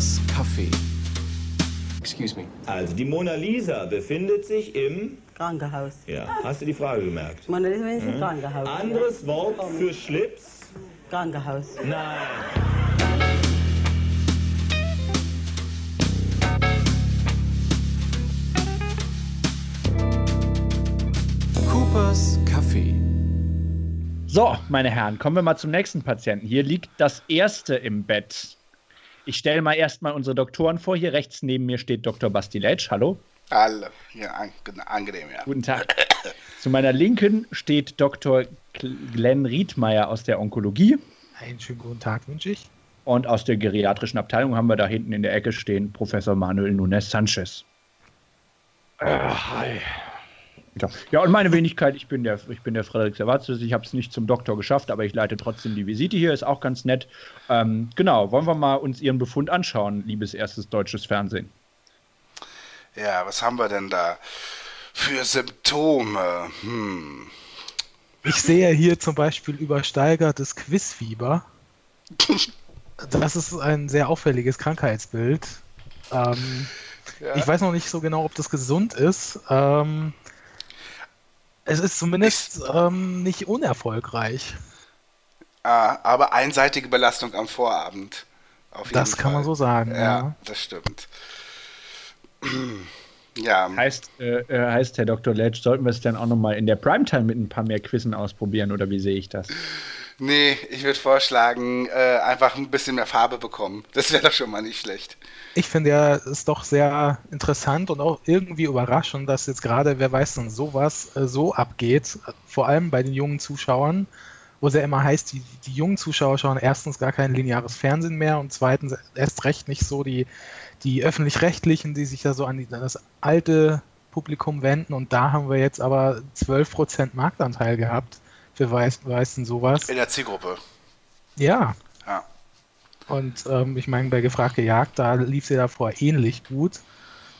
Coopers Café. Excuse me. Also die Mona Lisa befindet sich im Krankenhaus. Ja, hast du die Frage gemerkt? Mona Lisa ist im Krankenhaus. Anderes Wort für Schlips? Krankenhaus. Nein. Coopers Café. So, meine Herren, kommen wir mal zum nächsten Patienten. Hier liegt das erste im Bett. Ich stelle mal erstmal unsere Doktoren vor. Hier rechts neben mir steht Dr. Bastiletsch. Hallo. Hallo. Ja, an, angenehm, ja. Guten Tag. Zu meiner Linken steht Dr. Glenn Riedmeier aus der Onkologie. Einen schönen guten Tag wünsche ich. Und aus der geriatrischen Abteilung haben wir da hinten in der Ecke stehen Professor Manuel Nunes Sanchez. Äh, hi. Ja. ja, und meine Wenigkeit, ich bin der, ich bin der Frederik Servatius, ich habe es nicht zum Doktor geschafft, aber ich leite trotzdem die Visite hier, ist auch ganz nett. Ähm, genau, wollen wir mal uns Ihren Befund anschauen, liebes erstes deutsches Fernsehen. Ja, was haben wir denn da für Symptome? Hm. Ich sehe hier zum Beispiel übersteigertes Quizfieber. Das ist ein sehr auffälliges Krankheitsbild. Ähm, ja. Ich weiß noch nicht so genau, ob das gesund ist. Ähm, es ist zumindest ähm, nicht unerfolgreich. Ah, aber einseitige Belastung am Vorabend. das kann man so sagen. Ja, ja. das stimmt. ja. Heißt, äh, äh, heißt, Herr Dr. Letsch, sollten wir es dann auch nochmal in der Primetime mit ein paar mehr Quizzen ausprobieren oder wie sehe ich das? Nee, ich würde vorschlagen, äh, einfach ein bisschen mehr Farbe bekommen. Das wäre doch schon mal nicht schlecht. Ich finde ja, es ist doch sehr interessant und auch irgendwie überraschend, dass jetzt gerade, wer weiß denn, sowas äh, so abgeht. Vor allem bei den jungen Zuschauern, wo es ja immer heißt, die, die jungen Zuschauer schauen erstens gar kein lineares Fernsehen mehr und zweitens erst recht nicht so die, die öffentlich-rechtlichen, die sich ja so an, die, an das alte Publikum wenden. Und da haben wir jetzt aber 12% Marktanteil gehabt Wer weiß, weiß denn sowas? In der Zielgruppe. Ja. Ja. Und ähm, ich meine, bei Gefragte Jagd, da lief sie davor ähnlich gut.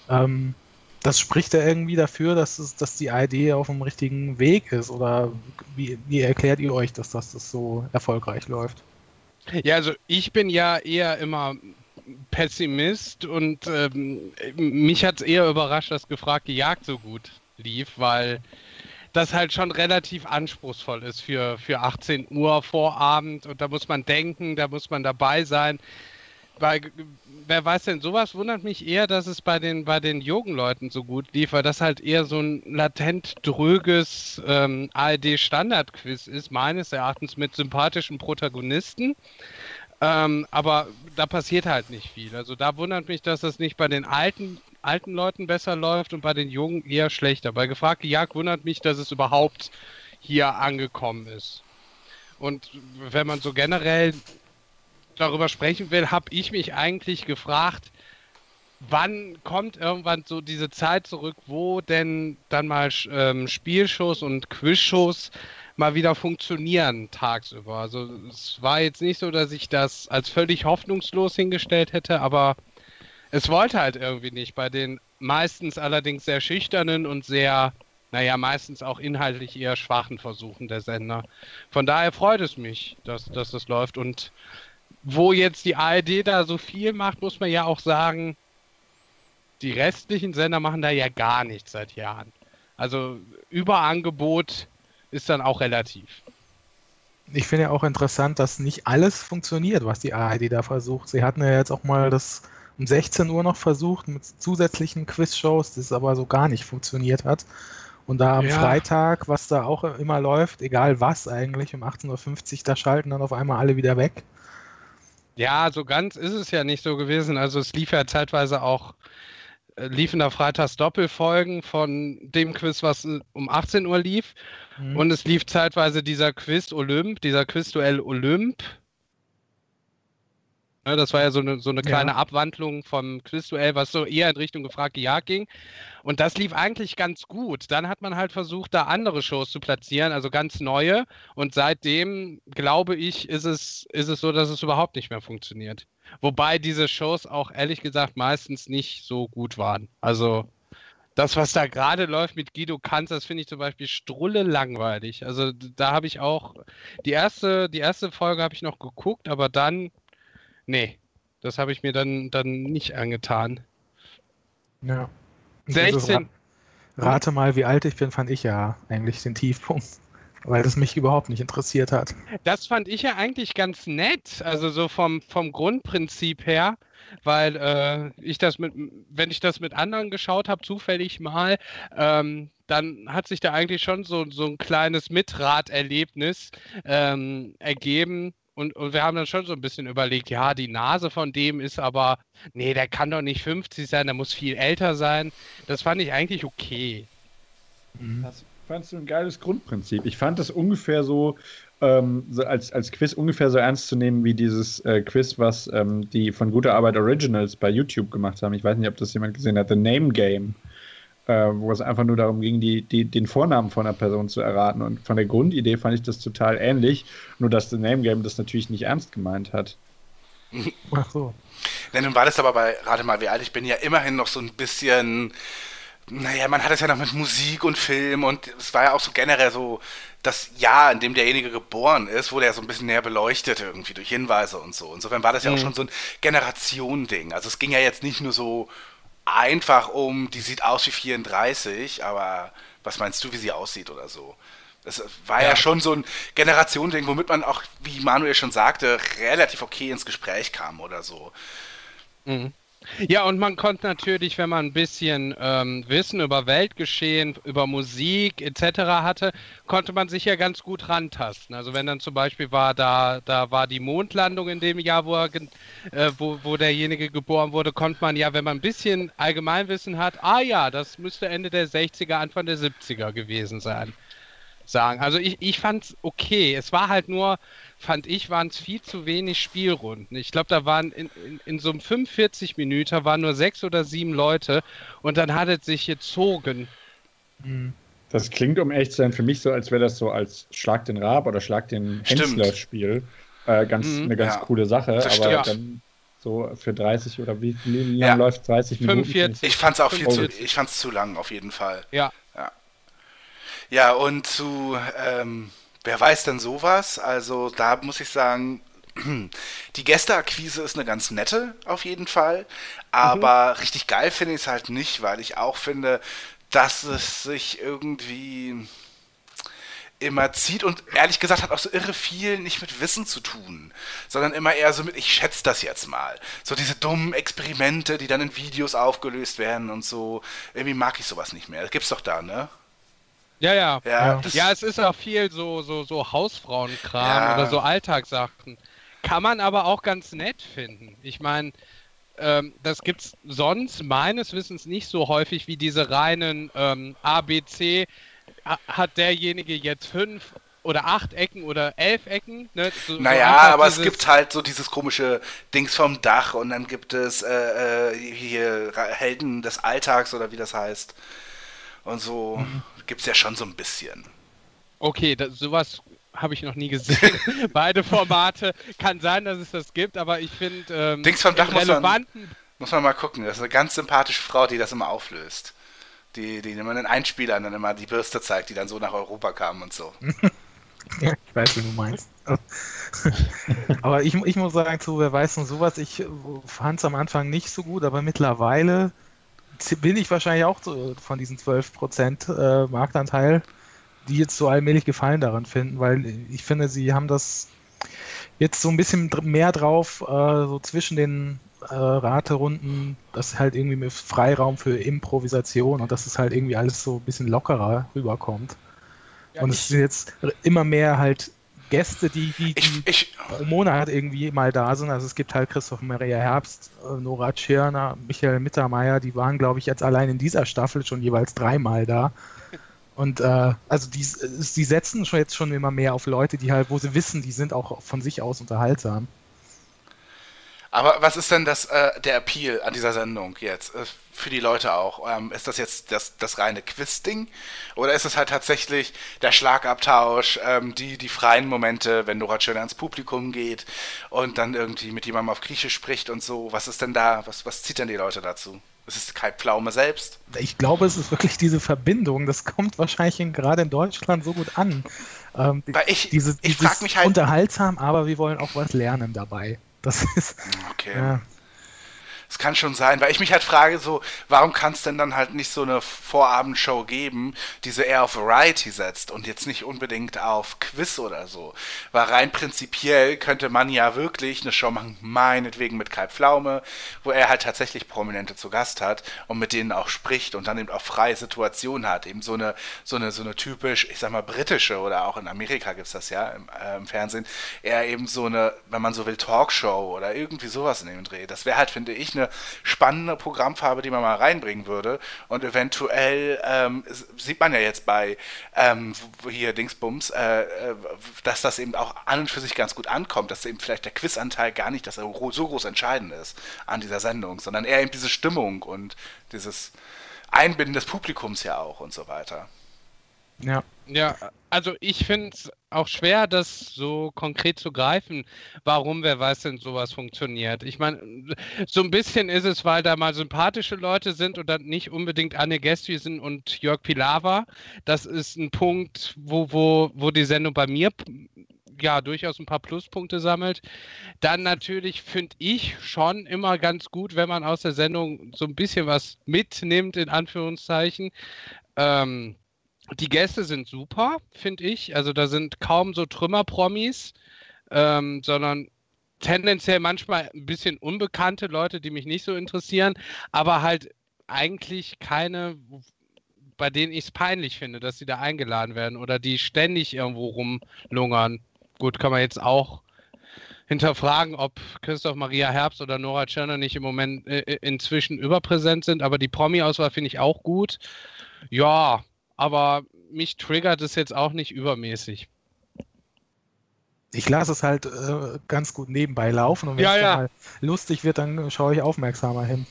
Ähm, das spricht ja irgendwie dafür, dass, es, dass die ID auf dem richtigen Weg ist. Oder wie, wie erklärt ihr euch, dass das, das so erfolgreich läuft? Ja, also ich bin ja eher immer Pessimist und ähm, mich hat es eher überrascht, dass Gefragte Jagd so gut lief, weil das halt schon relativ anspruchsvoll ist für, für 18 Uhr Vorabend und da muss man denken, da muss man dabei sein. Bei, wer weiß denn, sowas wundert mich eher, dass es bei den, bei den Leuten so gut lief, weil das halt eher so ein latent dröges ähm, ARD-Standard-Quiz ist, meines Erachtens mit sympathischen Protagonisten. Ähm, aber da passiert halt nicht viel. Also da wundert mich, dass das nicht bei den alten alten Leuten besser läuft und bei den Jungen eher schlechter. Bei Gefragte Jagd wundert mich, dass es überhaupt hier angekommen ist. Und wenn man so generell darüber sprechen will, habe ich mich eigentlich gefragt, wann kommt irgendwann so diese Zeit zurück, wo denn dann mal ähm, Spielshows und Quizshows mal wieder funktionieren tagsüber. Also es war jetzt nicht so, dass ich das als völlig hoffnungslos hingestellt hätte, aber es wollte halt irgendwie nicht. Bei den meistens allerdings sehr schüchternen und sehr, naja, meistens auch inhaltlich eher schwachen Versuchen der Sender. Von daher freut es mich, dass, dass das läuft. Und wo jetzt die ARD da so viel macht, muss man ja auch sagen, die restlichen Sender machen da ja gar nichts seit Jahren. Also Überangebot ist dann auch relativ. Ich finde ja auch interessant, dass nicht alles funktioniert, was die ARD da versucht. Sie hatten ja jetzt auch mal das um 16 Uhr noch versucht mit zusätzlichen Quizshows, das aber so gar nicht funktioniert hat. Und da am ja. Freitag, was da auch immer läuft, egal was eigentlich, um 18.50 Uhr, da schalten dann auf einmal alle wieder weg. Ja, so ganz ist es ja nicht so gewesen. Also es lief ja zeitweise auch, äh, liefen da freitags Doppelfolgen von dem Quiz, was äh, um 18 Uhr lief. Mhm. Und es lief zeitweise dieser Quiz Olymp, dieser Quizduell Olymp das war ja so eine, so eine kleine ja. Abwandlung vom Quizduell, was so eher in Richtung gefragte Jagd ging. Und das lief eigentlich ganz gut. Dann hat man halt versucht, da andere Shows zu platzieren, also ganz neue. Und seitdem, glaube ich, ist es, ist es so, dass es überhaupt nicht mehr funktioniert. Wobei diese Shows auch ehrlich gesagt meistens nicht so gut waren. Also das, was da gerade läuft mit Guido Kanz, das finde ich zum Beispiel strulle langweilig. Also da habe ich auch die erste, die erste Folge habe ich noch geguckt, aber dann Nee. Das habe ich mir dann, dann nicht angetan. Ja. Und dieses 16. Ra- Rate mal, wie alt ich bin, fand ich ja eigentlich den Tiefpunkt. Weil das mich überhaupt nicht interessiert hat. Das fand ich ja eigentlich ganz nett, also so vom, vom Grundprinzip her, weil äh, ich das mit, wenn ich das mit anderen geschaut habe, zufällig mal, ähm, dann hat sich da eigentlich schon so, so ein kleines Mitraterlebnis ähm, ergeben. Und, und wir haben dann schon so ein bisschen überlegt, ja, die Nase von dem ist aber, nee, der kann doch nicht 50 sein, der muss viel älter sein. Das fand ich eigentlich okay. Das fandst du ein geiles Grundprinzip. Ich fand das ungefähr so, ähm, so als, als Quiz ungefähr so ernst zu nehmen wie dieses äh, Quiz, was ähm, die von Gute Arbeit Originals bei YouTube gemacht haben. Ich weiß nicht, ob das jemand gesehen hat. The Name Game. Äh, wo es einfach nur darum ging, die, die, den Vornamen von einer Person zu erraten. Und von der Grundidee fand ich das total ähnlich, nur dass The Name Game das natürlich nicht ernst gemeint hat. Ach so. Ja, nun war das aber bei, rate mal, wie alt ich bin, ja immerhin noch so ein bisschen, naja, man hat es ja noch mit Musik und Film und es war ja auch so generell so das Jahr, in dem derjenige geboren ist, wurde ja so ein bisschen näher beleuchtet irgendwie durch Hinweise und so. Insofern war das ja auch Mhm. schon so ein Generation-Ding. Also es ging ja jetzt nicht nur so einfach um, die sieht aus wie 34, aber was meinst du, wie sie aussieht oder so? Das war ja, Ja. schon so ein Generation-Ding, womit man auch, wie Manuel schon sagte, relativ okay ins Gespräch kam oder so. Mhm. Ja, und man konnte natürlich, wenn man ein bisschen ähm, Wissen über Weltgeschehen, über Musik etc. hatte, konnte man sich ja ganz gut rantasten. Also wenn dann zum Beispiel war, da, da war die Mondlandung in dem Jahr, wo, er, äh, wo, wo derjenige geboren wurde, konnte man ja, wenn man ein bisschen Allgemeinwissen hat, ah ja, das müsste Ende der 60er, Anfang der 70er gewesen sein. Sagen. Also ich, ich fand es okay. Es war halt nur, fand ich, waren es viel zu wenig Spielrunden. Ich glaube, da waren in, in, in so einem 45 Minuten waren nur sechs oder sieben Leute und dann hat es sich gezogen. Hm. Das klingt, um echt zu sein, für mich so, als wäre das so als Schlag den Rab oder Schlag den. Hensler-Spiel äh, ganz, Mhm. eine ganz Ja. coole Sache. Das aber stimmt. dann so für 30 oder wie, wie lange Ja. läuft 30 Minuten? 45. Ich fand's auch viel zu, 45. ich fand's zu lang, auf jeden Fall. Ja. Ja, und zu, ähm, wer weiß denn sowas? Also da muss ich sagen, die Gästeakquise ist eine ganz nette, auf jeden Fall. Aber richtig geil finde ich es halt nicht, weil ich auch finde, dass es sich irgendwie immer zieht und ehrlich gesagt hat auch so irre viel nicht mit Wissen zu tun, sondern immer eher so mit, ich schätze das jetzt mal. So diese dummen Experimente, die dann in Videos aufgelöst werden und so. Irgendwie mag ich sowas nicht mehr. Das gibt's doch da, ne? Ja, ja. Ja, Ja. es ist auch viel so, so, so Hausfrauenkram Ja. oder so Alltagssachen. Kann man aber auch ganz nett finden. Ich meine, ähm, das gibt's sonst meines Wissens nicht so häufig wie diese reinen ähm, ABC. Ha- Hat derjenige jetzt fünf oder acht Ecken oder elf Ecken? Ne? So, so Naja, einfach aber es gibt halt so dieses komische Dings vom Dach und dann gibt es äh, äh, hier Helden des Alltags oder wie das heißt. Und so Mhm. Gibt's ja schon so ein bisschen. Okay, das, sowas habe ich noch nie gesehen. Beide Formate. Kann sein, dass es das gibt, aber ich finde ähm, Dings vom Dach muss man- Muss man mal gucken. Das ist eine ganz sympathische Frau, die das immer auflöst. Die, die immer den Einspielern dann immer die Bürste zeigt, die dann so nach Europa kam und so. Ja, ich weiß, wie du meinst. aber ich, ich muss sagen, zu wer weiß und sowas, ich fand es am Anfang nicht so gut, aber mittlerweile bin ich wahrscheinlich auch so von diesen 12% äh, Marktanteil, die jetzt so allmählich Gefallen daran finden, weil ich finde, sie haben das jetzt so ein bisschen mehr drauf, äh, so zwischen den äh, Raterunden, das ist halt irgendwie mit Freiraum für Improvisation und dass es halt irgendwie alles so ein bisschen lockerer rüberkommt. Ja, und es sind jetzt immer mehr halt Gäste, die, die, Ich, die ich, pro Monat irgendwie mal da sind. Also es gibt halt Christoph Maria Herbst, äh, Nora Tschirner, Michael Mittermeier, die waren, glaube ich, jetzt allein in dieser Staffel schon jeweils dreimal da. Und äh, also die, die setzen schon jetzt schon immer mehr auf Leute, die halt, wo sie wissen, die sind auch von sich aus unterhaltsam. Aber was ist denn das, äh, der Appeal an dieser Sendung jetzt? Äh, für die Leute auch? Ähm, ist das jetzt das, das reine Quiz-Ding? Oder ist es halt tatsächlich der Schlagabtausch, ähm, die, die freien Momente, wenn Nora Tschirner ins Publikum geht und dann irgendwie mit jemandem auf Griechisch spricht und so? Was ist denn da? Was, was zieht denn die Leute dazu? Ist es Kai Pflaume selbst? Ich glaube, es ist wirklich diese Verbindung. Das kommt wahrscheinlich in, gerade in Deutschland so gut an. Ähm, Weil ich, diese, ich frage mich halt, unterhaltsam, aber wir wollen auch was lernen dabei. Das ist, Okay. ja, Es kann schon sein, weil ich mich halt frage, so, warum kann es denn dann halt nicht so eine Vorabendshow geben, die so eher auf Variety setzt und jetzt nicht unbedingt auf Quiz oder so? Weil rein prinzipiell könnte man ja wirklich eine Show machen, meinetwegen mit Kai Pflaume, wo er halt tatsächlich Prominente zu Gast hat und mit denen auch spricht und dann eben auch freie Situationen hat. Eben so eine, so eine, so eine typisch, ich sag mal, britische oder auch in Amerika gibt's das ja im, äh, im Fernsehen, eher eben so eine, wenn man so will, Talkshow oder irgendwie sowas in dem Dreh. Das wäre halt, finde ich, eine spannende Programmfarbe, die man mal reinbringen würde. Und eventuell ähm, sieht man ja jetzt bei ähm, hier Dingsbums, äh, äh, dass das eben auch an und für sich ganz gut ankommt, dass eben vielleicht der Quizanteil gar nicht das so groß entscheidend ist an dieser Sendung, sondern eher eben diese Stimmung und dieses Einbinden des Publikums ja auch und so weiter. Ja. Ja, also ich finde es auch schwer, das so konkret zu greifen, warum, wer weiß denn, sowas funktioniert. Ich meine, so ein bisschen ist es, weil da mal sympathische Leute sind und dann nicht unbedingt Anne Gesthuizen und Jörg Pilawa. Das ist ein Punkt, wo, wo, wo die Sendung bei mir ja durchaus ein paar Pluspunkte sammelt. Dann natürlich finde ich schon immer ganz gut, wenn man aus der Sendung so ein bisschen was mitnimmt, in Anführungszeichen. Ähm, die Gäste sind super, finde ich. Also da sind kaum so Trümmerpromis, ähm, sondern tendenziell manchmal ein bisschen unbekannte Leute, die mich nicht so interessieren, aber halt eigentlich keine, bei denen ich es peinlich finde, dass sie da eingeladen werden oder die ständig irgendwo rumlungern. Gut, kann man jetzt auch hinterfragen, ob Christoph Maria Herbst oder Nora Tschirner nicht im Moment äh, inzwischen überpräsent sind, aber die Promi-Auswahl finde ich auch gut. Ja, aber mich triggert es jetzt auch nicht übermäßig. Ich lasse es halt äh, ganz gut nebenbei laufen und wenn Ja, es ja. mal lustig wird, dann schaue ich aufmerksamer hin.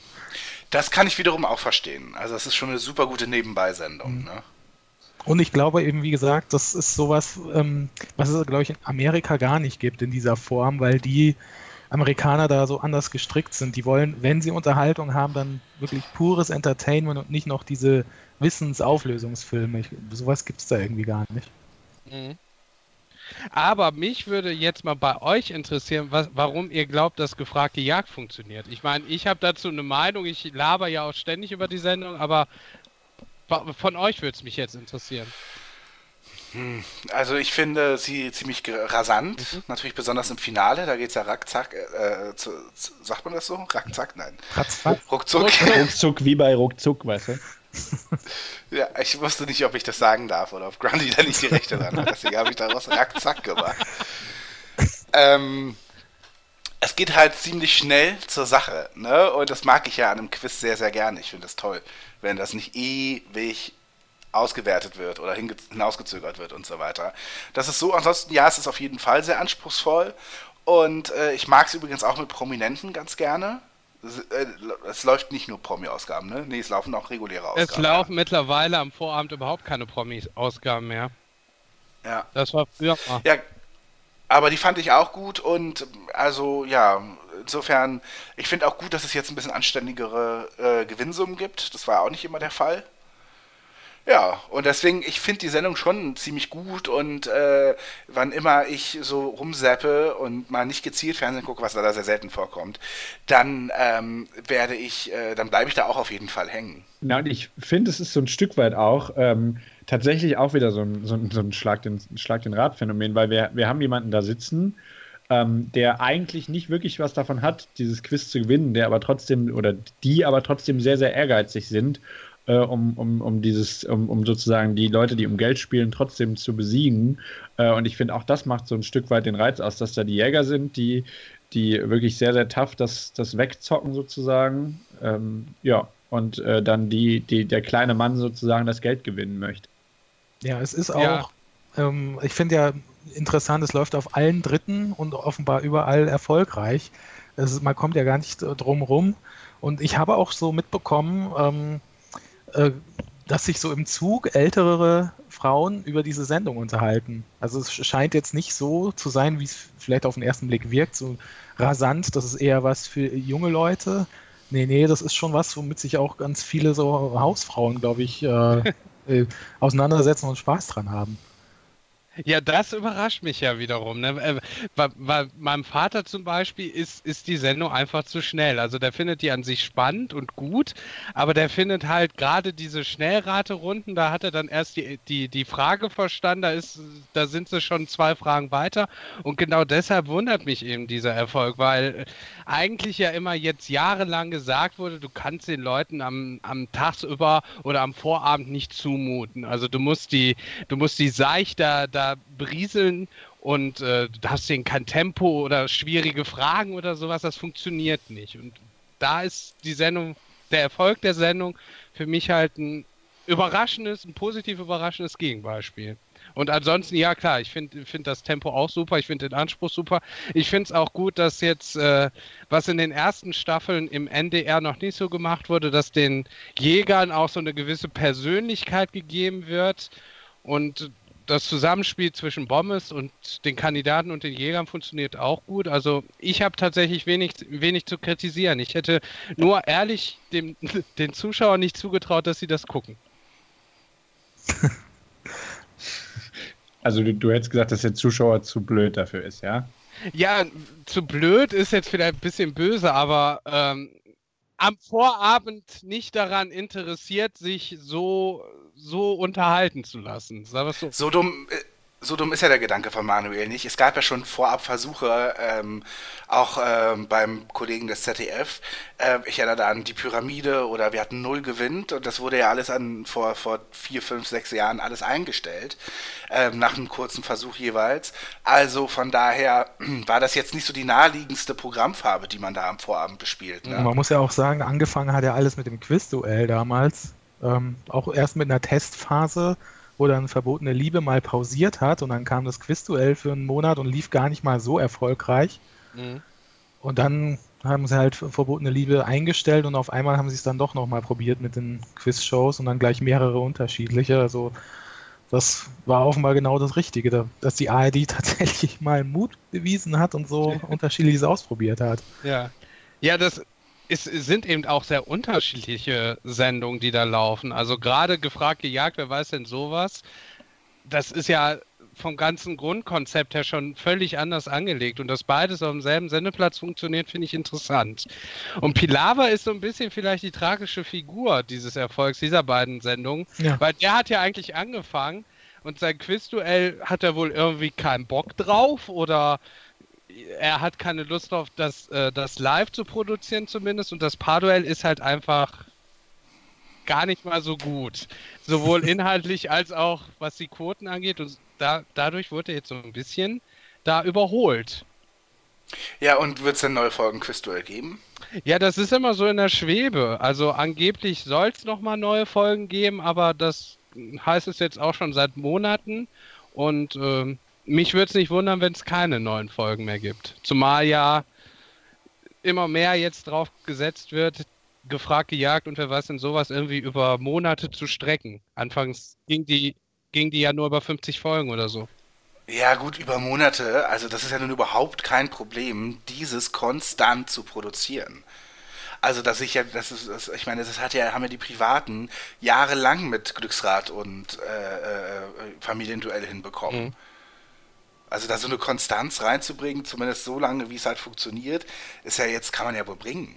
Das kann ich wiederum auch verstehen. Also das ist schon eine super gute Nebenbei-Sendung. Ne? Und ich glaube eben, wie gesagt, das ist sowas, ähm, was es, glaube ich, in Amerika gar nicht gibt in dieser Form, weil die Amerikaner da so anders gestrickt sind. Die wollen, wenn sie Unterhaltung haben, dann wirklich pures Entertainment und nicht noch diese Wissensauflösungsfilme. Ich, sowas gibt es da irgendwie gar nicht. Mhm. Aber mich würde jetzt mal bei euch interessieren, was, warum ihr glaubt, dass gefragte Jagd funktioniert. Ich meine, ich habe dazu eine Meinung, ich laber ja auch ständig über die Sendung, aber von euch würde es mich jetzt interessieren. Also ich finde sie ziemlich rasant, natürlich besonders im Finale, da geht es ja rackzack, äh, zu, zu, sagt man das so? Rackzack? Nein. Ratzfatz. Ruckzuck. Ruckzuck wie bei Ruckzuck, weißt du? Ja, ich wusste nicht, ob ich das sagen darf oder ob Grundy da nicht die Rechte dran hat, deswegen habe ich daraus rackzack gemacht. ähm, es geht halt ziemlich schnell zur Sache, ne? Und das mag ich ja an einem Quiz sehr, sehr gerne. Ich finde das toll, wenn das nicht ewig ausgewertet wird oder hinausgezögert wird und so weiter. Das ist so, ansonsten, ja, es ist auf jeden Fall sehr anspruchsvoll. Und äh, ich mag es übrigens auch mit Prominenten ganz gerne. Es, äh, es läuft nicht nur Promi-Ausgaben, ne? Nee, es laufen auch reguläre Ausgaben. Es laufen mittlerweile am Vorabend überhaupt keine Promis-Ausgaben mehr. Ja. Das war früher mal. Ja, aber die fand ich auch gut und also ja, insofern, ich finde auch gut, dass es jetzt ein bisschen anständigere äh, Gewinnsummen gibt. Das war auch nicht immer der Fall. Ja, und deswegen, ich finde die Sendung schon ziemlich gut und äh, wann immer ich so rumseppe und mal nicht gezielt Fernsehen gucke, was leider sehr selten vorkommt, dann ähm, werde ich, äh, dann bleibe ich da auch auf jeden Fall hängen. Na, und ich finde, es ist so ein Stück weit auch ähm, tatsächlich auch wieder so ein, so ein, so ein Schlag den, Schlag den Rad-Phänomen, weil wir, wir haben jemanden da sitzen, ähm, der eigentlich nicht wirklich was davon hat, dieses Quiz zu gewinnen, der aber trotzdem, oder die aber trotzdem sehr, sehr ehrgeizig sind, äh, um, um, um dieses, um, um sozusagen die Leute, die um Geld spielen, trotzdem zu besiegen. Äh, und ich finde, auch das macht so ein Stück weit den Reiz aus, dass da die Jäger sind, die, die wirklich sehr, sehr tough das, das wegzocken sozusagen. Ähm, ja, und äh, dann die, die, der kleine Mann sozusagen das Geld gewinnen möchte. Ja, es ist auch, Ja. ähm, ich finde ja interessant, es läuft auf allen Dritten und offenbar überall erfolgreich. Es ist, man kommt ja gar nicht drum rum. Und ich habe auch so mitbekommen, ähm, äh, dass sich so im Zug ältere Frauen über diese Sendung unterhalten. Also es scheint jetzt nicht so zu sein, wie es vielleicht auf den ersten Blick wirkt, so rasant, das ist eher was für junge Leute. Nee, nee, das ist schon was, womit sich auch ganz viele so Hausfrauen, glaube ich, äh, äh, auseinandersetzen und Spaß dran haben. Ja, das überrascht mich ja wiederum. Ne? Äh, Bei, bei meinem Vater zum Beispiel ist, ist die Sendung einfach zu schnell. Also der findet die an sich spannend und gut, aber der findet halt gerade diese Schnellraterunden, da hat er dann erst die, die, die Frage verstanden, da, ist, da sind sie schon zwei Fragen weiter. Und genau deshalb wundert mich eben dieser Erfolg, weil eigentlich ja immer jetzt jahrelang gesagt wurde, du kannst den Leuten am, am Tagsüber oder am Vorabend nicht zumuten. Also du musst die, du musst die seichter da berieseln und äh, du hast denen kein Tempo oder schwierige Fragen oder sowas, das funktioniert nicht. Und da ist die Sendung, der Erfolg der Sendung für mich halt ein überraschendes, ein positiv überraschendes Gegenbeispiel. Und ansonsten, ja klar, ich finde find das Tempo auch super, ich finde den Anspruch super. Ich finde es auch gut, dass jetzt, äh, was in den ersten Staffeln im NDR noch nicht so gemacht wurde, dass den Jägern auch so eine gewisse Persönlichkeit gegeben wird. Und das Zusammenspiel zwischen Bommes und den Kandidaten und den Jägern funktioniert auch gut. Also ich habe tatsächlich wenig, wenig zu kritisieren. Ich hätte nur ehrlich dem, den Zuschauern nicht zugetraut, dass sie das gucken. Also du, du hättest gesagt, dass der Zuschauer zu blöd dafür ist, ja? Ja, zu blöd ist jetzt vielleicht ein bisschen böse, aber ähm, am Vorabend nicht daran interessiert, sich so, so unterhalten zu lassen. So. So dumm, äh, so dumm ist ja der Gedanke von Manuel nicht. Es gab ja schon vorab Versuche, ähm, auch ähm, beim Kollegen des ZDF. Äh, ich erinnere da an die Pyramide oder wir hatten Null gewinnt und das wurde ja alles an vor, vor vier, fünf, sechs Jahren alles eingestellt, ähm, nach einem kurzen Versuch jeweils. Also von daher war das jetzt nicht so die naheliegendste Programmfarbe, die man da am Vorabend bespielt. Ne? Man muss ja auch sagen, angefangen hat ja alles mit dem Quizduell damals. Ähm, auch erst mit einer Testphase, wo dann Verbotene Liebe mal pausiert hat und dann kam das Quizduell für einen Monat und lief gar nicht mal so erfolgreich. Mhm. Und dann haben sie halt Verbotene Liebe eingestellt und auf einmal haben sie es dann doch nochmal probiert mit den Quizshows und dann gleich mehrere unterschiedliche. Also das war offenbar genau das Richtige, da- dass die ARD tatsächlich mal Mut bewiesen hat und so unterschiedliches ausprobiert hat. Ja. Ja, das ist, sind eben auch sehr unterschiedliche Sendungen, die da laufen. Also gerade gefragt, gejagt, wer weiß denn sowas? Das ist ja vom ganzen Grundkonzept her schon völlig anders angelegt und dass beides auf demselben Sendeplatz funktioniert, finde ich interessant. Und Pilawa ist so ein bisschen vielleicht die tragische Figur dieses Erfolgs dieser beiden Sendungen, Ja. weil der hat ja eigentlich angefangen und sein Quizduell hat er wohl irgendwie keinen Bock drauf oder er hat keine Lust drauf, das, äh, das live zu produzieren zumindest und das Paarduell ist halt einfach gar nicht mal so gut. Sowohl inhaltlich als auch was die Quoten angeht und da, dadurch wurde er jetzt so ein bisschen da überholt. Ja, und wird es denn neue Folgen Quizduell geben? Ja, das ist immer so in der Schwebe. Also angeblich soll es nochmal neue Folgen geben, aber das heißt es jetzt auch schon seit Monaten. Und ähm, mich würde es nicht wundern, wenn es keine neuen Folgen mehr gibt. Zumal ja immer mehr jetzt drauf gesetzt wird, gefragt, gejagt und wer weiß denn sowas irgendwie über Monate zu strecken. Anfangs ging die, ging die ja nur über 50 Folgen oder so. Ja, gut, über Monate. Also das ist ja nun überhaupt kein Problem, dieses konstant zu produzieren. Also, dass ich ja, das ist, das, ich meine, das hat ja, haben ja die Privaten jahrelang mit Glücksrad und äh, äh, Familienduell hinbekommen. Mhm. Also da so eine Konstanz reinzubringen, zumindest so lange, wie es halt funktioniert, ist ja jetzt, kann man ja wohl bringen.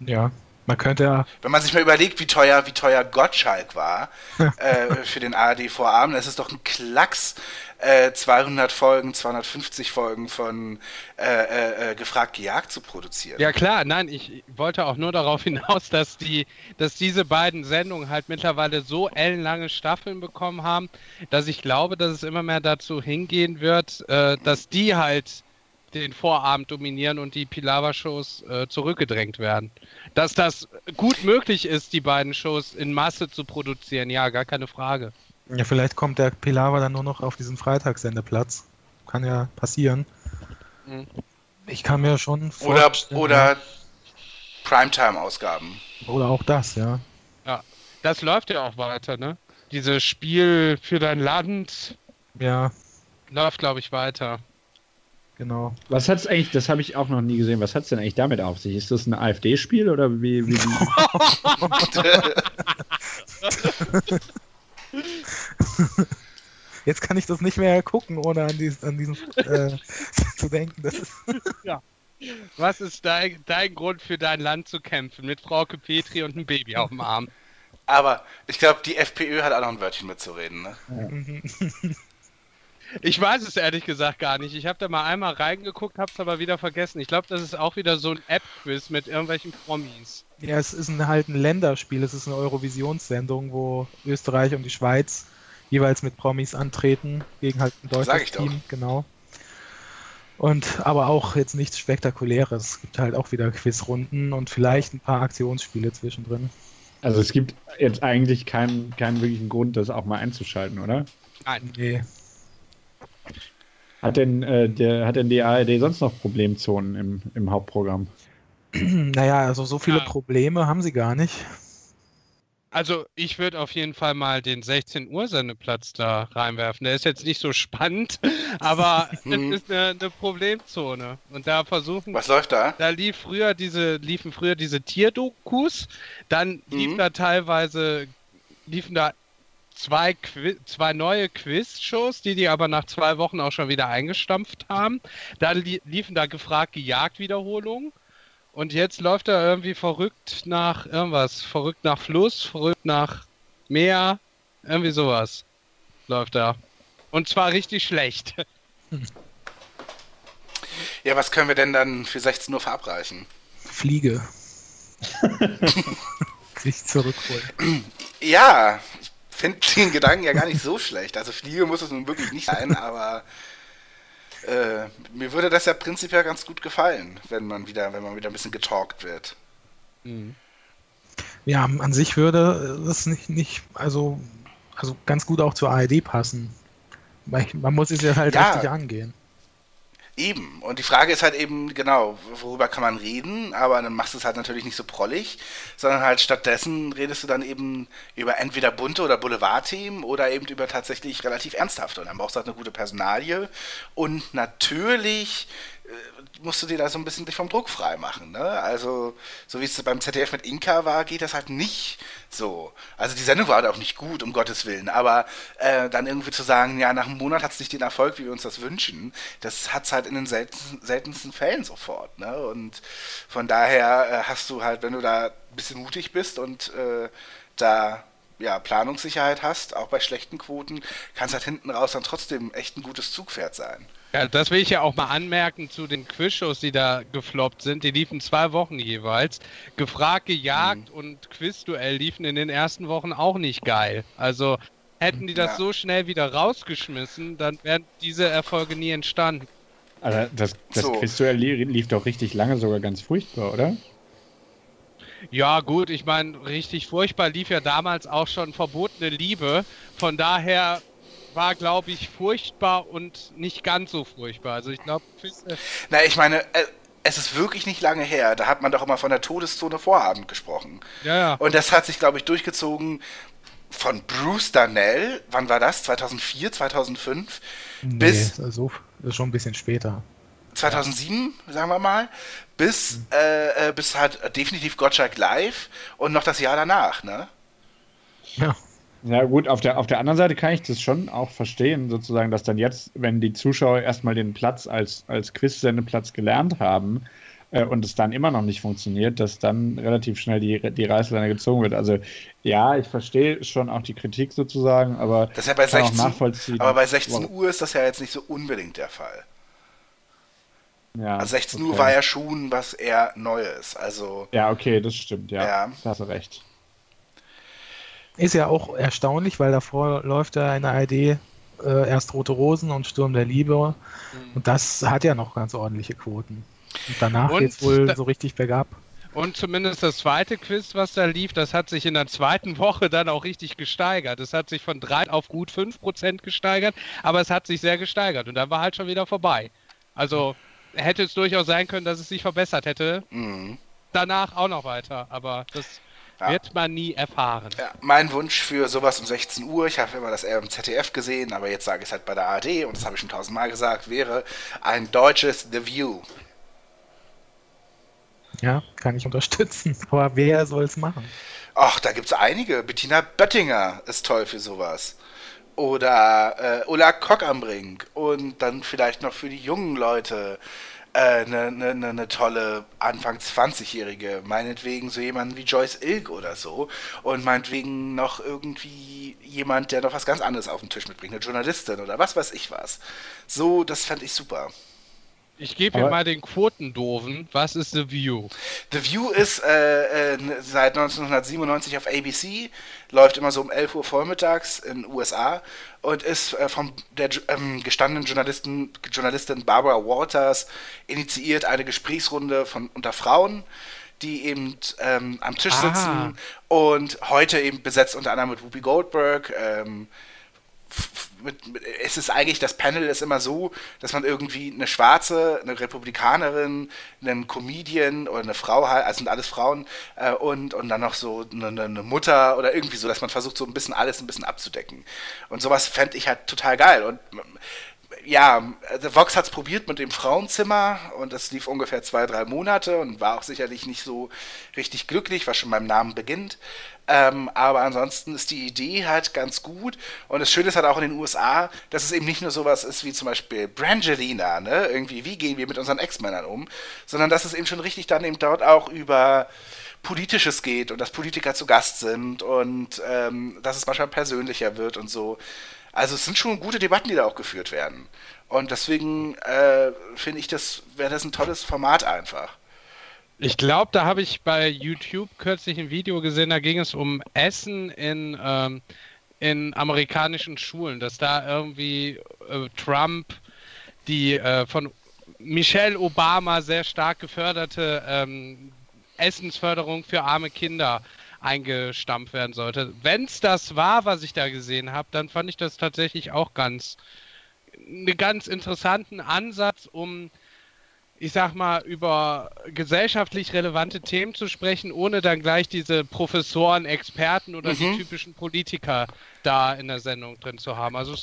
Ja, man könnte ja, Wenn man sich mal überlegt, wie teuer, wie teuer Gottschalk war äh, für den ARD-Vorabend, das ist doch ein Klacks, äh, 200 Folgen, 250 Folgen von äh, äh, äh, Gefragt gejagt zu produzieren. Ja klar, nein, ich wollte auch nur darauf hinaus, dass die, dass diese beiden Sendungen halt mittlerweile so ellenlange Staffeln bekommen haben, dass ich glaube, dass es immer mehr dazu hingehen wird, äh, dass die halt den Vorabend dominieren und die Pilawa-Shows äh, zurückgedrängt werden. Dass das gut möglich ist, die beiden Shows in Masse zu produzieren, ja, gar keine Frage. ja, vielleicht kommt der Pilawa dann nur noch auf diesen Freitagssendeplatz. Kann ja passieren. Mhm. Ich kann mir schon Oder, vorstellen. oder Primetime-Ausgaben. oder auch das, ja. Das läuft ja auch weiter, ne? Dieses Spiel für dein Land Ja, läuft, glaube ich, weiter. Genau. Was hat's eigentlich, das habe ich auch noch nie gesehen, was hat's denn eigentlich damit auf sich? Ist das ein AfD-Spiel oder wie, wie? Jetzt kann ich das nicht mehr gucken, ohne an, dies, an diesen äh, zu denken. Das ist, Was ist dein, dein Grund für dein Land zu kämpfen? Mit Frauke Petri und einem Baby auf dem Arm. Aber ich glaube, die FPÖ hat auch noch ein Wörtchen mitzureden. Ne? Ich weiß es ehrlich gesagt gar nicht. Ich habe da mal einmal reingeguckt, habe es aber wieder vergessen. Ich glaube, das ist auch wieder so ein App-Quiz mit irgendwelchen Promis. ja, es ist ein, halt ein Länderspiel. Es ist eine Eurovisionssendung, wo Österreich und die Schweiz jeweils mit Promis antreten gegen halt ein Sag ich deutsches doch. Team, genau. Und aber auch jetzt nichts Spektakuläres. Es gibt halt auch wieder Quizrunden und vielleicht ein paar Aktionsspiele zwischendrin. Also es gibt jetzt eigentlich keinen, keinen wirklichen Grund, das auch mal einzuschalten, oder? Nein. Nee. Hat denn, äh, der, hat denn die ARD sonst noch Problemzonen im, im Hauptprogramm? Naja, also so viele Ja. Probleme haben sie gar nicht. Also ich würde auf jeden Fall mal den 16 Uhr Sendeplatz da reinwerfen. Der ist jetzt nicht so spannend, aber es Mhm. ist eine, eine Problemzone. Und da versuchen Was läuft da? da lief früher diese, liefen früher diese Tierdokus, dann lief Mhm. da teilweise, liefen da zwei, Qui zwei neue Quiz-Shows, die die aber nach zwei Wochen auch schon wieder eingestampft haben. Dann li liefen da gefragt gejagt Wiederholungen. Und jetzt läuft er irgendwie verrückt nach irgendwas. Verrückt nach Fluss, verrückt nach Meer, irgendwie sowas läuft da. Und zwar richtig schlecht. Ja, was können wir denn dann für 16 Uhr verabreichen? Fliege. Sich zurückholen. Ja, ich finde den Gedanken ja gar nicht so schlecht. Also Fliege muss es nun wirklich nicht sein, aber äh, mir würde das ja prinzipiell ganz gut gefallen, wenn man wieder, wenn man wieder ein bisschen getalkt wird. Ja, an sich würde das nicht, nicht also, also ganz gut auch zur ARD passen. Ich- Man muss es ja halt Ja. richtig angehen. Eben. Und die Frage ist halt eben, genau, worüber kann man reden, aber dann machst du es halt natürlich nicht so prollig, sondern halt stattdessen redest du dann eben über entweder bunte oder Boulevardthemen oder eben über tatsächlich relativ ernsthafte. Und dann brauchst du halt eine gute Personalie und natürlich musst du dir da so ein bisschen dich vom Druck frei machen. Ne? Also, so wie es beim ZDF mit Inka war, geht das halt nicht so. Also die Sendung war halt auch nicht gut, um Gottes Willen, aber äh, dann irgendwie zu sagen, ja, nach einem Monat hat es nicht den Erfolg, wie wir uns das wünschen, das hat es halt in den seltensten, seltensten Fällen sofort. Ne? Und von daher äh, hast du halt, wenn du da ein bisschen mutig bist und äh, da ja, Planungssicherheit hast, auch bei schlechten Quoten, kannst halt hinten raus dann trotzdem echt ein gutes Zugpferd sein. Ja, das will ich ja auch mal anmerken zu den Quizshows, die da gefloppt sind. Die liefen zwei Wochen jeweils. Gefragt, gejagt und Quizduell liefen in den ersten Wochen auch nicht geil. Also hätten die das Ja. so schnell wieder rausgeschmissen, dann wären diese Erfolge nie entstanden. Also das, das So. Quizduell li- lief doch richtig lange sogar ganz furchtbar, oder? Ja, gut, ich meine, richtig furchtbar lief ja damals auch schon verbotene Liebe. Von daher war, glaube ich, furchtbar und nicht ganz so furchtbar. Also ich glaube, Quizduell- Na, ich meine, äh, es ist wirklich nicht lange her. Da hat man doch immer von der Todeszone Vorabend gesprochen. ja, ja. Und das hat sich, glaube ich, durchgezogen von Bruce Darnell, wann war das? 2004, 2005? Bis- Nee, also, das ist schon ein bisschen später. 2007, sagen wir mal, bis, äh, äh, bis halt definitiv Gottschalk live und noch das Jahr danach, ne? Ja. Ja gut, auf der, auf der anderen Seite kann ich das schon auch verstehen, sozusagen, dass dann jetzt, wenn die Zuschauer erstmal den Platz als, als Quiz-Sendeplatz gelernt haben äh, und es dann immer noch nicht funktioniert, dass dann relativ schnell die, die Reißleine gezogen wird. Also ja, ich verstehe schon auch die Kritik sozusagen, aber Das ist ja bei kann auch 16, nachvollziehen. aber bei 16 warum- Uhr ist das ja jetzt nicht so unbedingt der Fall. Ja, Also 16 Uhr okay. war ja schon was eher Neues. Also, Ja, okay, das stimmt, ja. Ja. Da hast du recht. Ist ja auch erstaunlich, weil davor läuft ja in der ARD äh, erst Rote Rosen und Sturm der Liebe. Und das hat ja noch ganz ordentliche Quoten. Und danach Und geht's wohl da- so richtig bergab. Und zumindest das zweite Quiz, was da lief, das hat sich in der zweiten Woche dann auch richtig gesteigert. Es hat sich von 3 auf gut 5% gesteigert, aber es hat sich sehr gesteigert und dann war halt schon wieder vorbei. Also hätte es durchaus sein können, dass es sich verbessert hätte. mh. Danach auch noch weiter, aber das Ja. wird man nie erfahren. Ja, mein Wunsch für sowas um 16 Uhr, ich habe immer das eher im ZDF gesehen, aber jetzt sage ich es halt bei der ARD und das habe ich schon tausendmal gesagt, wäre ein deutsches The View. Ja, kann ich unterstützen. Aber wer soll es machen? Ach, da gibt es einige. Bettina Böttinger ist toll für sowas. Oder äh, Ulla Kock am Brink und dann vielleicht noch für die jungen Leute eine äh, ne, ne, ne tolle Anfang 20-Jährige, meinetwegen so jemand wie Joyce Ilk oder so und meinetwegen noch irgendwie jemand, der noch was ganz anderes auf den Tisch mitbringt, eine Journalistin oder was weiß ich was. So, das fand ich super. Ich gebe hier mal den Quotendoofen. Was ist The View? The View ist äh, äh, seit 1997 auf ABC, läuft immer so um 11 Uhr vormittags in den USA und ist äh, von der ähm, gestandenen Journalisten, Journalistin Barbara Walters initiiert eine Gesprächsrunde von unter Frauen die eben ähm, am Tisch ah. sitzen und heute eben besetzt unter anderem mit Whoopi Goldberg, ähm, mit, mit, es ist eigentlich, das Panel ist immer so, dass man irgendwie eine Schwarze, eine Republikanerin, einen Comedian oder eine Frau hat, also sind alles Frauen, äh, und, und dann noch so eine, eine, Mutter oder irgendwie so, dass man versucht, so ein bisschen alles ein bisschen abzudecken. Und sowas fände ich halt total geil. Und ja, The Vox hat es probiert mit dem Frauenzimmer und das lief ungefähr zwei, drei Monate und war auch sicherlich nicht so richtig glücklich, was schon beim Namen beginnt. Ähm, aber ansonsten ist die Idee halt ganz gut. Und das Schöne ist halt auch in den USA, dass es eben nicht nur sowas ist wie zum Beispiel Brangelina, ne? Irgendwie, wie gehen wir mit unseren Ex-Männern um, sondern dass es eben schon richtig dann eben dort auch über Politisches geht und dass Politiker zu Gast sind und ähm, dass es manchmal persönlicher wird und so. Also es sind schon gute Debatten, die da auch geführt werden. Und deswegen äh, finde ich, das wäre das ein tolles Format einfach. Ich glaube, da habe ich bei YouTube kürzlich ein Video gesehen, da ging es um Essen in, ähm, in amerikanischen Schulen, dass da irgendwie äh, Trump die äh, von Michelle Obama sehr stark geförderte ähm, Essensförderung für arme Kinder eingestampft werden sollte. Wenn es das war, was ich da gesehen habe, dann fand ich das tatsächlich auch ganz einen ganz interessanten Ansatz, um ich sag mal, über gesellschaftlich relevante Themen zu sprechen, ohne dann gleich diese Professoren, Experten oder mhm. die typischen Politiker da in der Sendung drin zu haben. Also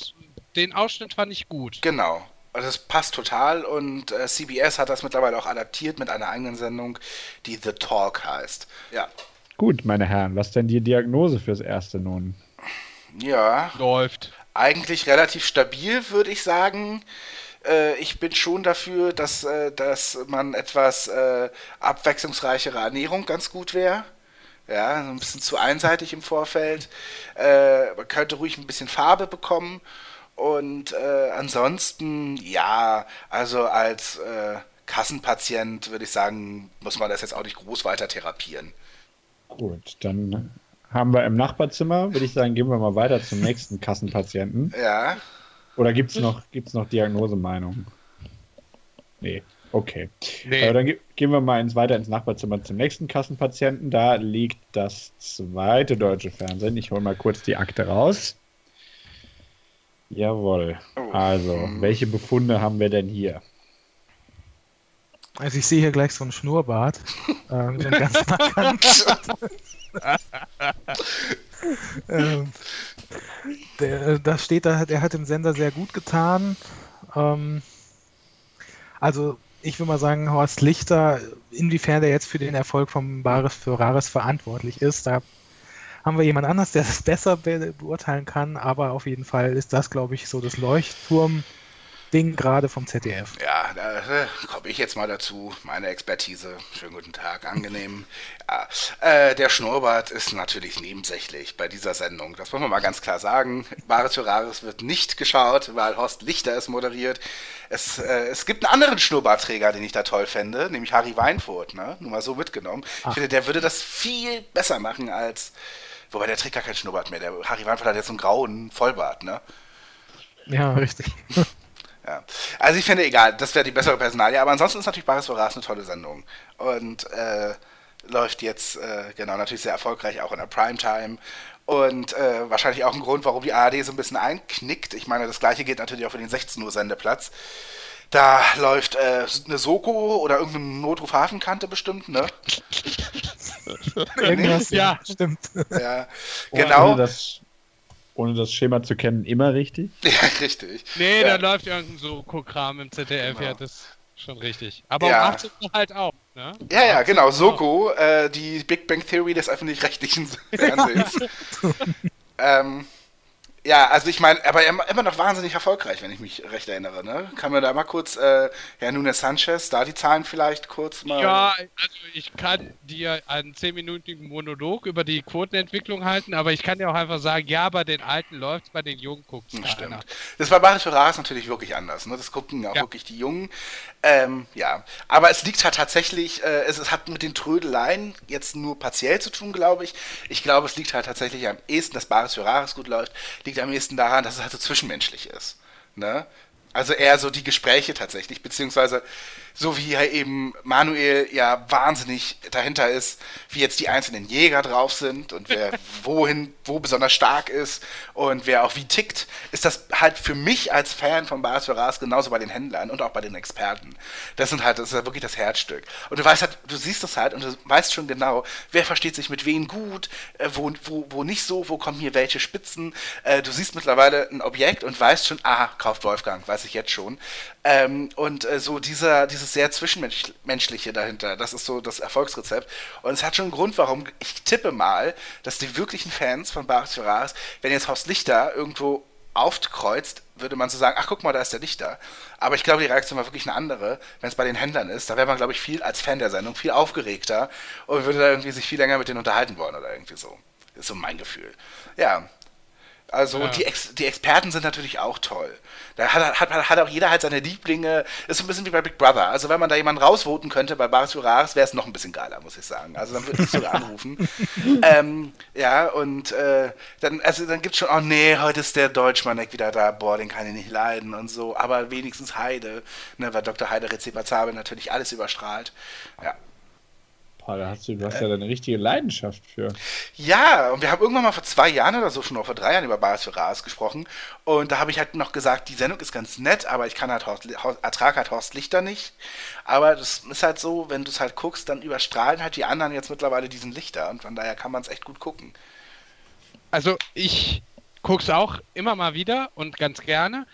den Ausschnitt fand ich gut. Genau. Also es passt total und äh, CBS hat das mittlerweile auch adaptiert mit einer eigenen Sendung, die The Talk heißt. Ja. Gut, meine Herren, was denn die Diagnose fürs Erste nun? Ja. Läuft. Eigentlich relativ stabil, würde ich sagen äh, ich bin schon dafür, dass, äh, dass man etwas äh, abwechslungsreichere Ernährung ganz gut wäre. Ja, so ein bisschen zu einseitig im Vorfeld. Äh, man könnte ruhig ein bisschen Farbe bekommen. Und äh, ansonsten, ja, also als äh, Kassenpatient würde ich sagen, muss man das jetzt auch nicht groß weiter therapieren. Gut, dann haben wir im Nachbarzimmer, würde ich sagen, gehen wir mal weiter zum nächsten Kassenpatienten. Ja. Oder gibt es noch, gibt's noch Diagnosemeinungen? Nee, okay. Nee. Aber dann ge gehen wir mal ins, weiter ins Nachbarzimmer zum nächsten Kassenpatienten. Da liegt das zweite deutsche Fernsehen. Ich hole mal kurz die Akte raus. Jawohl. Oh. Also, welche Befunde haben wir denn hier? Also ich sehe hier gleich so einen Schnurrbart. ähm, so ganz ähm, der, da steht, da, der hat dem Sender sehr gut getan. Ähm, also ich würde mal sagen, Horst Lichter, inwiefern der jetzt für den Erfolg von Bares für Rares verantwortlich ist, da haben wir jemand anders, der das besser be beurteilen kann, aber auf jeden Fall ist das, glaube ich, so das Leuchtturm Ding gerade vom ZDF. Ja, da äh, komme ich jetzt mal dazu. Meine Expertise. Schönen guten Tag, angenehm. Ja, äh, der Schnurrbart ist natürlich nebensächlich bei dieser Sendung. Das wollen wir mal ganz klar sagen. Bares für Rares wird nicht geschaut, weil Horst Lichter es moderiert. Es, äh, es gibt einen anderen Schnurrbartträger, den ich da toll fände, nämlich Harry Weinfurt. Ne? Nur mal so mitgenommen. Ach. Ich finde, der würde das viel besser machen als. Wobei der trägt gar keinen Schnurrbart mehr. Der Harry Weinfurt hat jetzt einen grauen Vollbart, ne? Ja, richtig. Ja. Also ich finde, egal, das wäre die bessere Personalie. Aber ansonsten ist natürlich Baris Vorace eine tolle Sendung. Und äh, läuft jetzt, äh, genau, natürlich sehr erfolgreich auch in der Primetime. Und äh, wahrscheinlich auch ein Grund, warum die ARD so ein bisschen einknickt. Ich meine, das gleiche gilt natürlich auch für den 16 Uhr Sendeplatz. Da läuft äh, eine Soko oder irgendeine Notruf-Hafenkante bestimmt, ne? Irgendwas, ja, stimmt. Ja, genau. Ohne das, ohne das Schema zu kennen, immer richtig? Ja, richtig. Nee, ja. da läuft irgendein Soko-Kram im ZDF, genau. ja, das ist schon richtig. Aber ja. um 18 Uhr halt auch, ne? Ja, ja, genau, Soko, äh, die Big Bang Theory des öffentlich-rechtlichen Fernsehens. ähm, Ja, also ich meine, aber immer, noch wahnsinnig erfolgreich, wenn ich mich recht erinnere. Ne? Kann man da mal kurz, äh, Herr Nunes Sanchez, da die Zahlen vielleicht kurz mal. Ja, also ich kann dir einen zehnminütigen Monolog über die Quotenentwicklung halten, aber ich kann dir auch einfach sagen, ja, bei den Alten läuft's, bei den Jungen guckt's Hm, keiner. Stimmt. Das bei Baris Ferraris natürlich wirklich anders. Ne? Das gucken auch Ja. wirklich die Jungen. Ähm, ja, aber es liegt halt tatsächlich, äh, es, es hat mit den Trödeleien jetzt nur partiell zu tun, glaube ich. Ich glaube, es liegt halt tatsächlich am ehesten, dass Baris Ferraris gut läuft, liegt am ehesten daran, dass es halt so zwischenmenschlich ist. Ne? Also eher so die Gespräche tatsächlich, beziehungsweise so wie ja eben Manuel ja wahnsinnig dahinter ist, wie jetzt die einzelnen Jäger drauf sind und wer wohin, wo besonders stark ist und wer auch wie tickt, ist das halt für mich als Fan von Baris Ferraris genauso bei den Händlern und auch bei den Experten. Das sind halt, das ist halt wirklich das Herzstück. Und du weißt halt, du siehst das halt und du weißt schon genau, wer versteht sich mit wem gut, äh, wo, wo, wo nicht so, wo kommen hier welche Spitzen. Äh, du siehst mittlerweile ein Objekt und weißt schon, ah, kauft Wolfgang, weiß ich jetzt schon. Ähm, und äh, so dieser, dieses sehr Zwischenmenschliche dahinter, das ist so das Erfolgsrezept. Und es hat schon einen Grund, warum ich tippe mal, dass die wirklichen Fans von Baris Ferraris, wenn jetzt Horst Lichter irgendwo aufkreuzt, würde man so sagen, ach guck mal, da ist der Lichter. Aber ich glaube, die Reaktion war wirklich eine andere, wenn es bei den Händlern ist. Da wäre man, glaube ich, viel als Fan der Sendung viel aufgeregter und würde da irgendwie sich viel länger mit denen unterhalten wollen oder irgendwie so. Das ist so mein Gefühl. Ja. Also Ja. die, Ex die Experten sind natürlich auch toll. Da hat, hat, hat auch jeder halt seine Lieblinge. Ist so ein bisschen wie bei Big Brother. Also wenn man da jemanden rausvoten könnte bei Baris Juraris, wäre es noch ein bisschen geiler, muss ich sagen. Also dann würde ich sogar anrufen. ähm, ja, und äh, dann, also dann gibt's schon, oh nee, heute ist der Deutschmanneck wieder da, boah, den kann ich nicht leiden und so. Aber wenigstens Heide, ne, weil Dr. Heide Rezepazabel natürlich alles überstrahlt. Ja. Da hast du, du hast ja eine richtige Leidenschaft für. Ja, und wir haben irgendwann mal vor zwei Jahren oder so schon, oder vor drei Jahren über Baris für Ras gesprochen. Und da habe ich halt noch gesagt, die Sendung ist ganz nett, aber ich kann halt Horst, Horst, ertrag halt Horst Lichter nicht. Aber das ist halt so, wenn du es halt guckst, dann überstrahlen halt die anderen jetzt mittlerweile diesen Lichter. Und von daher kann man es echt gut gucken. Also ich guck's auch immer mal wieder und ganz gerne.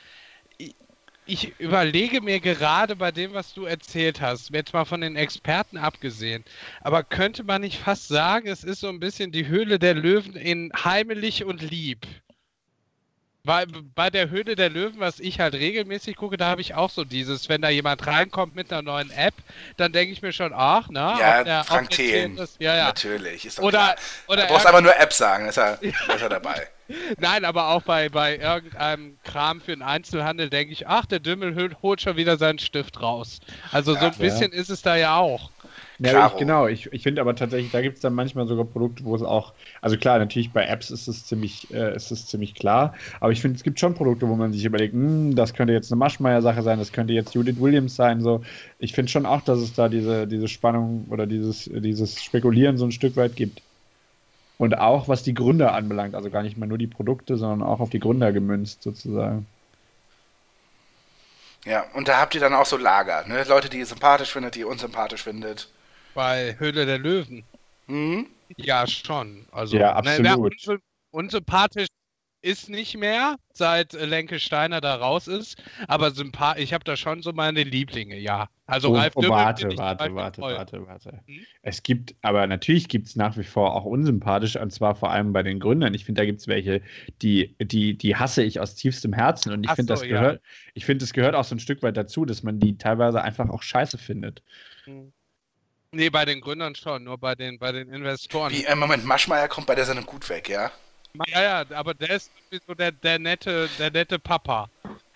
Ich- überlege mir gerade bei dem, was du erzählt hast, jetzt mal von den Experten abgesehen, aber könnte man nicht fast sagen, es ist so ein bisschen die Höhle der Löwen in heimelig und lieb? Weil bei der Höhle der Löwen, was ich halt regelmäßig gucke, da habe ich auch so dieses, wenn da jemand reinkommt mit einer neuen App, dann denke ich mir schon, ach, na, Ja, der- Frank Thelen. das- Ja, ja. Natürlich. Ist doch Oder, klar. oder Du brauchst einfach nur App sagen, ist er, ist er dabei. Nein, aber auch bei, bei irgendeinem Kram für den Einzelhandel denke ich, ach, der Dümmel hol- holt schon wieder seinen Stift raus. Also so ein bisschen ist es da ja auch. Ja, ich, genau, ich, ich finde aber tatsächlich, da gibt es dann manchmal sogar Produkte, wo es auch, also klar, natürlich bei Apps ist es ziemlich, äh, ist es ziemlich klar, aber ich finde, es gibt schon Produkte, wo man sich überlegt, hm, das könnte jetzt eine Maschmeyer-Sache sein, das könnte jetzt Judith Williams sein, so. Ich finde schon auch, dass es da diese, diese Spannung oder dieses, dieses Spekulieren so ein Stück weit gibt. Und auch was die Gründer anbelangt, also gar nicht mal nur die Produkte, sondern auch auf die Gründer gemünzt sozusagen. Ja, und da habt ihr dann auch so Lager, ne? Leute, die ihr sympathisch findet, die ihr unsympathisch findet. Bei Höhle der Löwen. Hm? Ja, schon. Also, Ja, ne, absolut. wer unsy- unsympathisch ist nicht mehr, seit äh, Lenke Steiner da raus ist, aber sympath ich habe da schon so meine Lieblinge, ja. Also Oh, Ralf oh, warte, warte, warte, warte, warte. Hm? Es gibt, aber natürlich gibt es nach wie vor auch unsympathisch, und zwar vor allem bei den Gründern. Ich finde, da gibt es welche, die, die, die hasse ich aus tiefstem Herzen. Und ich finde, so, das ja. gehört, ich finde, es gehört auch so ein Stück weit dazu, dass man die teilweise einfach auch scheiße findet. Nee, bei den Gründern schon, nur bei den, bei den Investoren. Wie, äh, Moment, Maschmeyer kommt bei der Sendung gut weg, ja? Ja, ja, aber der ist so der, der nette, der nette Papa.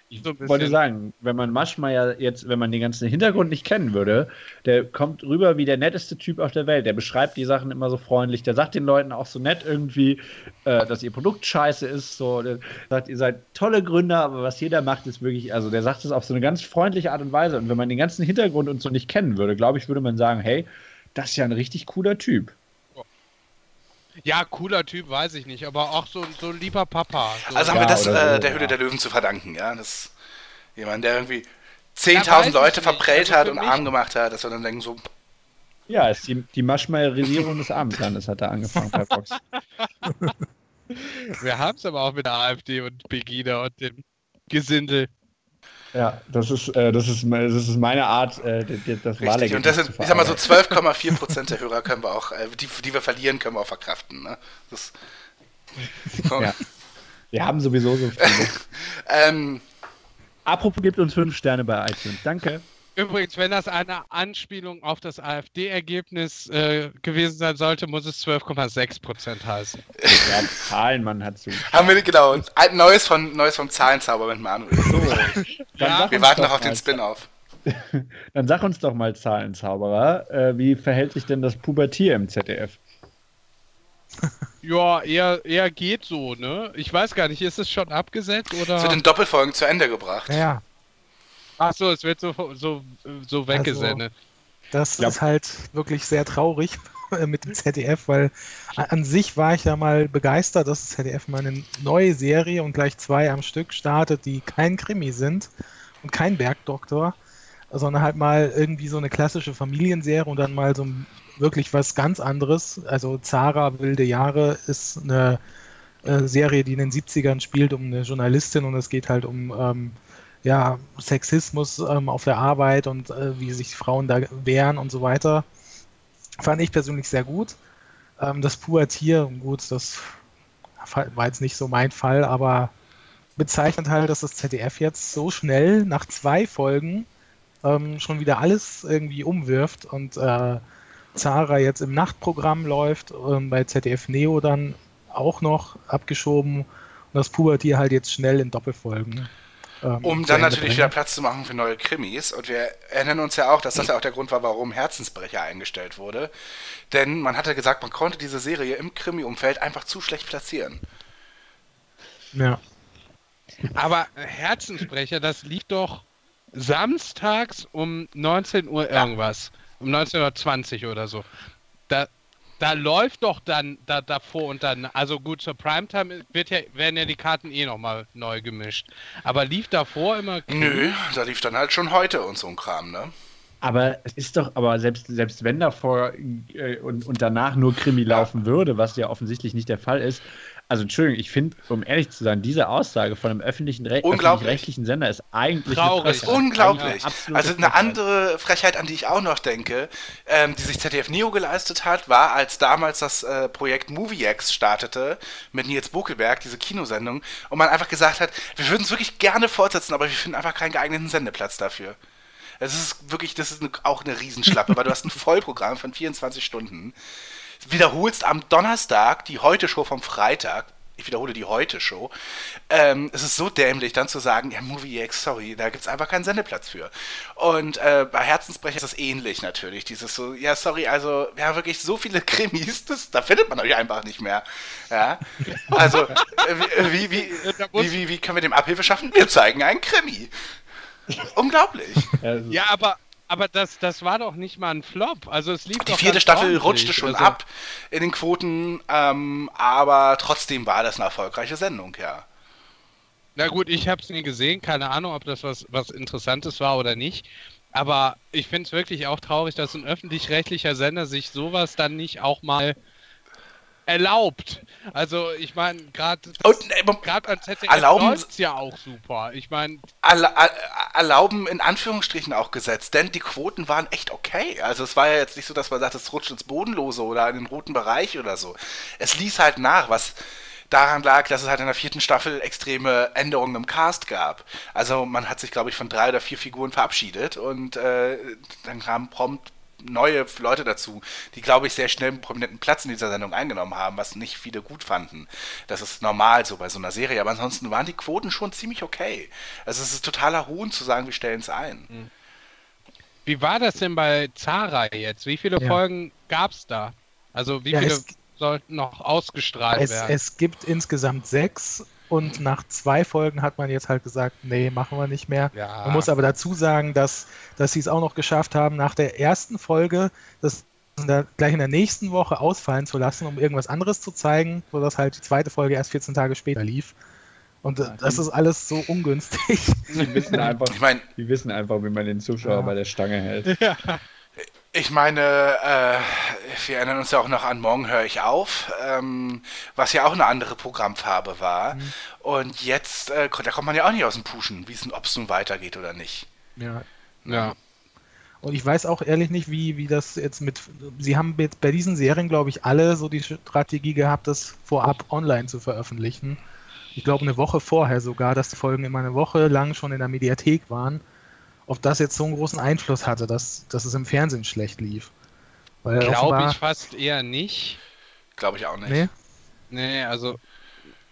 Ich So wollte sagen, wenn man Maschmeyer jetzt, wenn man den ganzen Hintergrund nicht kennen würde, der kommt rüber wie der netteste Typ auf der Welt. Der beschreibt die Sachen immer so freundlich. Der sagt den Leuten auch so nett irgendwie, äh, dass ihr Produkt scheiße ist. So, der sagt, ihr seid tolle Gründer, aber was jeder macht, ist wirklich, also der sagt es auf so eine ganz freundliche Art und Weise. Und wenn man den ganzen Hintergrund und so nicht kennen würde, glaube ich, würde man sagen, hey, das ist ja ein richtig cooler Typ. Ja, cooler Typ, weiß ich nicht, aber auch so, so ein lieber Papa. So. Also haben Ja, wir das äh, so, der Höhle ja. der Löwen zu verdanken, ja? Das jemand, der irgendwie Ja, 10.000 weiß ich Leute nicht. verprellt Also hat und arm gemacht hat, dass wir dann denken so, Ja, ist die, die Maschmeyerisierung des Abendlandes hat da angefangen bei Fox. Wir haben es aber auch mit der AfD und Pegida und dem Gesindel. Ja, das ist, äh, das ist, das ist meine Art, äh, das richtig. Wahlergebnis Und das sind, zu ich sag mal so verarbeiten. 12,4 Prozent der Hörer können wir auch, äh, die, die wir verlieren, können wir auch verkraften, ne? Das, Ja. Wir haben sowieso so viele. Ähm, Apropos, gibt uns fünf Sterne bei iTunes. Danke. Übrigens, wenn das eine Anspielung auf das AfD-Ergebnis äh, gewesen sein sollte, muss es 12,6% heißen. Ja, Zahlen, man hat zu. haben wir, genau, ein neues, von, neues vom Zahlenzauber mit Manuel. So, dann Ja, Wir warten noch auf den Spin-off. Dann sag uns doch mal, Zahlenzauberer, äh, wie verhält sich denn das Pubertier im ZDF? Ja, eher, eher geht so, ne? Ich weiß gar nicht, ist es schon abgesetzt Es oder? wird in Doppelfolgen zu Ende gebracht. Ja, Ach so, es wird so, so, so weggesendet. das Ja. ist halt wirklich sehr traurig mit dem ZDF, weil a- an sich war ich ja mal begeistert, dass das ZDF mal eine neue Serie und gleich zwei am Stück startet, die kein Krimi sind und kein Bergdoktor, sondern halt mal irgendwie so eine klassische Familienserie und dann mal so wirklich was ganz anderes. Also Zara Wilde Jahre ist eine äh, Serie, die in den 70ern spielt um eine Journalistin und es geht halt um ähm, ja, Sexismus ähm, auf der Arbeit und äh, wie sich Frauen da wehren und so weiter. Fand ich persönlich sehr gut. Ähm, das Pubertier, gut, das war jetzt nicht so mein Fall, aber bezeichnet halt, dass das ZDF jetzt so schnell nach zwei Folgen ähm, schon wieder alles irgendwie umwirft und äh, Zara jetzt im Nachtprogramm läuft, ähm, bei ZDF Neo dann auch noch abgeschoben und das Pubertier halt jetzt schnell in Doppelfolgen. Ähm, Um dann natürlich wieder bringen. Platz zu machen für neue Krimis. Und wir erinnern uns ja auch, dass das ja auch der Grund war, warum Herzensbrecher eingestellt wurde. Denn man hatte gesagt, man konnte diese Serie im Krimi-Umfeld einfach zu schlecht platzieren. Ja. Aber Herzensbrecher, das lief doch samstags um 19 Uhr irgendwas. Um 19.20 Uhr oder so. Da, da läuft doch dann da, davor und dann, also gut, zur Primetime wird ja, werden ja die Karten eh nochmal neu gemischt. Aber lief davor immer. Nö, da lief dann halt schon heute und so ein Kram, ne? Aber es ist doch, aber selbst, selbst wenn davor äh, und, und danach nur Krimi laufen würde, was ja offensichtlich nicht der Fall ist, also Entschuldigung, ich finde, um ehrlich zu sein, diese Aussage von einem öffentlichen Re öffentlich-rechtlichen Sender ist eigentlich Traurig. eine unglaublich. Eine Also eine Frechheit. andere Frechheit, an die ich auch noch denke, ähm, die sich ZDF Neo geleistet hat, war, als damals das äh, Projekt MovieX startete mit Nils Bokelberg, diese Kinosendung, und man einfach gesagt hat, wir würden es wirklich gerne fortsetzen, aber wir finden einfach keinen geeigneten Sendeplatz dafür. Es ist wirklich, das ist eine, auch eine Riesenschlappe, weil du hast ein Vollprogramm von 24 Stunden, wiederholst am Donnerstag die Heute-Show vom Freitag, ich wiederhole die Heute-Show, ähm, es ist so dämlich, dann zu sagen, ja, Movie X, sorry, da gibt es einfach keinen Sendeplatz für. Und äh, bei Herzensbrecher ist das ähnlich natürlich, dieses so, ja, sorry, also, wir haben wirklich so viele Krimis, das, da findet man euch einfach nicht mehr. Ja, also, äh, wie, wie, wie, wie, wie, können wir dem Abhilfe schaffen? Wir zeigen einen Krimi. Unglaublich. Ja, aber, aber das, das war doch nicht mal ein Flop. Also es lief Die vierte Staffel rutschte schon also, ab in den Quoten, ähm, aber trotzdem war das eine erfolgreiche Sendung, ja. Na gut, ich habe es nie gesehen. Keine Ahnung, ob das was, was Interessantes war oder nicht. Aber ich finde es wirklich auch traurig, dass ein öffentlich-rechtlicher Sender sich sowas dann nicht auch mal erlaubt. Also ich meine, gerade äh, gerade an ZDF erlauben- ja auch super. Ich meine, Erla er- erlauben in Anführungsstrichen auch gesetzt, denn die Quoten waren echt okay. Also es war ja jetzt nicht so, dass man sagt, es rutscht ins Bodenlose oder in den roten Bereich oder so. Es ließ halt nach, was daran lag, dass es halt in der vierten Staffel extreme Änderungen im Cast gab. Also man hat sich, glaube ich, von drei oder vier Figuren verabschiedet und äh, dann kamen prompt neue Leute dazu, die, glaube ich, sehr schnell einen prominenten Platz in dieser Sendung eingenommen haben, was nicht viele gut fanden. Das ist normal so bei so einer Serie, aber ansonsten waren die Quoten schon ziemlich okay. Also es ist totaler Hohn zu sagen, wir stellen es ein. wie war das denn bei Zara jetzt? Wie viele Ja. Folgen gab's da? Also wie Ja, viele es- sollten noch ausgestrahlt Es, werden? es gibt insgesamt sechs und nach zwei Folgen hat man jetzt halt gesagt, nee, machen wir nicht mehr. Ja. Man muss aber dazu sagen, dass, dass sie es auch noch geschafft haben, nach der ersten Folge das in der, gleich in der nächsten Woche ausfallen zu lassen, um irgendwas anderes zu zeigen, sodass halt die zweite Folge erst 14 Tage später lief. Und das ist alles so ungünstig. die wissen einfach, Ich meine, die wissen einfach, wie man den Zuschauer Ja. bei der Stange hält. Ich meine, äh, wir erinnern uns ja auch noch an Morgen höre ich auf, ähm, was ja auch eine andere Programmfarbe war. Und jetzt, äh, da kommt man ja auch nicht aus dem Puschen, wie es ob es nun weitergeht oder nicht. Ja. ja. Und ich weiß auch ehrlich nicht, wie, wie das jetzt mit. Sie haben jetzt bei diesen Serien, glaube ich, alle so die Strategie gehabt, das vorab online zu veröffentlichen. ich glaube eine Woche vorher sogar, dass die Folgen immer eine Woche lang schon in der Mediathek waren, ob das jetzt so einen großen Einfluss hatte, dass, dass es im Fernsehen schlecht lief. Weil Glaube offenbar- ich fast eher nicht. Glaube ich auch nicht. Nee? Nee, also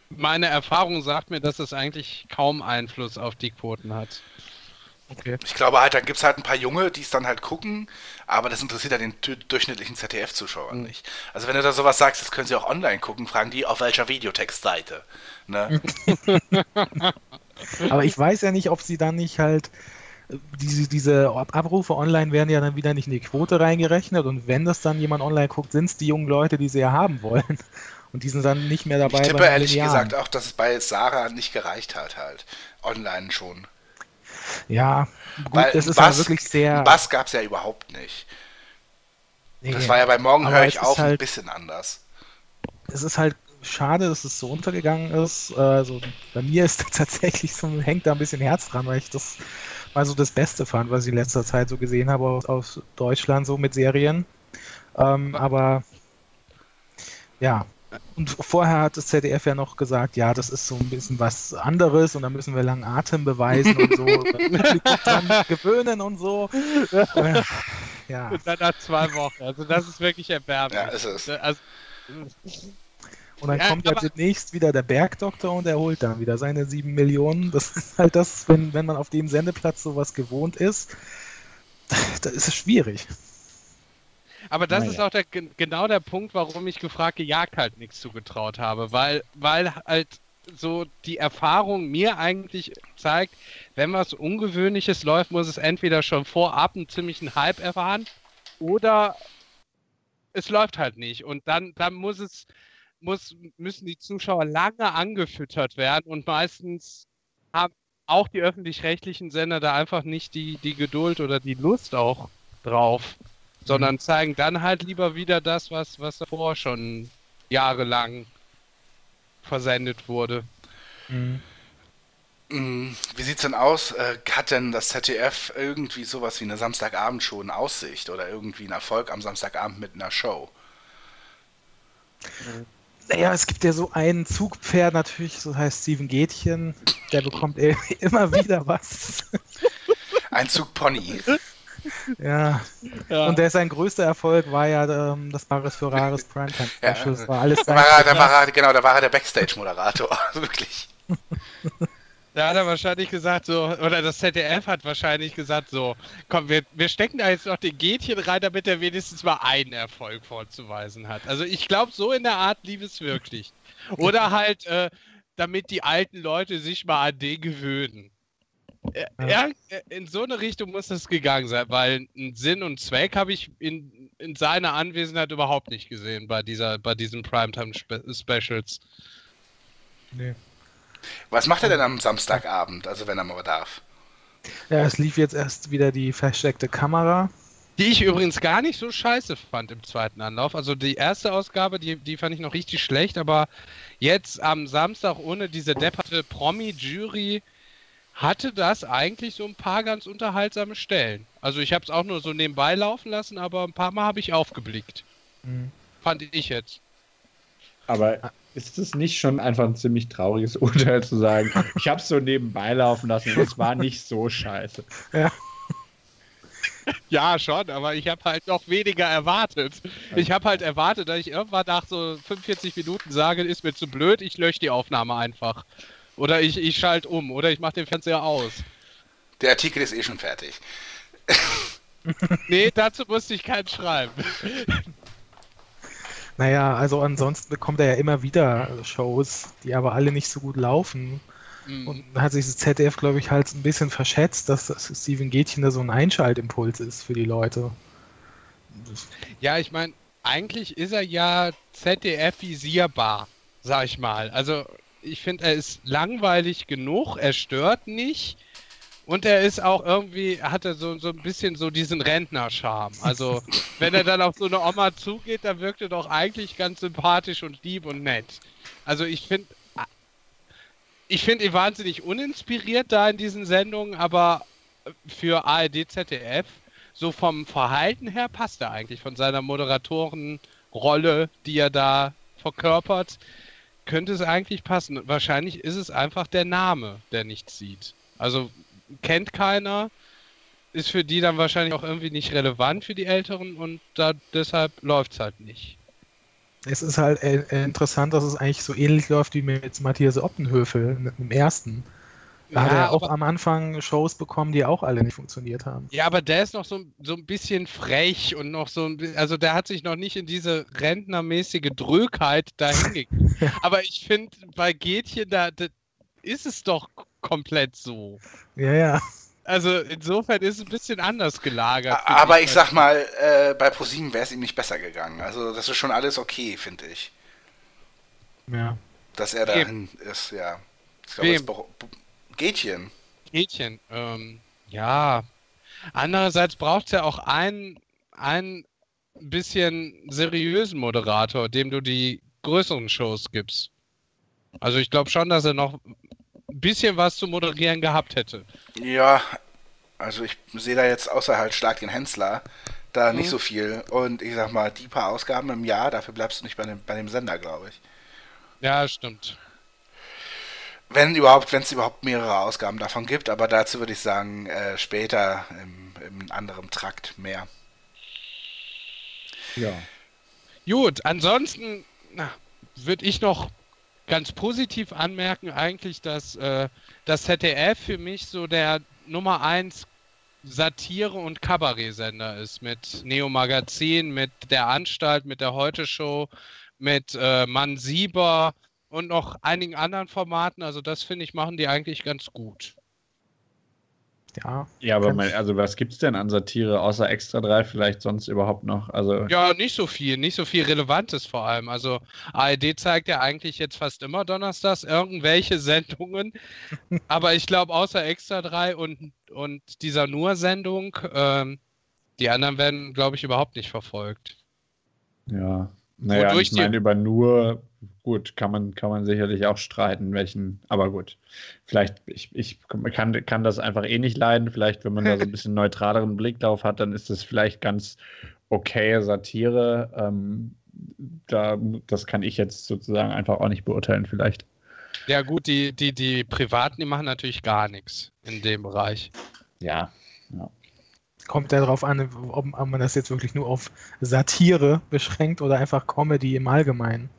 meine Erfahrung sagt mir, dass es eigentlich kaum Einfluss auf die Quoten hat. Okay. Ich glaube halt, da gibt es halt ein paar Junge, die es dann halt gucken, aber das interessiert ja den durchschnittlichen ZDF-Zuschauer Mhm. nicht. Also wenn du da sowas sagst, das können sie auch online gucken, fragen die, auf welcher Videotextseite. Ne? Aber ich weiß ja nicht, ob sie dann nicht halt diese, diese Abrufe online werden ja dann wieder nicht in die Quote reingerechnet und wenn das dann jemand online guckt, sind es die jungen Leute, die sie ja haben wollen. Und die sind dann nicht mehr dabei. Ich tippe ehrlich Linearen. gesagt auch, dass es bei Sarah nicht gereicht hat halt. Online schon. Ja, gut, Weil das ist halt Bass- wirklich sehr. Bass gab es ja überhaupt nicht. Nee, Das war ja bei Morgen höre ich ist auf ein halt- bisschen anders. es ist halt schade, dass es so untergegangen ist. Also bei mir ist tatsächlich so, hängt da ein bisschen Herz dran, weil ich das mal so das Beste fand, was ich in letzter Zeit so gesehen habe aus, aus Deutschland, so mit Serien. Ähm, aber ja. Und vorher hat das ZDF ja noch gesagt, ja, das ist so ein bisschen was anderes und da müssen wir langen Atem beweisen und so, Publikum dran gewöhnen und so. Ja. Und dann nach zwei Wochen. Also das ist wirklich erbärmlich. Ja, ist es. Also, Und dann Ja, kommt ja demnächst wieder der Bergdoktor und er holt dann wieder seine sieben Millionen. Das ist halt das, wenn, wenn man auf dem Sendeplatz sowas gewohnt ist, da ist es schwierig. Aber das Naja. ist auch der, gen- genau der Punkt, warum ich gefragt gejagt halt nichts zugetraut habe, weil, weil halt so die Erfahrung mir eigentlich zeigt, wenn was Ungewöhnliches läuft, muss es entweder schon vorab einen ziemlichen Hype erfahren oder es läuft halt nicht. Und dann, dann muss es, muss, müssen die Zuschauer lange angefüttert werden und meistens haben auch die öffentlich-rechtlichen Sender da einfach nicht die, die Geduld oder die Lust auch drauf sondern zeigen dann halt lieber wieder das, was, was davor schon jahrelang versendet wurde. Mm, Wie sieht's denn aus? Äh, Hat denn das ZDF irgendwie sowas wie eine Samstagabendshow in Aussicht oder irgendwie einen Erfolg am Samstagabend mit einer Show? Naja, es gibt ja so ein Zugpferd natürlich, das heißt Steven Gätchen, der bekommt eh immer wieder was. Ein Zugpony. Ja. Und der sein größter Erfolg war ja ähm, das Bares für Rares Primetime Ja. Special. Das war alles Da war er, da war er, genau, da war er der Backstage-Moderator. Wirklich. Da hat er wahrscheinlich gesagt so, oder das ZDF hat wahrscheinlich gesagt so, komm, wir, wir stecken da jetzt noch den Gätchen rein, damit er wenigstens mal einen Erfolg vorzuweisen hat. Also ich glaube, so in der Art lief es wirklich. Oder halt, äh, damit die alten Leute sich mal an den gewöhnen. Äh, Ja. Ja, in so eine Richtung muss das gegangen sein, weil einen Sinn und Zweck habe ich in, in seiner Anwesenheit überhaupt nicht gesehen bei dieser, bei diesen Primetime-Specials. Nee. Was macht er denn am Samstagabend, also wenn er mal darf? Ja, es lief jetzt erst wieder die versteckte Kamera. Die ich übrigens gar nicht so scheiße fand im zweiten Anlauf. Also die erste Ausgabe, die, die fand ich noch richtig schlecht, aber jetzt am Samstag ohne diese depperte Promi-Jury hatte das eigentlich so ein paar ganz unterhaltsame Stellen. Also ich habe es auch nur so nebenbei laufen lassen, aber ein paar Mal habe ich aufgeblickt. Mhm. Fand ich jetzt. Aber ist es nicht schon einfach ein ziemlich trauriges Urteil zu sagen, ich habe es so nebenbei laufen lassen und es war nicht so scheiße. Ja, schon, aber ich habe halt noch weniger erwartet. Ich habe halt erwartet, dass ich irgendwann nach so 45 Minuten sage, ist mir zu blöd, ich lösche die Aufnahme einfach. Oder ich, ich schalte um oder ich mache den Fernseher aus. Der Artikel ist eh schon fertig. Nee, dazu musste ich keinen schreiben. Naja, also ansonsten bekommt er ja immer wieder Shows, die aber alle nicht so gut laufen. Mhm. Und hat sich das ZDF, glaube ich, halt ein bisschen verschätzt, dass das Steven Gätchen da so ein Einschaltimpuls ist für die Leute. Ja, ich meine, eigentlich ist er ja ZDF-visierbar, sag ich mal. Also, ich finde, er ist langweilig genug, er stört nicht. Und er ist auch irgendwie, hat er so, so ein bisschen so diesen Rentnerscharme. Also, wenn er dann auf so eine Oma zugeht, dann wirkt er doch eigentlich ganz sympathisch und lieb und nett. Also, ich finde, ich finde ihn wahnsinnig uninspiriert da in diesen Sendungen, aber für ARD, ZDF, so vom Verhalten her passt er eigentlich von seiner Moderatorenrolle, die er da verkörpert. könnte es eigentlich passen. Wahrscheinlich ist es einfach der Name, der nichts sieht. Also kennt keiner, ist für die dann wahrscheinlich auch irgendwie nicht relevant für die Älteren und da, deshalb läuft es halt nicht. Es ist halt äh, äh, interessant, dass es eigentlich so ähnlich läuft wie mit Matthias Optenhöfel im ersten. Da hat er auch aber, am Anfang Shows bekommen, die auch alle nicht funktioniert haben. ja, aber der ist noch so, so ein bisschen frech und noch so ein bi- also der hat sich noch nicht in diese rentnermäßige Drögheit dahingegeben. aber ich finde, bei Gätchen, da, da ist es doch komplett so. Ja, ja. Also insofern ist es ein bisschen anders gelagert. Aber ich sag mal, äh, bei ProSieben wäre es ihm nicht besser gegangen. Also das ist schon alles okay, finde ich. ja. Dass er dahin ist, ja. Ich glaube, Wem? Gätchen. Mädchen. Ähm, ja. Andererseits braucht es ja auch einen, einen bisschen seriösen Moderator, dem du die größeren Shows gibst. Also ich glaube schon, dass er noch ein bisschen was zu moderieren gehabt hätte. Ja, also ich sehe da jetzt außer halt stark den Hensler da nicht Mhm. so viel. Und ich sag mal, die paar Ausgaben im Jahr, dafür bleibst du nicht bei dem, bei dem Sender, glaube ich. Ja, stimmt. Wenn überhaupt, wenn es überhaupt mehrere Ausgaben davon gibt, aber dazu würde ich sagen, äh, später im, im anderen Trakt mehr. Ja. Gut, ansonsten würde ich noch ganz positiv anmerken, eigentlich, dass äh, das ZDF für mich so der Nummer 1 Satire- und Kabarett-Sender ist. Mit Neo Magazin, mit der Anstalt, mit der Heute-Show, mit äh, Mann Sieber und noch einigen anderen Formaten. Also, das finde ich, machen die eigentlich ganz gut. Ja. Ja, aber mein, also was gibt's denn an Satire außer Extra 3 vielleicht sonst überhaupt noch? Also Ja, nicht so viel, nicht so viel Relevantes vor allem. Also ARD zeigt ja eigentlich jetzt fast immer donnerstags irgendwelche Sendungen. Aber ich glaube, außer Extra 3 und, und dieser Nur-Sendung, ähm, die anderen werden, glaube ich, überhaupt nicht verfolgt. Ja, naja, Wodurch ich meine, über nur, gut, kann man, kann man sicherlich auch streiten, welchen, aber gut. Vielleicht, ich, ich kann, kann das einfach eh nicht leiden. Vielleicht, wenn man da so ein bisschen neutraleren Blick drauf hat, dann ist das vielleicht ganz okay Satire. Ähm, da, das kann ich jetzt sozusagen einfach auch nicht beurteilen, vielleicht. Ja, gut, die, die, die Privaten, die machen natürlich gar nichts in dem Bereich. Ja. Kommt ja darauf an, ob, ob man das jetzt wirklich nur auf Satire beschränkt oder einfach Comedy im Allgemeinen.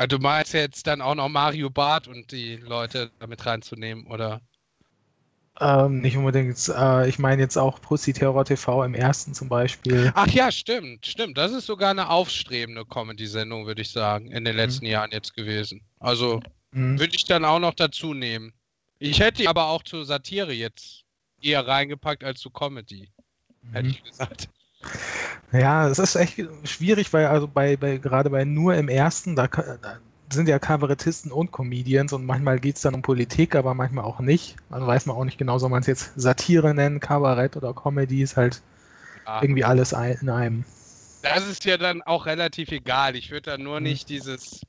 Also, du meinst jetzt dann auch noch Mario Barth und die Leute damit reinzunehmen, oder? Ähm, nicht unbedingt, äh, ich meine jetzt auch Pussy Terror TV im ersten zum Beispiel. Ach ja, stimmt, stimmt. Das ist sogar eine aufstrebende Comedy-Sendung, würde ich sagen, in den letzten Jahren jetzt gewesen. Also Mhm. würde ich dann auch noch dazu nehmen. Ich hätte die aber auch zur Satire jetzt eher reingepackt als zu Comedy, hätte Mhm. ich gesagt. Ja, es ist echt schwierig, weil also bei, bei gerade bei nur im ersten, da, da sind ja Kabarettisten und Comedians und manchmal geht es dann um Politik, aber manchmal auch nicht. Dann weiß man auch nicht genau, soll man es jetzt Satire nennen, Kabarett oder Comedy, ist halt Ja. irgendwie alles in einem. Das ist ja dann auch relativ egal. Ich würde dann nur Mhm. nicht dieses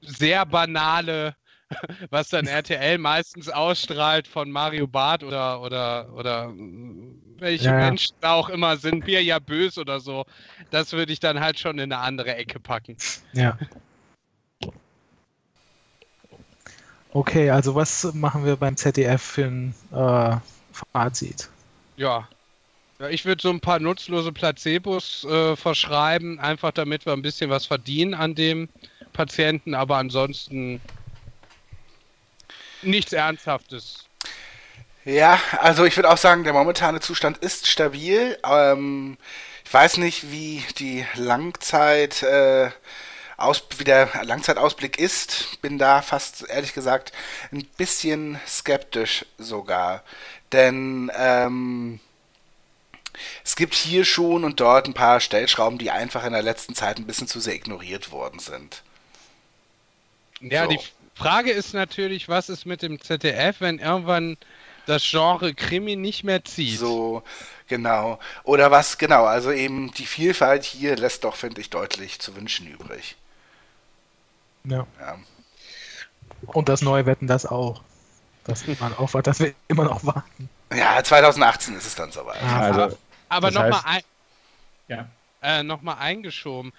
sehr banale, was dann RTL meistens ausstrahlt von Mario Barth oder oder oder welche Ja. Menschen da auch immer sind, wir ja böse oder so. Das würde ich dann halt schon in eine andere Ecke packen. Ja. Okay, also was machen wir beim ZDF für ein äh, Fazit? Ja. ja ich würde so ein paar nutzlose Placebos äh, verschreiben, einfach damit wir ein bisschen was verdienen an dem Patienten, aber ansonsten nichts Ernsthaftes. Ja, also ich würde auch sagen, der momentane Zustand ist stabil. Ähm, ich weiß nicht, wie die Langzeit, äh, aus, wie der Langzeitausblick ist. Bin da fast ehrlich gesagt ein bisschen skeptisch sogar. Denn ähm, es gibt hier schon und dort ein paar Stellschrauben, die einfach in der letzten Zeit ein bisschen zu sehr ignoriert worden sind. Ja, So. die Frage ist natürlich, was ist mit dem ZDF, wenn irgendwann das Genre Krimi nicht mehr zieht? So, genau. Oder was, genau, also eben die Vielfalt hier lässt doch, finde ich, deutlich zu wünschen übrig. Ja. Ja. Und das neue Wetten das auch. Das man auf, dass wir immer noch warten. Ja, 2018 ist es dann soweit. Ah, Also, Aber nochmal ein, ja. äh, noch mal eingeschoben.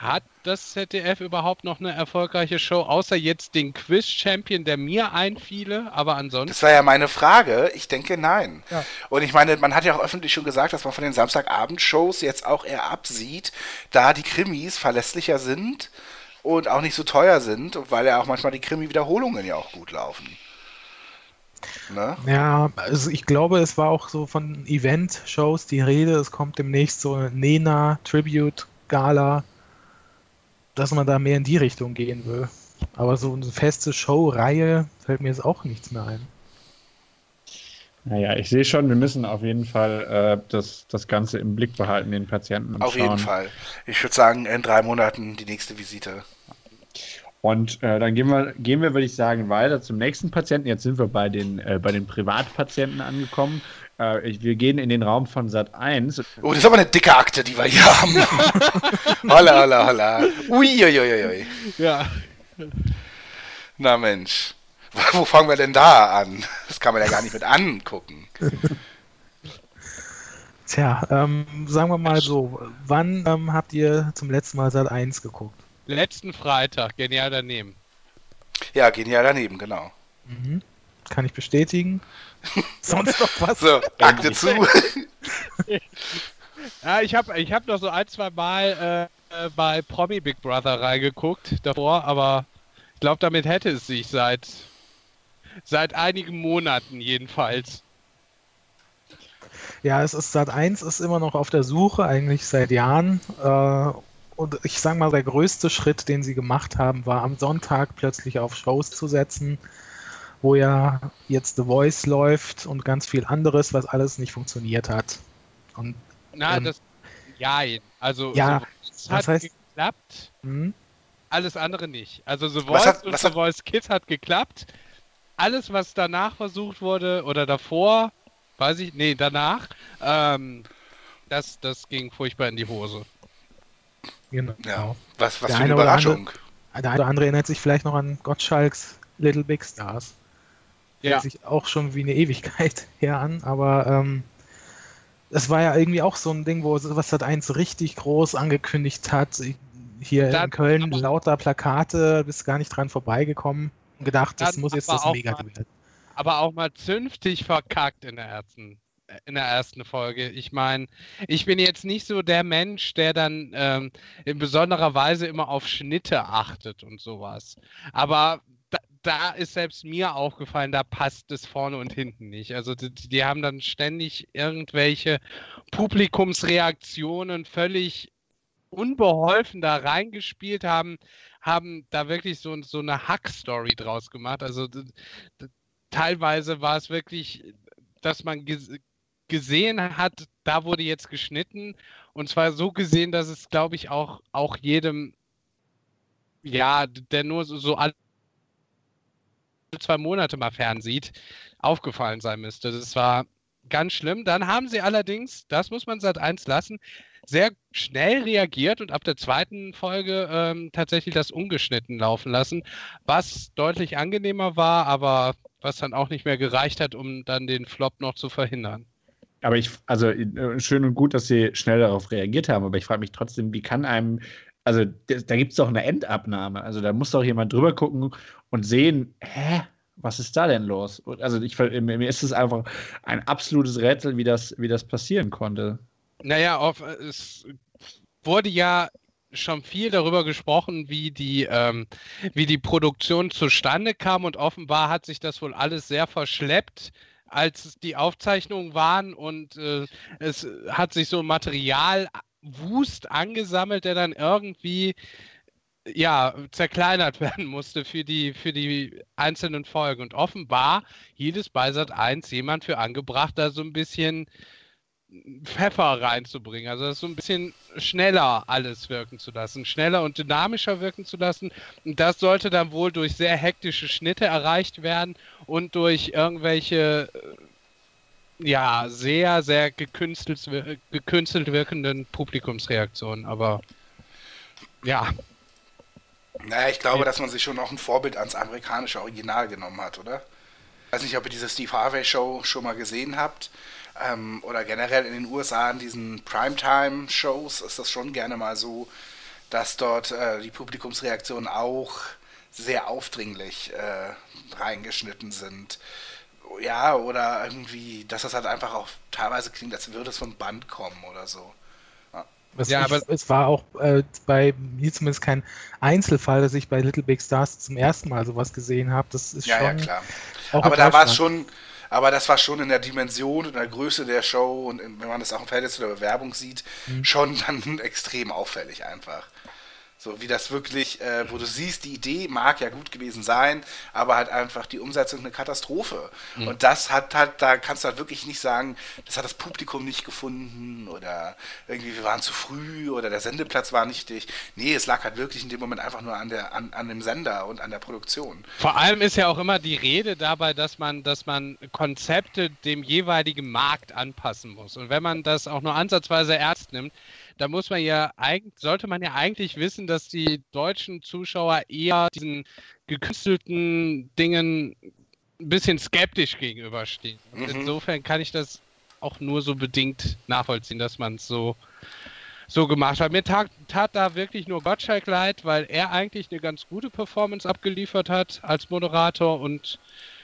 Hat das ZDF überhaupt noch eine erfolgreiche Show, außer jetzt den Quiz-Champion, der mir einfiele, aber ansonsten. Das war ja meine Frage. Ich denke, nein. Ja. Und ich meine, man hat ja auch öffentlich schon gesagt, dass man von den Samstagabend-Shows jetzt auch eher absieht, da die Krimis verlässlicher sind und auch nicht so teuer sind, und weil ja auch manchmal die Krimi-Wiederholungen ja auch gut laufen. Ne? Ja, also ich glaube, es war auch so von Event-Shows die Rede. Es kommt demnächst so eine Nena Tribute Gala, dass man da mehr in die Richtung gehen will. Aber so eine feste Show-Reihe fällt mir jetzt auch nichts mehr ein. Naja, ich sehe schon, wir müssen auf jeden Fall äh, das, das Ganze im Blick behalten, den Patienten. Auf jeden anschauen. Fall. Ich würde sagen, in drei Monaten die nächste Visite. Und äh, dann gehen wir, gehen wir, würde ich sagen, weiter zum nächsten Patienten. Jetzt sind wir bei den, äh, bei den Privatpatienten angekommen. Äh, ich, wir gehen in den Raum von Sat 1. Oh, das ist aber eine dicke Akte, die wir hier haben. holla, holla, holla. Uiuiuiui. Ja. Na Mensch. Wo fangen wir denn da an? Das kann man ja gar nicht mit angucken. Tja, ähm, sagen wir mal so, wann ähm, habt ihr zum letzten Mal Sat 1 geguckt? Letzten Freitag, genial daneben. Ja, genial daneben, genau. Mhm. Kann ich bestätigen. Sonst noch was? So, Akte zu. Ja, ich habe ich hab noch so ein, zwei Mal äh, äh, bei Promi Big Brother reingeguckt davor, aber ich glaube, damit hätte es sich seit, seit einigen Monaten jedenfalls. Ja, es ist Sat 1 ist immer noch auf der Suche, eigentlich seit Jahren. Äh, und ich sage mal, der größte Schritt, den sie gemacht haben, war am Sonntag plötzlich auf Shows zu setzen, wo ja jetzt The Voice läuft und ganz viel anderes, was alles nicht funktioniert hat. Und Na, Ähm, das. Ja, also ja, es was hat heißt- geklappt, hm, alles andere nicht. Also The Voice hat- und The hat- Voice Kids hat geklappt. Alles, was danach versucht wurde oder davor, weiß ich, nee, danach, ähm, das, das ging furchtbar in die Hose. genau. Ja, was, was Der für eine eine oder andere- Überraschung. Der eine oder andere erinnert sich vielleicht noch an Gottschalks Little Big Stars. Ja. Hört sich auch schon wie eine Ewigkeit her an, aber ähm, es war ja irgendwie auch so ein Ding, wo was Sat 1 richtig groß angekündigt hat. Hier Dann in Köln lauter Plakate, bist gar nicht dran vorbeigekommen und gedacht, das muss jetzt das Mega mal- werden. aber auch mal zünftig verkackt in der ersten in der ersten Folge. Ich meine, ich bin jetzt nicht so der Mensch, der dann ähm, in besonderer Weise immer auf Schnitte achtet und sowas. Aber da, ist selbst mir aufgefallen, da passt es vorne und hinten nicht. Also die, die haben dann ständig irgendwelche Publikumsreaktionen völlig unbeholfen da reingespielt haben, haben da wirklich so, so eine Hack-Story draus gemacht. Also teilweise war es wirklich, dass man ges gesehen hat, da wurde jetzt geschnitten und zwar so gesehen, dass es, glaube ich, auch, auch jedem, ja, der nur so, so alle zwei Monate mal fernsieht, aufgefallen sein müsste. Das war ganz schlimm. Dann haben sie allerdings, das muss man seit eins lassen, sehr schnell reagiert und ab der zweiten Folge ähm, tatsächlich das ungeschnitten laufen lassen, was deutlich angenehmer war, aber was dann auch nicht mehr gereicht hat, um dann den Flop noch zu verhindern. Aber ich, also äh, schön und gut, dass sie schnell darauf reagiert haben, aber ich frage mich trotzdem, wie kann einem, also da gibt es doch eine Endabnahme. Also da muss doch jemand drüber gucken und sehen, hä, was ist da denn los? Also ich, mir ist es einfach ein absolutes Rätsel, wie das, wie das passieren konnte. Naja, auf, es wurde ja schon viel darüber gesprochen, wie die, ähm, wie die Produktion zustande kam und offenbar hat sich das wohl alles sehr verschleppt, als die Aufzeichnungen waren und äh, es hat sich so Materialwust angesammelt, der dann irgendwie ja, zerkleinert werden musste für die, für die einzelnen Folgen. Und offenbar hielt es bei Sat 1 jemand für angebracht, da so ein bisschen Pfeffer reinzubringen. Also das so ein bisschen schneller alles wirken zu lassen, schneller und dynamischer wirken zu lassen. Und das sollte dann wohl durch sehr hektische Schnitte erreicht werden und durch irgendwelche äh, ja, sehr, sehr gekünstelt, wir- gekünstelt wirkenden Publikumsreaktionen. Aber ja, Naja, ich glaube, dass man sich schon auch ein Vorbild ans amerikanische Original genommen hat, oder? Ich weiß nicht, ob ihr diese Steve Harvey Show schon mal gesehen habt. Ähm, oder generell in den USA in diesen Primetime-Shows ist das schon gerne mal so, dass dort äh, die Publikumsreaktionen auch sehr aufdringlich äh, reingeschnitten sind. Ja, oder irgendwie, dass das halt einfach auch teilweise klingt, als würde es vom Band kommen oder so. Was Ja, ich, aber- es war auch äh, bei mir zumindest kein Einzelfall, dass ich bei Little Big Stars zum ersten Mal sowas gesehen habe. Das ist Ja, schon. ja, klar. auch Aber da war es schon, aber das war schon in der Dimension, in der Größe der Show und in, wenn man das auch im Verhältnis zu der Bewerbung sieht, Mhm. schon dann extrem auffällig einfach. So wie das wirklich, äh, wo du siehst, die Idee mag ja gut gewesen sein, aber halt einfach die Umsetzung eine Katastrophe. Mhm. Und das hat halt, da kannst du halt wirklich nicht sagen, das hat das Publikum nicht gefunden oder irgendwie wir waren zu früh oder der Sendeplatz war nicht dicht. Nee, es lag halt wirklich in dem Moment einfach nur an der, an, an dem Sender und an der Produktion. Vor allem ist ja auch immer die Rede dabei, dass man, dass man Konzepte dem jeweiligen Markt anpassen muss. Und wenn man das auch nur ansatzweise ernst nimmt, da muss man ja eigentlich, sollte man ja eigentlich wissen, dass die deutschen Zuschauer eher diesen gekünstelten Dingen ein bisschen skeptisch gegenüberstehen. Und Mhm. insofern kann ich das auch nur so bedingt nachvollziehen, dass man es so so gemacht hat. Mir tat, tat da wirklich nur Gottschalk leid, weil er eigentlich eine ganz gute Performance abgeliefert hat als Moderator und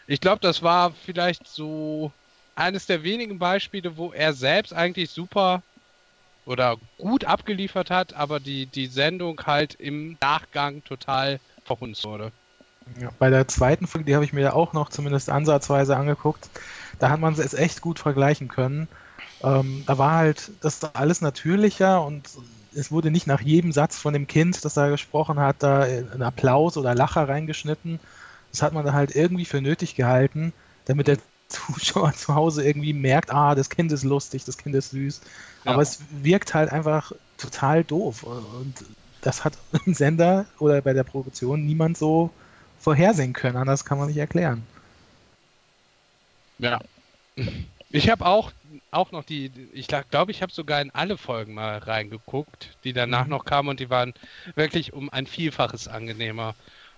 ich glaube, das war vielleicht so eines der wenigen Beispiele, wo er selbst eigentlich super oder gut abgeliefert hat, aber die, die Sendung halt im Nachgang total verhunzt wurde. Ja, bei der zweiten Folge, die habe ich mir ja auch noch zumindest ansatzweise angeguckt, da hat man es echt gut vergleichen können. Ähm, da war halt das alles natürlicher und es wurde nicht nach jedem Satz von dem Kind, das da gesprochen hat, da ein Applaus oder Lacher reingeschnitten. Das hat man da halt irgendwie für nötig gehalten, damit der Zuschauer zu Hause irgendwie merkt, ah, das Kind ist lustig, das Kind ist süß. Ja. Aber es wirkt halt einfach total doof. Und das hat im Sender oder bei der Produktion niemand so vorhersehen können. Anders kann man nicht erklären. Ja. Ich habe auch, auch noch die, ich glaube, ich habe sogar in alle Folgen mal reingeguckt, die danach Mhm. noch kamen und die waren wirklich um ein Vielfaches angenehmer.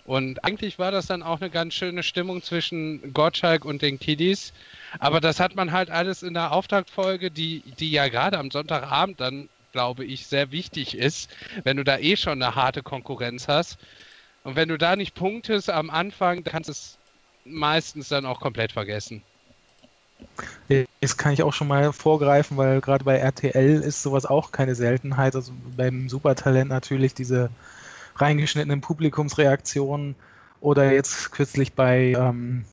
Und eigentlich war das dann auch eine ganz schöne Stimmung zwischen Gottschalk und den Kiddies. Aber das hat man halt alles in der Auftaktfolge, die, die ja gerade am Sonntagabend dann, glaube ich, sehr wichtig ist, wenn du da eh schon eine harte Konkurrenz hast. Und wenn du da nicht punktest am Anfang, kannst du es meistens dann auch komplett vergessen. Jetzt kann ich auch schon mal vorgreifen, weil gerade bei RTL ist sowas auch keine Seltenheit. Also beim Supertalent natürlich diese reingeschnittenen Publikumsreaktionen oder jetzt kürzlich bei ähm,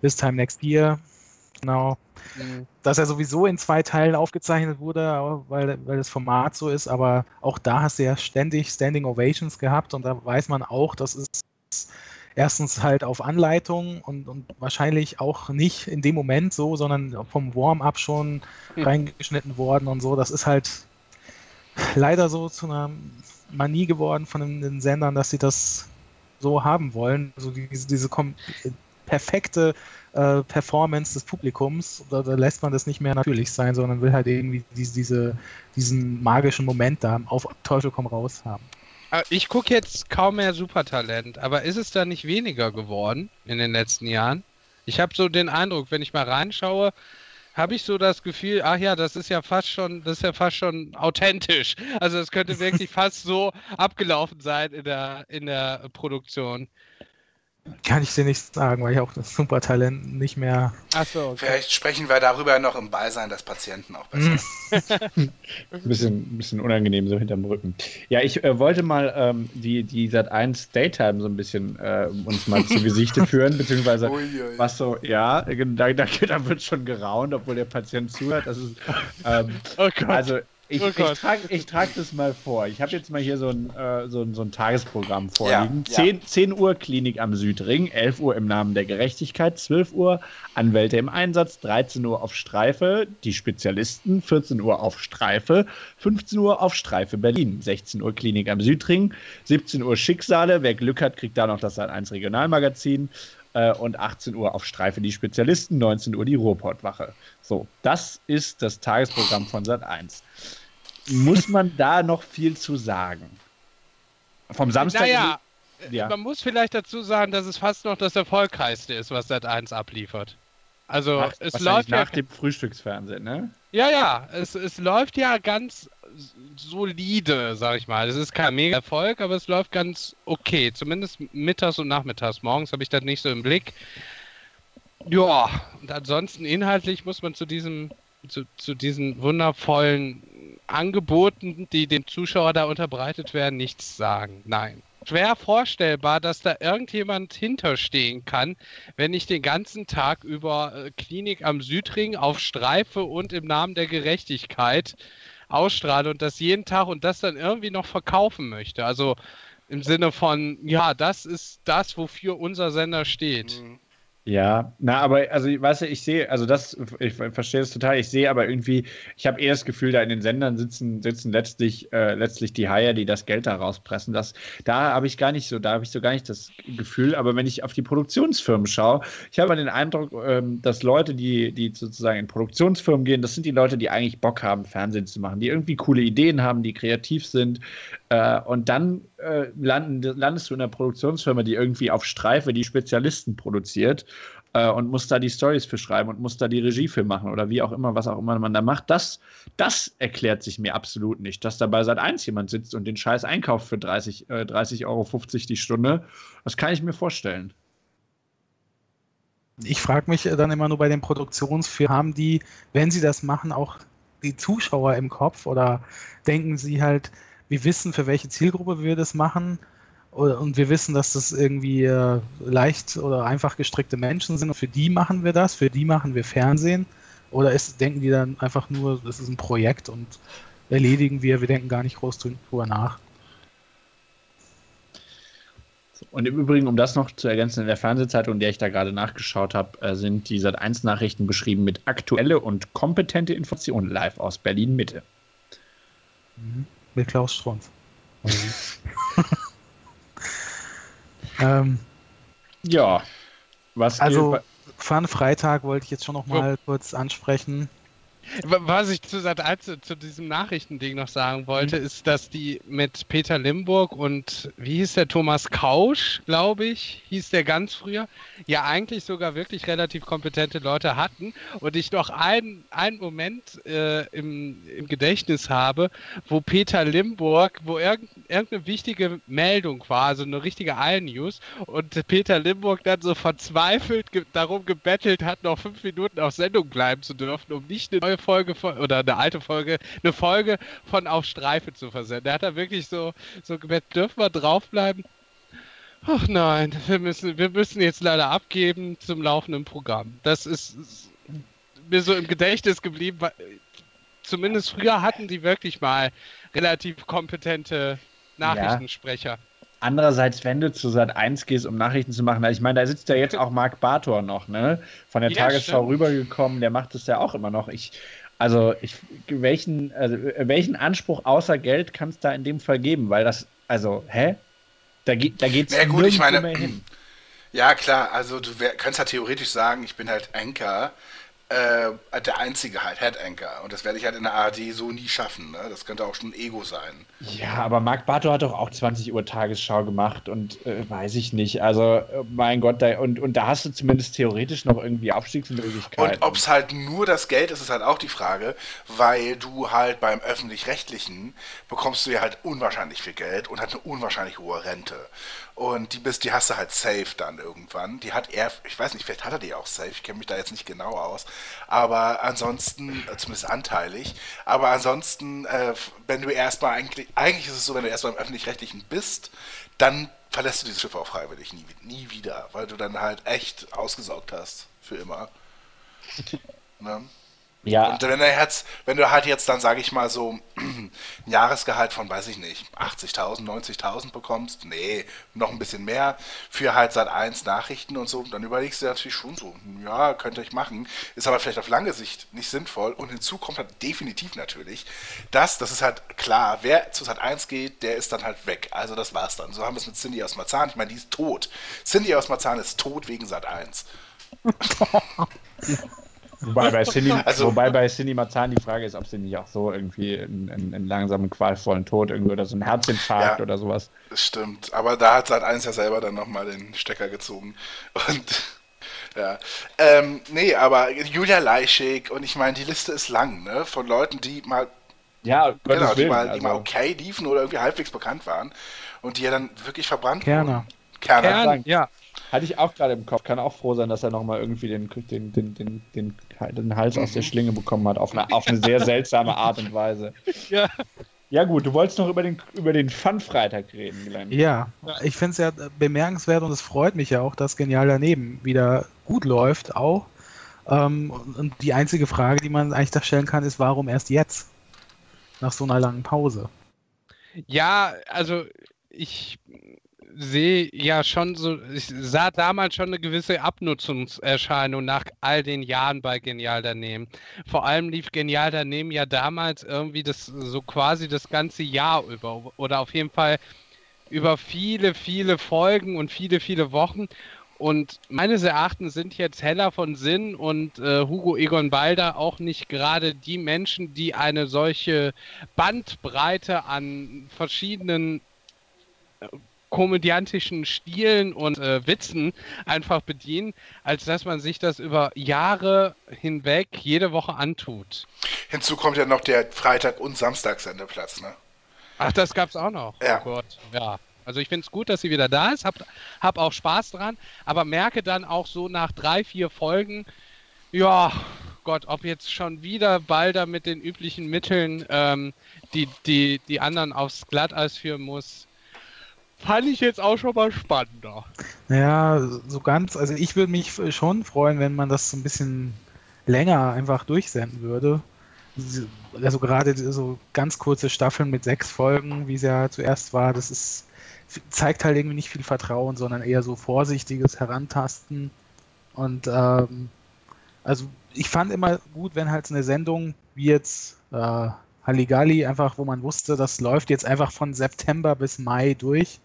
This Time Next Year. Genau. Dass er sowieso in zwei Teilen aufgezeichnet wurde, weil, weil das Format so ist, aber auch da hast du ja ständig Standing Ovations gehabt und da weiß man auch, das ist erstens halt auf Anleitung und, und wahrscheinlich auch nicht in dem Moment so, sondern vom Warm-up schon Hm. reingeschnitten worden und so. Das ist halt leider so zu einer Manie geworden von den, den Sendern, dass sie das so haben wollen. Also diese, diese perfekte äh, Performance des Publikums, da, da lässt man das nicht mehr natürlich sein, sondern will halt irgendwie diese, diese, diesen magischen Moment da auf Teufel komm raus haben. Ich gucke jetzt kaum mehr Supertalent, aber ist es da nicht weniger geworden in den letzten Jahren? Ich habe so den Eindruck, wenn ich mal reinschaue, habe ich so das Gefühl, ach ja, das ist ja fast schon, das ist ja fast schon authentisch. Also es könnte wirklich fast so abgelaufen sein in der in der Produktion. Kann ich dir nicht sagen, weil ich auch das Supertalent nicht mehr. Achso, okay. Vielleicht sprechen wir darüber noch im Beisein des Patienten auch besser. Hm. Ein bisschen, ein bisschen unangenehm so hinterm Rücken. Ja, ich äh, wollte mal ähm, die, die Sat1 Daytime so ein bisschen äh, uns mal zu Gesichte führen, beziehungsweise Uiui. was so, ja, da, da, da wird schon geraunt, obwohl der Patient zuhört. Das ist, ähm, Oh Gott. also ich, Oh ich trage ich trag das mal vor. Ich habe jetzt mal hier so ein, äh, so ein, so ein Tagesprogramm vorliegen. Ja, 10, 10 Uhr Klinik am Südring, 11 Uhr im Namen der Gerechtigkeit, 12 Uhr Anwälte im Einsatz, 13 Uhr auf Streife, die Spezialisten, 14 Uhr auf Streife, 15 Uhr auf Streife Berlin, 16 Uhr Klinik am Südring, 17 Uhr Schicksale, wer Glück hat, kriegt da noch das Sat1 Regionalmagazin äh, und 18 Uhr auf Streife die Spezialisten, 19 Uhr die Ruhrpottwache. So, das ist das Tagesprogramm von Sat1. Muss man da noch viel zu sagen? Vom Samstag. naja, ja. man muss vielleicht dazu sagen, dass es fast noch das erfolgreichste ist, was Sat 1 abliefert. Also Nach, es läuft ja nach dem Frühstücksfernsehen, ne? Ja, ja, es, es läuft ja ganz solide, sag ich mal. Es ist kein mega Erfolg, aber es läuft ganz okay. Zumindest mittags und nachmittags. Morgens habe ich das nicht so im Blick. Ja, und ansonsten inhaltlich muss man zu diesem, zu, zu diesen wundervollen Angeboten, die dem Zuschauer da unterbreitet werden, nichts sagen. Nein. Schwer vorstellbar, dass da irgendjemand hinterstehen kann, wenn ich den ganzen Tag über äh, Klinik am Südring auf Streife und im Namen der Gerechtigkeit ausstrahle und das jeden Tag und das dann irgendwie noch verkaufen möchte. Also im Sinne von, ja, das ist das, wofür unser Sender steht. Ja, na, aber also, weißt du, ich sehe, also das, ich verstehe das total, ich sehe aber irgendwie, ich habe eher das Gefühl, da in den Sendern sitzen, sitzen letztlich, äh, letztlich die Haie, die das Geld da rauspressen. Das, da habe ich gar nicht so, da habe ich so gar nicht das Gefühl, aber wenn ich auf die Produktionsfirmen schaue, ich habe den Eindruck, ähm, dass Leute, die, die sozusagen in Produktionsfirmen gehen, das sind die Leute, die eigentlich Bock haben, Fernsehen zu machen, die irgendwie coole Ideen haben, die kreativ sind, äh, und dann äh, landen, landest du in einer Produktionsfirma, die irgendwie auf Streife die Spezialisten produziert äh, und musst da die Stories für schreiben und musst da die Regie für machen oder wie auch immer, was auch immer man da macht. Das, das erklärt sich mir absolut nicht, dass dabei seit eins jemand sitzt und den Scheiß einkauft für 30, äh, 30,50 Euro die Stunde. Das kann ich mir vorstellen. Ich frage mich dann immer nur bei den Produktionsfirmen, haben die, wenn sie das machen, auch die Zuschauer im Kopf oder denken sie halt, wir wissen, für welche Zielgruppe wir das machen und wir wissen, dass das irgendwie äh, leicht oder einfach gestrickte Menschen sind und für die machen wir das, für die machen wir Fernsehen oder ist, denken die dann einfach nur, das ist ein Projekt und erledigen wir, wir denken gar nicht groß drüber nach. Und im Übrigen, um das noch zu ergänzen, in der Fernsehzeitung, in der ich da gerade nachgeschaut habe, äh, sind die Sat1-Nachrichten beschrieben mit aktuelle und kompetente Informationen live aus Berlin Mitte. Mhm. Mit Klaus Strunz. ähm, ja. Was also, Fun Freitag wollte ich jetzt schon noch mal ja. kurz ansprechen. Was ich zu, zu, zu diesem Nachrichtending noch sagen wollte, mhm. ist, dass die mit Peter Limburg und wie hieß der Thomas Kausch, glaube ich, hieß der ganz früher, ja eigentlich sogar wirklich relativ kompetente Leute hatten und ich noch einen, einen Moment äh, im, im Gedächtnis habe, wo Peter Limburg, wo irgend, irgendeine wichtige Meldung war, also eine richtige Eilnews und Peter Limburg dann so verzweifelt ge darum gebettelt hat, noch fünf Minuten auf Sendung bleiben zu dürfen, um nicht eine neue Folge von, oder eine alte Folge, eine Folge von Auf Streife zu versenden. Der hat da wirklich so, so gebet, dürfen wir draufbleiben? Ach nein, wir müssen, wir müssen jetzt leider abgeben zum laufenden Programm. Das ist mir so im Gedächtnis geblieben, weil zumindest früher hatten die wirklich mal relativ kompetente Nachrichtensprecher. Ja. Andererseits, wenn du zu Sat 1 gehst, um Nachrichten zu machen, ich meine, da sitzt ja jetzt auch Marc Bartor noch, ne? Von der ja, Tagesschau stimmt. rübergekommen, der macht es ja auch immer noch. Ich, also, ich, welchen, also, welchen Anspruch außer Geld kann es da in dem Fall geben? Weil das, also, hä? Da, da geht es ja, gut, ich meine, mehr hin. Ja, klar, also du wär, könntest ja theoretisch sagen, ich bin halt Anchor äh, der einzige halt, Head Anchor. Und das werde ich halt in der ARD so nie schaffen. Ne? Das könnte auch schon Ego sein. Ja, aber Marc Bartow hat doch auch 20 Uhr Tagesschau gemacht und äh, weiß ich nicht. Also, äh, mein Gott, da, und, und da hast du zumindest theoretisch noch irgendwie Aufstiegsmöglichkeiten. Und ob es halt nur das Geld ist, ist halt auch die Frage, weil du halt beim Öffentlich-Rechtlichen bekommst du ja halt unwahrscheinlich viel Geld und hat eine unwahrscheinlich hohe Rente. Und die, bist, die hast du halt safe dann irgendwann. Die hat er, ich weiß nicht, vielleicht hat er die auch safe, ich kenne mich da jetzt nicht genau aus. Aber ansonsten, äh, zumindest anteilig, aber ansonsten, äh, wenn du erstmal eigentlich, eigentlich ist es so, wenn du erstmal im Öffentlich-Rechtlichen bist, dann verlässt du dieses Schiff auch freiwillig nie, nie wieder, weil du dann halt echt ausgesaugt hast. Für immer. ne? Ja. Und wenn, er jetzt, wenn du halt jetzt dann, sage ich mal, so ein Jahresgehalt von, weiß ich nicht, 80.000, 90.000 bekommst, nee, noch ein bisschen mehr, für halt seit eins Nachrichten und so, dann überlegst du natürlich schon so, ja, könnte ich machen, ist aber vielleicht auf lange Sicht nicht sinnvoll. Und hinzu kommt halt definitiv natürlich, dass, das ist halt klar, wer zu Sat 1 geht, der ist dann halt weg. Also das war's dann. So haben wir es mit Cindy aus Marzahn. Ich meine, die ist tot. Cindy aus Marzahn ist tot wegen Sat 1. Wobei bei Cindy, also, wobei bei Cindy Marzahn die Frage ist, ob sie nicht auch so irgendwie einen, einen langsamen, qualvollen Tod irgendwie oder so einen Herzinfarkt ja, oder sowas. Das stimmt. Aber da hat seit eins ja selber dann nochmal den Stecker gezogen. Und Ja. Ähm, nee, aber Julia Leischig und ich meine, die Liste ist lang, ne? Von Leuten, die mal, Ja, Gottes genau, die Willen, mal, die also. mal okay liefen oder irgendwie halbwegs bekannt waren und die ja dann wirklich verbrannt Kerner. wurden. Kerner. Kern. Kern, ja. Hatte ich auch gerade im Kopf. Kann auch froh sein, dass er nochmal irgendwie den, den, den, den, den, den Hals aus der Schlinge bekommen hat. Auf eine, auf eine sehr seltsame Art und Weise. Ja. Ja, gut, du wolltest noch über den, über den Fun-Freitag reden, Glenn. Ja, ich finde es ja bemerkenswert und es freut mich ja auch, dass Genial daneben wieder gut läuft auch. Ähm, und- und die einzige Frage, die man eigentlich da stellen kann, ist, warum erst jetzt? Nach so einer langen Pause. Ja, also ich sehe ja schon so, ich sah damals schon eine gewisse Abnutzungserscheinung nach all den Jahren bei Genial daneben. Vor allem lief Genial daneben ja damals irgendwie das so quasi das ganze Jahr über oder auf jeden Fall über viele, viele Folgen und viele, viele Wochen. Und meines Erachtens sind jetzt Heller von Sinn und äh, Hugo Egon Balder auch nicht gerade die Menschen, die eine solche Bandbreite an verschiedenen äh, komödiantischen Stilen und äh, Witzen einfach bedienen, als dass man sich das über Jahre hinweg jede Woche antut. Hinzu kommt ja noch der Freitag- und Samstagssendeplatz, ne? Ach, das gab's auch noch. Ja. Oh Gott, ja. Also ich finde es gut, dass sie wieder da ist, hab, hab auch Spaß dran, aber merke dann auch so nach drei, vier Folgen, ja, Gott, ob jetzt schon wieder Balder mit den üblichen Mitteln ähm, die, die, die anderen aufs Glatteis führen muss, fand ich jetzt auch schon mal spannender. Naja, so ganz, also ich würde mich schon freuen, wenn man das so ein bisschen länger einfach durchsenden würde. Also gerade so ganz kurze Staffeln mit sechs Folgen, wie es ja zuerst war, das ist zeigt halt irgendwie nicht viel Vertrauen, sondern eher so vorsichtiges Herantasten. Und ähm, also ich fand immer gut, wenn halt so eine Sendung wie jetzt äh, Halligalli einfach, wo man wusste, das läuft jetzt einfach von September bis Mai durch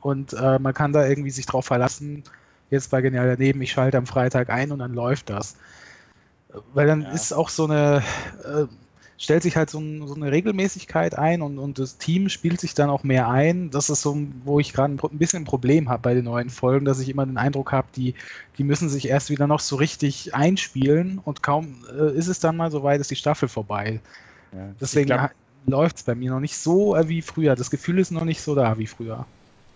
und äh, man kann da irgendwie sich drauf verlassen. Jetzt bei Genial daneben, ich schalte am Freitag ein und dann läuft das. Weil dann Ja. ist auch so eine, äh, stellt sich halt so, ein, so eine Regelmäßigkeit ein und, und das Team spielt sich dann auch mehr ein. Das ist so, wo ich gerade ein, ein bisschen ein Problem habe bei den neuen Folgen, dass ich immer den Eindruck habe, die, die müssen sich erst wieder noch so richtig einspielen und kaum äh, ist es dann mal so weit, ist die Staffel vorbei. Ja. Deswegen läuft es bei mir noch nicht so äh, wie früher. Das Gefühl ist noch nicht so da wie früher.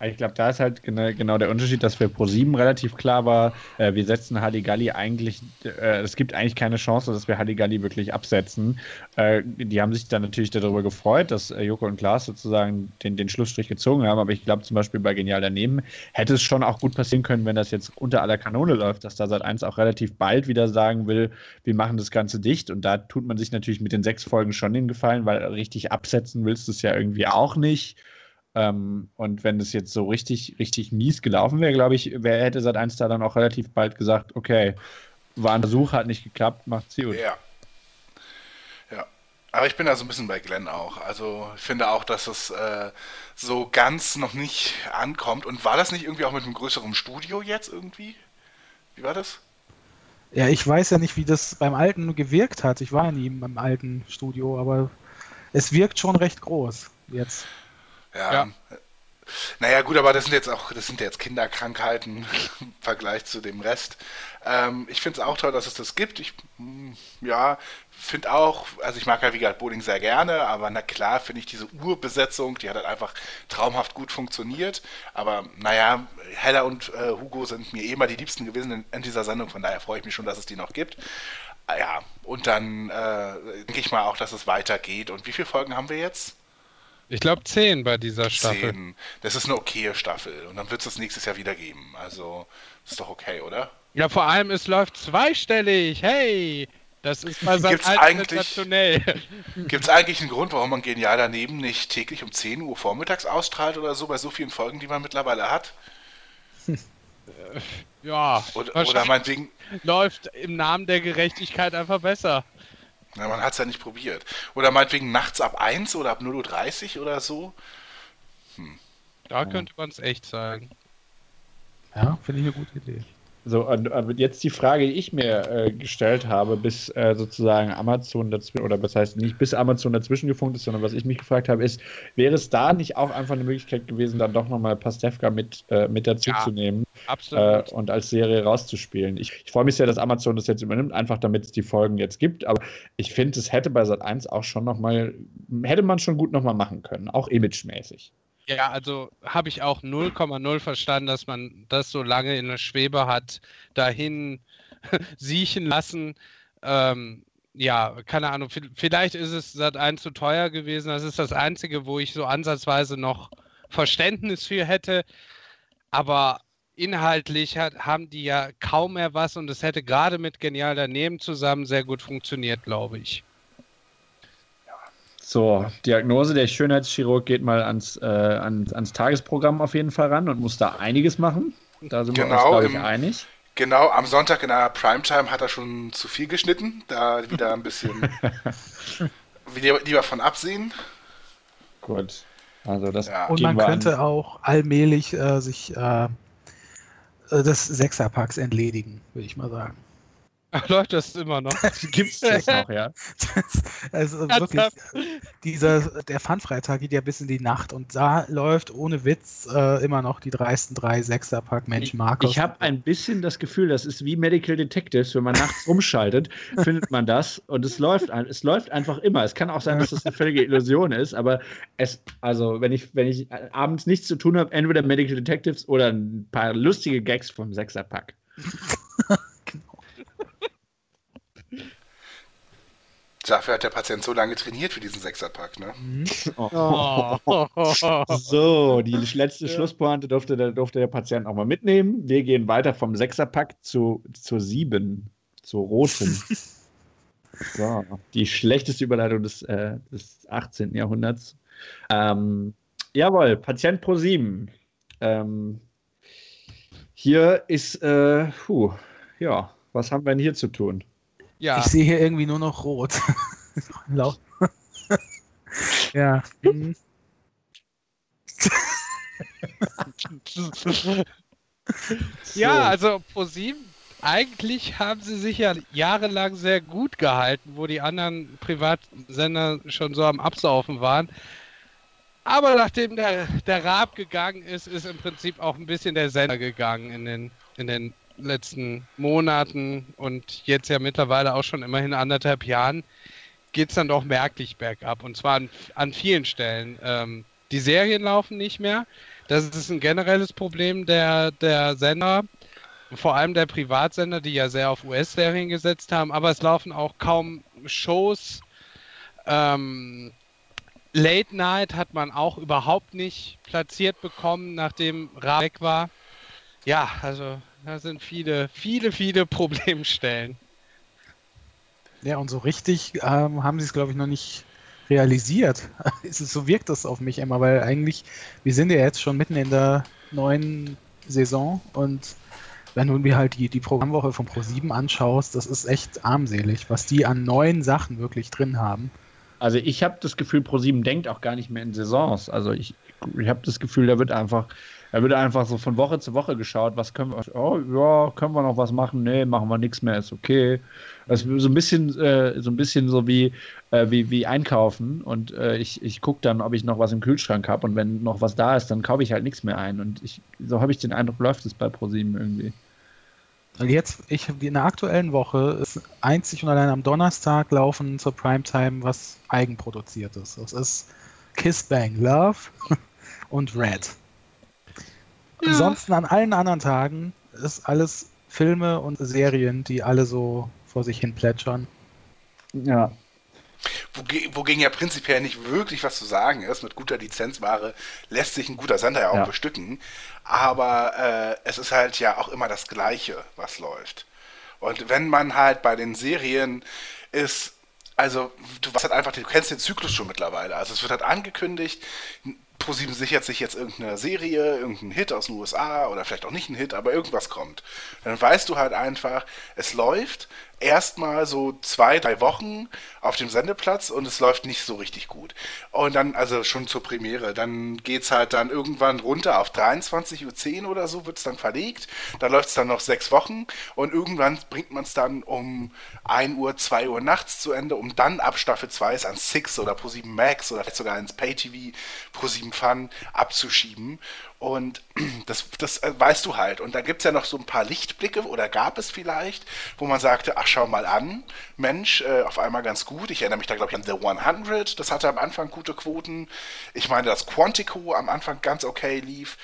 Ich glaube, da ist halt genau, der Unterschied, dass für Pro7 relativ klar war, äh, wir setzen Halligalli eigentlich, äh, es gibt eigentlich keine Chance, dass wir Halligalli wirklich absetzen. Äh, die haben sich dann natürlich darüber gefreut, dass äh, Joko und Klaas sozusagen den, den Schlussstrich gezogen haben, aber ich glaube zum Beispiel bei Genial daneben hätte es schon auch gut passieren können, wenn das jetzt unter aller Kanone läuft, dass da seit eins auch relativ bald wieder sagen will, wir machen das Ganze dicht und da tut man sich natürlich mit den sechs Folgen schon den Gefallen, weil richtig absetzen willst du es ja irgendwie auch nicht. Ähm, und wenn es jetzt so richtig, richtig mies gelaufen wäre, glaube ich, wer hätte seit eins da dann auch relativ bald gesagt, okay, war ein Versuch, hat nicht geklappt, macht's gut. Ja. Ja. Aber ich bin da so ein bisschen bei Glenn auch. Also ich finde auch, dass es äh, so ganz noch nicht ankommt. Und war das nicht irgendwie auch mit einem größeren Studio jetzt irgendwie? Wie war das? Ja, ich weiß ja nicht, wie das beim alten gewirkt hat. Ich war ja nie im alten Studio, aber es wirkt schon recht groß jetzt. Ja. Ja. Naja, gut, aber das sind jetzt auch, das sind jetzt Kinderkrankheiten im Vergleich zu dem Rest. Ähm, ich finde es auch toll, dass es das gibt. Ich, mm, ja, finde auch, also ich mag ja Wiegald Boding sehr gerne, aber na klar finde ich diese Urbesetzung, die hat halt einfach traumhaft gut funktioniert. Aber naja, Hella und äh, Hugo sind mir eh immer die Liebsten gewesen in, in dieser Sendung, von daher freue ich mich schon, dass es die noch gibt. Ah Ja, und dann äh, denke ich mal auch, dass es weitergeht. Und wie viele Folgen haben wir jetzt? Ich glaube zehn bei dieser Staffel. Zehn. Das ist eine okaye Staffel. Und dann wird es das nächstes Jahr wieder geben. Also, ist doch okay, oder? Ja, vor allem, es läuft zweistellig. Hey! Das ist mal Gibt's Sat.1 eigentlich- sensationell. Gibt es eigentlich einen Grund, warum man Genial daneben nicht täglich um 10 Uhr vormittags ausstrahlt oder so, bei so vielen Folgen, die man mittlerweile hat? Ja, Oder, oder meinetwegen, läuft im Namen der Gerechtigkeit einfach besser. Na, man hat es ja nicht probiert. Oder meinetwegen nachts ab 1 oder ab 0.30 Uhr oder so. Da könnte man es echt sagen. Ja, finde ich eine gute Idee. So, und, und jetzt die Frage, die ich mir äh, gestellt habe, bis äh, sozusagen Amazon dazwischen, oder was heißt nicht bis Amazon dazwischen gefunkt ist, sondern was ich mich gefragt habe, ist, wäre es da nicht auch einfach eine Möglichkeit gewesen, dann doch nochmal Pastewka mit, äh, mit dazu Ja, zu nehmen äh, und als Serie rauszuspielen? Ich, ich freue mich sehr, dass Amazon das jetzt übernimmt, einfach damit es die Folgen jetzt gibt, aber ich finde, es hätte bei Sat 1 auch schon nochmal, hätte man schon gut nochmal machen können, auch imagemäßig. Ja, also habe ich auch 0,0 verstanden, dass man das so lange in der Schwebe hat, dahin siechen lassen. Ähm, ja, keine Ahnung, vi- vielleicht ist es seit ein zu teuer gewesen. Das ist das Einzige, wo ich so ansatzweise noch Verständnis für hätte. Aber inhaltlich hat, haben die ja kaum mehr was und es hätte gerade mit Genial daneben zusammen sehr gut funktioniert, glaube ich. So, Diagnose, der Schönheitschirurg geht mal ans, äh, ans, ans Tagesprogramm auf jeden Fall ran und muss da einiges machen. Da sind wir uns, Genau, glaube ich, im- einig. Genau, am Sonntag in der Primetime hat er schon zu viel geschnitten. Da wieder ein bisschen lieber von absehen. Gut. Also das Ja. Und man könnte an. auch allmählich äh, sich äh, äh, des Sechserpacks entledigen, würde ich mal sagen. Läuft das immer noch? Gibt's das noch, ja? Das, also wirklich, dieser, der Fun-Freitag geht ja bis in die Nacht und da läuft ohne Witz äh, immer noch die dreisten drei Sechserpack Mensch Markus. Ich habe ein bisschen das Gefühl, das ist wie Medical Detectives, wenn man nachts rumschaltet, findet man das und es läuft, es läuft einfach immer. Es kann auch sein, dass das eine völlige Illusion ist, aber es, also wenn ich, wenn ich abends nichts zu tun habe, entweder Medical Detectives oder ein paar lustige Gags vom Sechserpack. Dafür hat der Patient so lange trainiert für diesen Sechserpack, ne? Oh. So, die letzte Schlusspointe durfte der, durfte der Patient auch mal mitnehmen. Wir gehen weiter vom Sechserpack zu, zur Sieben, zur roten. so, die schlechteste Überleitung des, äh, des 18. Jahrhunderts. Ähm, jawohl, Patient Pro 7. Ähm, hier ist, äh, puh, ja, was haben wir denn hier zu tun? Ja, Ich sehe hier irgendwie nur noch rot. Ja. mhm. ja, also ProSieben, eigentlich haben sie sich ja jahrelang sehr gut gehalten, wo die anderen Privatsender schon so am Absaufen waren. Aber nachdem der, der Raab gegangen ist, ist im Prinzip auch ein bisschen der Sender gegangen in den, in den letzten Monaten und jetzt ja mittlerweile auch schon immerhin anderthalb Jahren geht es dann doch merklich bergab und zwar an, an vielen Stellen. Ähm, die Serien laufen nicht mehr. Das ist ein generelles Problem der, der Sender, vor allem der Privatsender, die ja sehr auf US-Serien gesetzt haben, aber es laufen auch kaum Shows. Ähm, Late Night hat man auch überhaupt nicht platziert bekommen, nachdem Ra weg war. Ja, also da sind viele, viele, viele Problemstellen. Ja, und so richtig ähm, haben sie es, glaube ich, noch nicht realisiert. So wirkt das auf mich immer, weil eigentlich, wir sind ja jetzt schon mitten in der neuen Saison und wenn du mir halt die, die Programmwoche von Pro7 anschaust, das ist echt armselig, was die an neuen Sachen wirklich drin haben. Also ich habe das Gefühl, ProSieben denkt auch gar nicht mehr in Saisons. Also ich, ich habe das Gefühl, da wird einfach, da wird einfach so von Woche zu Woche geschaut, was können wir, oh ja, können wir noch was machen? Nee, machen wir nichts mehr, ist okay. Das ist so ein bisschen, äh, so ein bisschen so wie, äh, wie, wie einkaufen und äh, ich, ich gucke dann, ob ich noch was im Kühlschrank habe und wenn noch was da ist, dann kaufe ich halt nichts mehr ein. Und ich, so habe ich den Eindruck, läuft es bei ProSieben irgendwie. Jetzt, ich in der aktuellen Woche ist einzig und allein am Donnerstag laufen zur Primetime was eigenproduziertes. Das ist Kiss Bang Love und Red. Ansonsten an allen anderen Tagen ist alles Filme und Serien, die alle so vor sich hin plätschern. Ja. Woge- Wogegen ja prinzipiell nicht wirklich was zu sagen ist. Mit guter Lizenzware lässt sich ein guter Sender ja auch Ja. bestücken. Aber äh, es ist halt ja auch immer das Gleiche, was läuft. Und wenn man halt bei den Serien ist, also du weißt halt einfach, du kennst den Zyklus schon mittlerweile. Also es wird halt angekündigt, ProSieben sichert sich jetzt irgendeine Serie, irgendeinen Hit aus den USA oder vielleicht auch nicht ein Hit, aber irgendwas kommt. Dann weißt du halt einfach, es läuft erstmal so zwei, drei Wochen auf dem Sendeplatz und es läuft nicht so richtig gut. Und dann, also schon zur Premiere, dann geht's halt dann irgendwann runter auf 23.10 Uhr oder so, wird's dann verlegt. Dann läuft's dann noch sechs Wochen und irgendwann bringt man es dann um 1 Uhr, 2 Uhr nachts zu Ende, um dann ab Staffel 2 es an Six oder Pro7 Max oder vielleicht sogar ins Pay-TV Pro7 Fun abzuschieben. Und das, das äh, weißt du halt. Und da gibt es ja noch so ein paar Lichtblicke, oder gab es vielleicht, wo man sagte, ach schau mal an, Mensch, äh, auf einmal ganz gut. Ich erinnere mich da, glaube ich, an The 100, das hatte am Anfang gute Quoten. Ich meine, dass Quantico am Anfang ganz okay lief.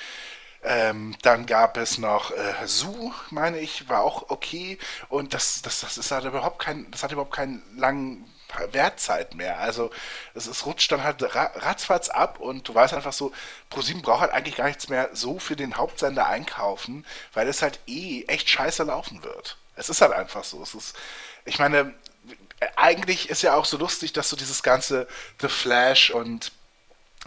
Ähm, dann gab es noch äh, Zoo, meine ich, war auch okay. Und das, das, das ist halt überhaupt kein, das hat überhaupt keinen langen Wertzeit mehr. Also es, es rutscht dann halt ratzfatz ab und du weißt einfach so, ProSieben braucht halt eigentlich gar nichts mehr so für den Hauptsender einkaufen, weil es halt eh echt scheiße laufen wird. Es ist halt einfach so. Es ist, ich meine, eigentlich ist ja auch so lustig, dass so dieses ganze The Flash und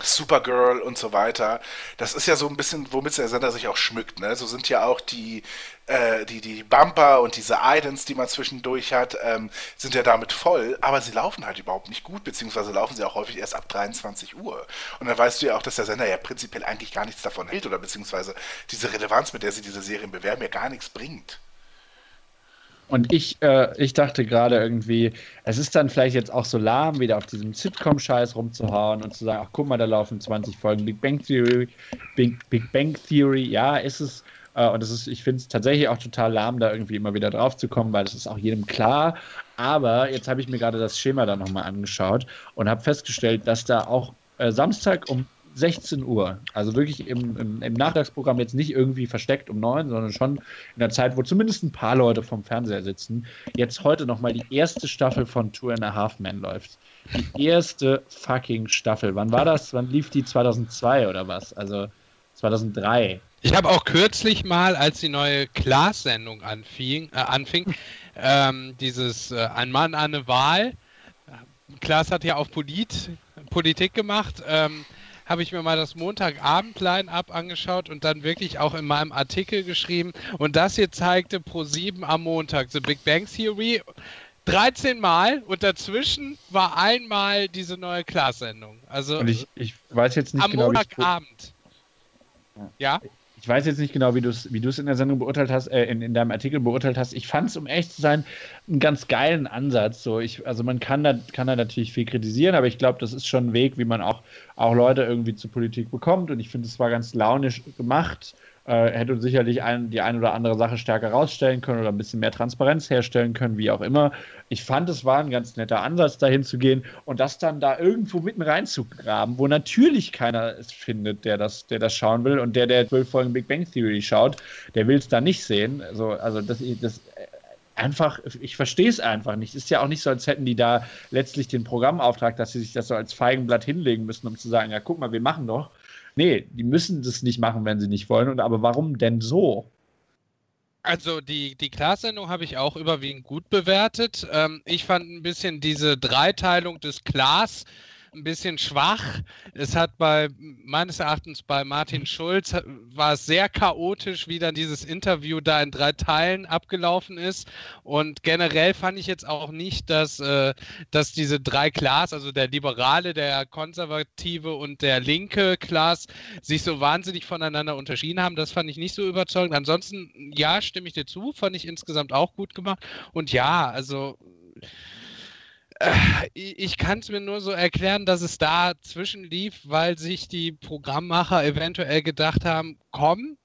Supergirl und so weiter. Das ist ja so ein bisschen, womit der Sender sich auch schmückt. Ne? So sind ja auch die, äh, die, die Bumper und diese Idents, die man zwischendurch hat, ähm, sind ja damit voll, aber sie laufen halt überhaupt nicht gut, beziehungsweise laufen sie auch häufig erst ab 23 Uhr. Und dann weißt du ja auch, dass der Sender ja prinzipiell eigentlich gar nichts davon hält oder beziehungsweise diese Relevanz, mit der sie diese Serien bewerben, ja gar nichts bringt. Und ich, äh, ich dachte gerade irgendwie, es ist dann vielleicht jetzt auch so lahm, wieder auf diesem Sitcom-Scheiß rumzuhauen und zu sagen, ach guck mal, da laufen 20 Folgen Big Bang Theory, Big, Big Bang Theory, ja, ist es. Äh, und das ist, ich finde es tatsächlich auch total lahm, da irgendwie immer wieder drauf zu kommen, weil es ist auch jedem klar. Aber jetzt habe ich mir gerade das Schema da nochmal angeschaut und habe festgestellt, dass da auch äh, Samstag um 16 Uhr. Also wirklich im, im, im, Nachmittagsprogramm jetzt nicht irgendwie versteckt um 9, sondern schon in der Zeit, wo zumindest ein paar Leute vom Fernseher sitzen. Jetzt heute nochmal die erste Staffel von Two and a Half Men läuft. Die erste fucking Staffel. Wann war das? Wann lief die? 2002 oder was? Also 2003. Ich habe auch kürzlich mal, als die neue Klaas-Sendung anfing, äh, anfing, ähm, dieses äh, Ein Mann, eine Wahl. Klaas hat ja auch Polit, Politik gemacht. Ähm, habe ich mir mal das Montagabend-Line-Up angeschaut und dann wirklich auch in meinem Artikel geschrieben. Und das hier zeigte Pro7 am Montag, The Big Bang Theory. 13 Mal und dazwischen war einmal diese neue Class-Sendung. Also und ich, ich weiß jetzt nicht am genau. Am Montagabend. Ja. Ich weiß jetzt nicht genau, wie du es wie in der Sendung beurteilt hast, äh, in, in deinem Artikel beurteilt hast. Ich fand es, um echt zu sein, einen ganz geilen Ansatz. So, ich, also man kann da, kann da natürlich viel kritisieren, aber ich glaube, das ist schon ein Weg, wie man auch, auch Leute irgendwie zur Politik bekommt. Und ich finde, es war ganz launisch gemacht äh, hätte sicherlich ein, die eine oder andere Sache stärker rausstellen können oder ein bisschen mehr Transparenz herstellen können, wie auch immer. Ich fand, es war ein ganz netter Ansatz, dahin zu gehen und das dann da irgendwo mitten reinzugraben, wo natürlich keiner es findet, der das, der das schauen will und der, der zwölf Folgen Big Bang Theory schaut, der will es da nicht sehen. Also, also das, das einfach, ich verstehe es einfach nicht. Ist ja auch nicht so, als hätten die da letztlich den Programmauftrag, dass sie sich das so als Feigenblatt hinlegen müssen, um zu sagen, ja, guck mal, wir machen doch. Nee, die müssen das nicht machen, wenn sie nicht wollen. Und aber warum denn so? Also die, die Class-Sendung habe ich auch überwiegend gut bewertet. Ähm, ich fand ein bisschen diese Dreiteilung des Class ein bisschen schwach. Es hat bei, meines Erachtens bei Martin Schulz, war es sehr chaotisch, wie dann dieses Interview da in drei Teilen abgelaufen ist. Und generell fand ich jetzt auch nicht, dass, äh, dass diese drei Class, also der Liberale, der Konservative und der linke Class, sich so wahnsinnig voneinander unterschieden haben. Das fand ich nicht so überzeugend. Ansonsten, ja, stimme ich dir zu, fand ich insgesamt auch gut gemacht. Und ja, also äh, ich kann es mir nur so erklären, dass es da zwischenlief, weil sich die Programmmacher eventuell gedacht haben, komm,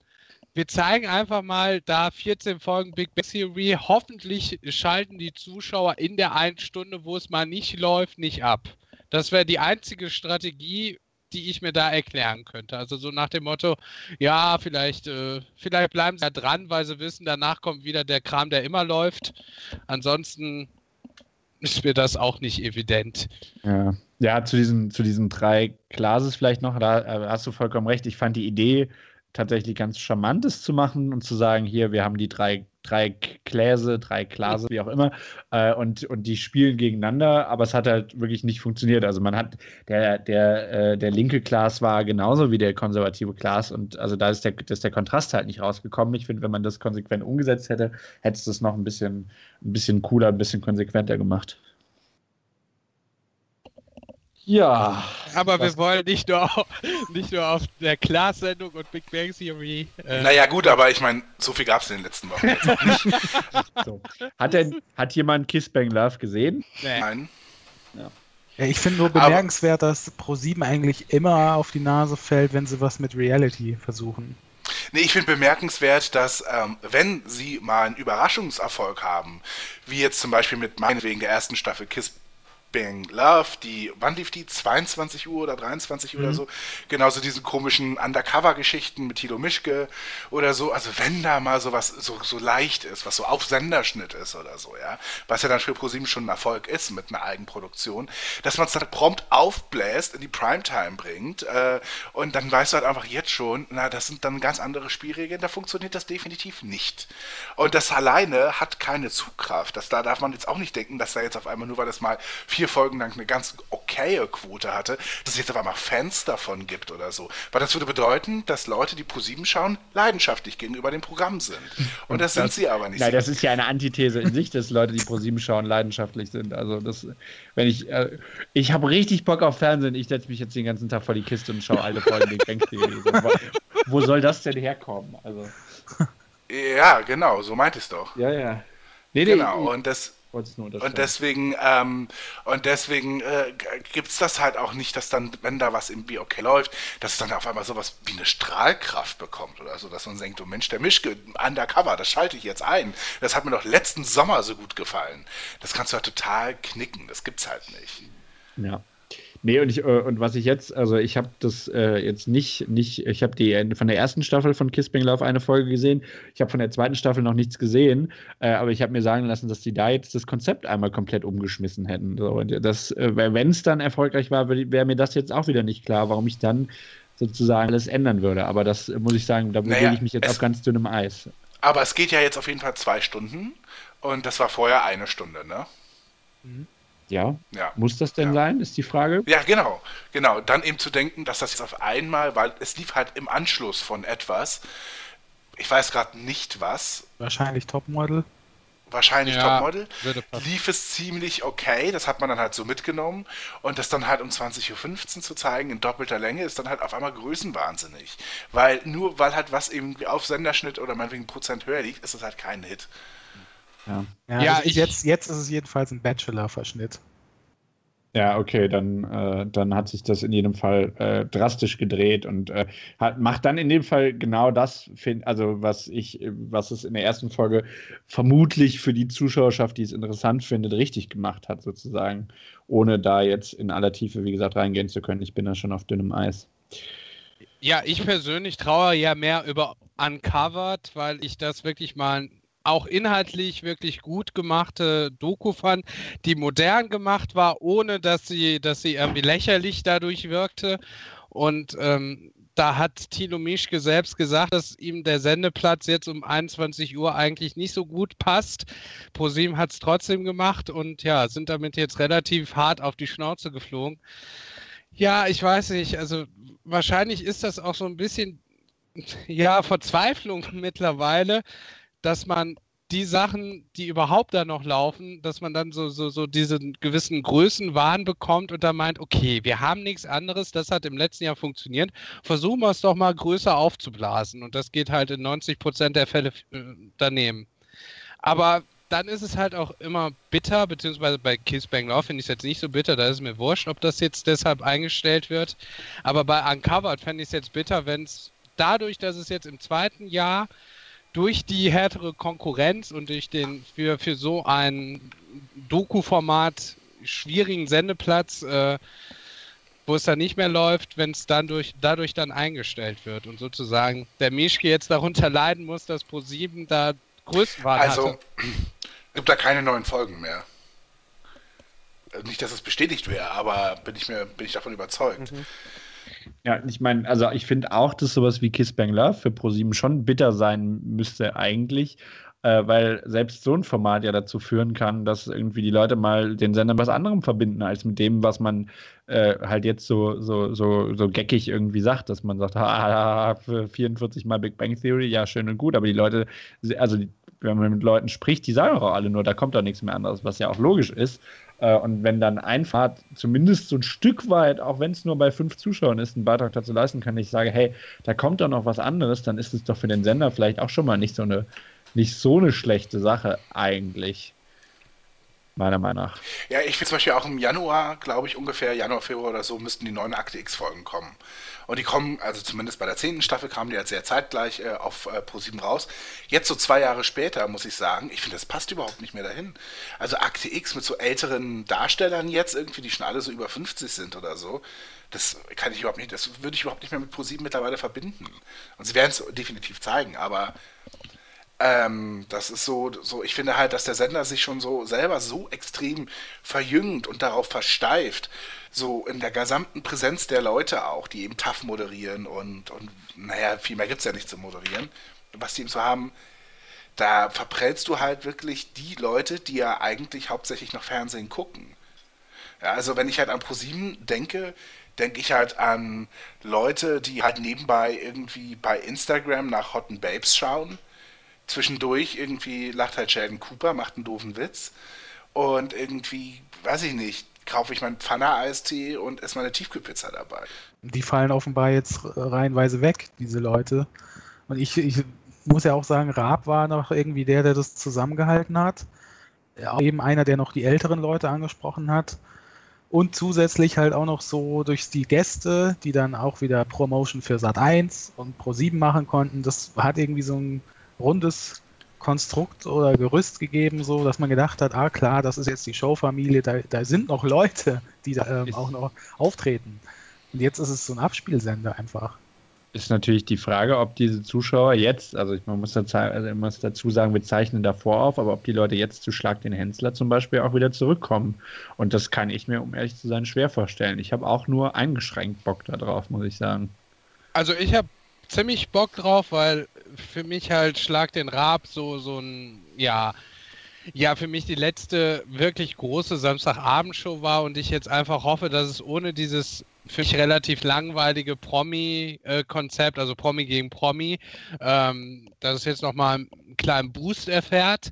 wir zeigen einfach mal da 14 Folgen Big Bang Theory. Hoffentlich schalten die Zuschauer in der einen Stunde, wo es mal nicht läuft, nicht ab. Das wäre die einzige Strategie, die ich mir da erklären könnte. Also so nach dem Motto, ja, vielleicht, äh, vielleicht bleiben sie ja dran, weil sie wissen, danach kommt wieder der Kram, der immer läuft. Ansonsten ist mir das auch nicht evident. Ja, ja zu, diesen, zu diesen drei Klases vielleicht noch, da äh, hast du vollkommen recht. Ich fand die Idee tatsächlich ganz Charmantes zu machen und zu sagen, hier, wir haben die drei, drei Kläse, drei Klase, wie auch immer, äh, und, und die spielen gegeneinander, aber es hat halt wirklich nicht funktioniert. Also man hat, der, der, äh, der linke Klaas war genauso wie der konservative Klaas und also da ist der, ist der Kontrast halt nicht rausgekommen. Ich finde, wenn man das konsequent umgesetzt hätte, hätte es das noch ein bisschen, ein bisschen cooler, ein bisschen konsequenter gemacht. Ja. Aber wir wollen nicht nur, auf, nicht nur auf der Class-Sendung und Big Bang Theory. Äh, Naja, gut, aber ich meine, so viel gab es in den letzten Wochen jetzt auch nicht. So. Hat, denn, hat jemand Kiss Bang Love gesehen? nee. Nein. Ja, ich finde nur Aber- bemerkenswert, dass Pro7 eigentlich immer auf die Nase fällt, wenn sie was mit Reality versuchen. Nee, ich finde bemerkenswert, dass ähm, wenn sie mal einen Überraschungserfolg haben, wie jetzt zum Beispiel mit meinetwegen der ersten Staffel Kiss Bang Love, die, wann lief die? 22 Uhr oder 23 Uhr oder so? Genauso diesen komischen Undercover-Geschichten mit Tilo Mischke oder so. Also wenn da mal sowas so, so leicht ist, was so auf Senderschnitt ist oder so, ja, was ja dann für ProSieben schon ein Erfolg ist mit einer Eigenproduktion, dass man es dann prompt aufbläst, in die Primetime bringt äh, und dann weißt du halt einfach jetzt schon, na, das sind dann ganz andere Spielregeln, da funktioniert das definitiv nicht. Und das alleine hat keine Zugkraft. Das, da darf man jetzt auch nicht denken, dass da jetzt auf einmal, nur weil das mal vier Folgen lang eine ganz okaye Quote hatte, dass es jetzt auf einmal Fans davon gibt oder so. Weil das würde bedeuten, dass Leute, die ProSieben schauen, leidenschaftlich gegenüber dem Programm sind. Und das, sind sie aber nicht. Nein, das ist ja eine Antithese in sich, dass Leute, die ProSieben schauen, leidenschaftlich sind. Also das, wenn ich, äh, ich habe richtig Bock auf Fernsehen, ich setze mich jetzt den ganzen Tag vor die Kiste und schaue alte Folgen Big Bang Theory. Wo, soll das denn herkommen? Also, ja, genau, so meint es doch. ja, ja. Nee, nee, Genau, und das, wollte es nur unterstreichen. Und deswegen, ähm, und deswegen äh, gibt es das halt auch nicht, dass dann, wenn da was irgendwie okay läuft, dass es dann auf einmal sowas wie eine Strahlkraft bekommt oder so, dass man denkt, oh Mensch, der Mischke, undercover, das schalte ich jetzt ein. Das hat mir doch letzten Sommer so gut gefallen. Das kannst du halt total knicken, das gibt's halt nicht. Ja. Nee, und, ich, äh, und was ich jetzt, also ich habe das äh, jetzt nicht, nicht, ich habe die von der ersten Staffel von Kiss Bang Love eine Folge gesehen. Ich habe von der zweiten Staffel noch nichts gesehen, äh, aber ich habe mir sagen lassen, dass die da jetzt das Konzept einmal komplett umgeschmissen hätten. So, und das, äh, wenn es dann erfolgreich war, wäre mir das jetzt auch wieder nicht klar, warum ich dann sozusagen alles ändern würde. Aber das äh, muss ich sagen, da bewege Naja, ich mich jetzt auf ganz dünnem Eis. Aber es geht ja jetzt auf jeden Fall zwei Stunden und das war vorher eine Stunde, ne? Ja, Ja. muss das denn Ja. sein, ist die Frage. Ja, genau, genau. Dann eben zu denken, dass das jetzt auf einmal, weil es lief halt im Anschluss von etwas, ich weiß gerade nicht was, Wahrscheinlich Topmodel. wahrscheinlich Ja, Topmodel, lief es ziemlich okay, das hat man dann halt so mitgenommen und das dann halt um 20.15 Uhr zu zeigen in doppelter Länge ist dann halt auf einmal größenwahnsinnig, weil nur weil halt was eben auf Senderschnitt oder meinetwegen Prozent höher liegt, ist es halt kein Hit. Ja. Ja, Ja, ich- jetzt, jetzt ist es jedenfalls ein Bachelor-Verschnitt. Ja, okay, dann, äh, dann hat sich das in jedem Fall äh, drastisch gedreht und äh, hat, macht dann in dem Fall genau das, find, also was ich, was es in der ersten Folge vermutlich für die Zuschauerschaft, die es interessant findet, richtig gemacht hat, sozusagen, ohne da jetzt in aller Tiefe, wie gesagt, reingehen zu können. Ich bin da schon auf dünnem Eis. Ja, ich persönlich traue ja mehr über Uncovered, weil ich das wirklich mal auch inhaltlich wirklich gut gemachte Doku fand, die modern gemacht war, ohne dass sie, dass sie irgendwie lächerlich dadurch wirkte. Und ähm, da hat Tilo Mischke selbst gesagt, dass ihm der Sendeplatz jetzt um 21 Uhr eigentlich nicht so gut passt. ProSieben hat es trotzdem gemacht und ja, sind damit jetzt relativ hart auf die Schnauze geflogen. Ja, ich weiß nicht, also wahrscheinlich ist das auch so ein bisschen ja, Verzweiflung mittlerweile, dass man die Sachen, die überhaupt da noch laufen, dass man dann so, so, so diesen gewissen Größenwahn bekommt und dann meint, okay, wir haben nichts anderes, das hat im letzten Jahr funktioniert, versuchen wir es doch mal größer aufzublasen. Und das geht halt in 90 Prozent der Fälle äh, daneben. Aber dann ist es halt auch immer bitter, beziehungsweise bei Kiss Bang Love finde ich es jetzt nicht so bitter, da ist es mir wurscht, ob das jetzt deshalb eingestellt wird. Aber bei Uncovered fände ich es jetzt bitter, wenn es dadurch, dass es jetzt im zweiten Jahr durch die härtere Konkurrenz und durch den für, für so ein Doku-Format schwierigen Sendeplatz, äh, wo es dann nicht mehr läuft, wenn es dann durch, dadurch dann eingestellt wird und sozusagen der Mischke jetzt darunter leiden muss, dass Pro7 da Größenwahn Also hatte. gibt da keine neuen Folgen mehr. Nicht, dass es bestätigt wäre, aber bin ich mir bin ich davon überzeugt. Ja, ich meine, also ich finde auch, dass sowas wie Kiss Bang Love für ProSieben schon bitter sein müsste eigentlich, äh, weil selbst so ein Format ja dazu führen kann, dass irgendwie die Leute mal den Sender mit was anderem verbinden, als mit dem, was man äh, halt jetzt so, so, so, so geckig irgendwie sagt, dass man sagt, ah, für 44 Mal Big Bang Theory, ja, schön und gut, aber die Leute, also die, wenn man mit Leuten spricht, die sagen auch alle nur, da kommt doch nichts mehr anderes, was ja auch logisch ist. Äh, und wenn dann einfach zumindest so ein Stück weit, auch wenn es nur bei fünf Zuschauern ist, einen Beitrag dazu leisten kann, ich sage, hey, da kommt doch noch was anderes, dann ist es doch für den Sender vielleicht auch schon mal nicht so eine, nicht so eine schlechte Sache eigentlich. Meiner Meinung nach. Ja, ich finde zum Beispiel auch im Januar, glaube ich, ungefähr Januar, Februar oder so, müssten die neuen Akte X-Folgen kommen. Und die kommen, also zumindest bei der zehnten Staffel kamen die jetzt sehr zeitgleich äh, auf äh, Pro7 raus. Jetzt so zwei Jahre später, muss ich sagen, ich finde, das passt überhaupt nicht mehr dahin. Also Akte X mit so älteren Darstellern jetzt irgendwie, die schon alle so über 50 sind oder so, das kann ich überhaupt nicht, das würde ich überhaupt nicht mehr mit Pro7 mittlerweile verbinden. Und sie werden es definitiv zeigen, aber ähm, das ist so, so, ich finde halt, dass der Sender sich schon so selber so extrem verjüngt und darauf versteift, so in der gesamten Präsenz der Leute auch, die eben tough moderieren und, und naja, viel mehr gibt es ja nicht zu moderieren, was die eben so haben, da verprellst du halt wirklich die Leute, die ja eigentlich hauptsächlich noch Fernsehen gucken. Ja, also wenn ich halt an ProSieben denke, denke ich halt an Leute, die halt nebenbei irgendwie bei Instagram nach Hotten Babes schauen zwischendurch irgendwie lacht halt Sheldon Cooper, macht einen doofen Witz und irgendwie, weiß ich nicht, kaufe ich meinen Pfanner-Eistee und esse meine Tiefkühlpizza dabei. Die fallen offenbar jetzt reihenweise weg, diese Leute. Und ich, ich muss ja auch sagen, Raab war noch irgendwie der, der das zusammengehalten hat. Ja, eben einer, der noch die älteren Leute angesprochen hat. Und zusätzlich halt auch noch so durch die Gäste, die dann auch wieder Promotion für Sat 1 und Pro 7 machen konnten. Das hat irgendwie so ein rundes Konstrukt oder Gerüst gegeben, so dass man gedacht hat, ah klar, das ist jetzt die Showfamilie, da, da sind noch Leute, die da ähm, auch noch auftreten. Und jetzt ist es so ein Abspielsender einfach. Ist natürlich die Frage, ob diese Zuschauer jetzt, also man muss, dazu, also man muss dazu sagen, wir zeichnen davor auf, aber ob die Leute jetzt zu Schlag den Hensler zum Beispiel auch wieder zurückkommen. Und das kann ich mir, um ehrlich zu sein, schwer vorstellen. Ich habe auch nur eingeschränkt Bock darauf, muss ich sagen. Also ich habe ziemlich Bock drauf, weil für mich halt Schlag den Raab so, so ein, ja, ja, für mich die letzte wirklich große Samstagabendshow war und ich jetzt einfach hoffe, dass es ohne dieses für mich relativ langweilige Promi-Konzept, also Promi gegen Promi, ähm, dass es jetzt nochmal einen kleinen Boost erfährt.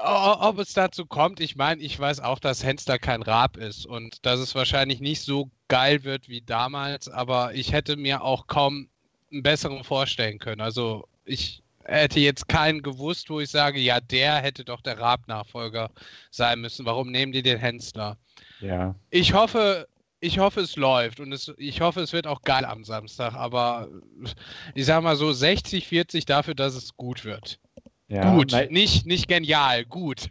Ob es dazu kommt, ich meine, ich weiß auch, dass Hensler kein Raab ist und dass es wahrscheinlich nicht so geil wird wie damals, aber ich hätte mir auch kaum einen besseren vorstellen können. Also ich hätte jetzt keinen gewusst, wo ich sage, ja, der hätte doch der Raab-Nachfolger sein müssen. Warum nehmen die den Hensler? Ja. Ich hoffe, ich hoffe, es läuft und es, ich hoffe, es wird auch geil am Samstag, aber ich sag mal so 60, 40 dafür, dass es gut wird. Ja, gut, nein, nicht, nicht genial, gut.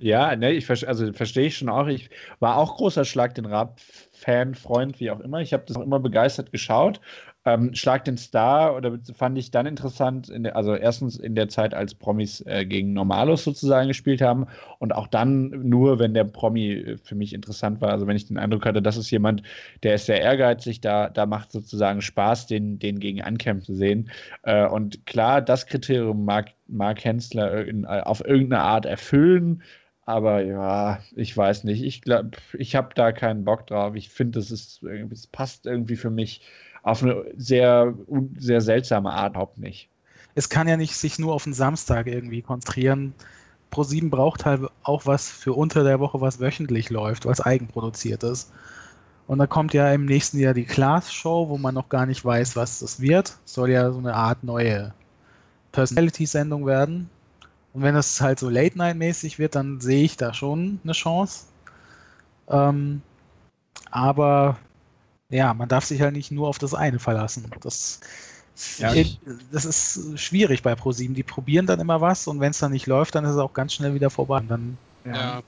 Ja, ne, ich also verstehe ich schon auch. Ich war auch großer Schlag den Rab-Fan, Freund, wie auch immer. Ich habe das auch immer begeistert geschaut ähm, Schlag den Star oder fand ich dann interessant, der, also erstens in der Zeit, als Promis äh, gegen Normalos sozusagen gespielt haben und auch dann nur, wenn der Promi äh, für mich interessant war. Also wenn ich den Eindruck hatte, das ist jemand, der ist sehr ehrgeizig, da, da macht sozusagen Spaß, den, den gegen Ankämpfen zu sehen. Äh, und klar, das Kriterium mag Mark Hensler in, äh, auf irgendeine Art erfüllen. Aber ja, ich weiß nicht. Ich glaube, ich habe da keinen Bock drauf. Ich finde, es es passt irgendwie für mich auf eine sehr, sehr seltsame Art überhaupt nicht. Es kann ja nicht sich nur auf den Samstag irgendwie konzentrieren. Pro7 braucht halt auch was für unter der Woche, was wöchentlich läuft, was eigenproduziert ist. Und da kommt ja im nächsten Jahr die Class-Show, wo man noch gar nicht weiß, was das wird. Soll ja so eine Art neue Personality-Sendung werden. Und wenn es halt so Late-Night-mäßig wird, dann sehe ich da schon eine Chance. Ähm, aber ja, man darf sich halt nicht nur auf das eine verlassen. Das, ja, das ist schwierig bei ProSieben. Die probieren dann immer was und wenn es dann nicht läuft, dann ist es auch ganz schnell wieder vorbei. Dann, ja. ja.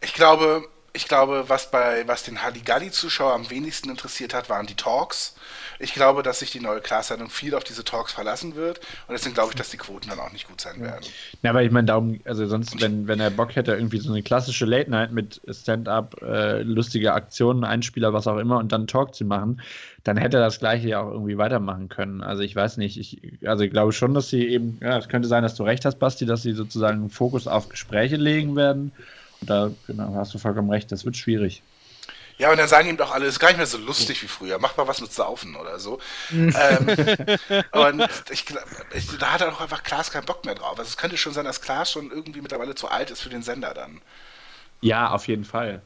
Ich glaube, ich glaube, was bei was den Halligalli-Zuschauer am wenigsten interessiert hat, waren die Talks. Ich glaube, dass sich die neue Class-Sendung viel auf diese Talks verlassen wird und deswegen glaube ich, dass die Quoten dann auch nicht gut sein werden. Na, aber ich meine, darum, also sonst, wenn, wenn er Bock hätte, irgendwie so eine klassische Late Night mit Stand-up, äh, lustige Aktionen, Einspieler, was auch immer und dann Talk zu machen, dann hätte er das gleiche ja auch irgendwie weitermachen können. Also ich weiß nicht, ich, also ich glaube schon, dass sie eben, ja, es könnte sein, dass du recht hast, Basti, dass sie sozusagen einen Fokus auf Gespräche legen werden. Da, genau, hast du vollkommen recht, das wird schwierig. Ja, und dann sagen ihm doch alle, es ist gar nicht mehr so lustig wie früher, mach mal was mit Saufen oder so. ähm, und ich, ich, da hat er doch einfach Klaas keinen Bock mehr drauf. Also es könnte schon sein, dass Klaas schon irgendwie mittlerweile zu alt ist für den Sender dann. Ja, auf jeden Fall.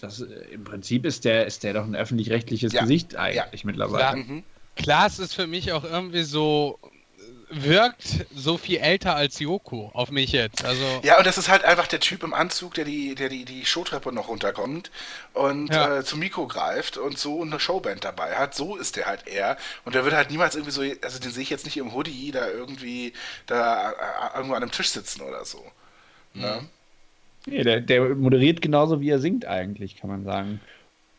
Das, äh, Im Prinzip ist der, ist der doch ein öffentlich-rechtliches Ja, Gesicht eigentlich mittlerweile. Ja. Mhm. Klaas ist für mich auch irgendwie so, wirkt so viel älter als Joko auf mich jetzt. Also, Ja, und das ist halt einfach der Typ im Anzug, der die, der die, die Showtreppe noch runterkommt und Ja. äh, zum Mikro greift und so eine Showband dabei hat. So ist der halt er. Und der wird halt niemals irgendwie so, also den sehe ich jetzt nicht im Hoodie da irgendwie da äh, irgendwo an einem Tisch sitzen oder so. Ne? Nee, der, der moderiert genauso, wie er singt eigentlich, kann man sagen.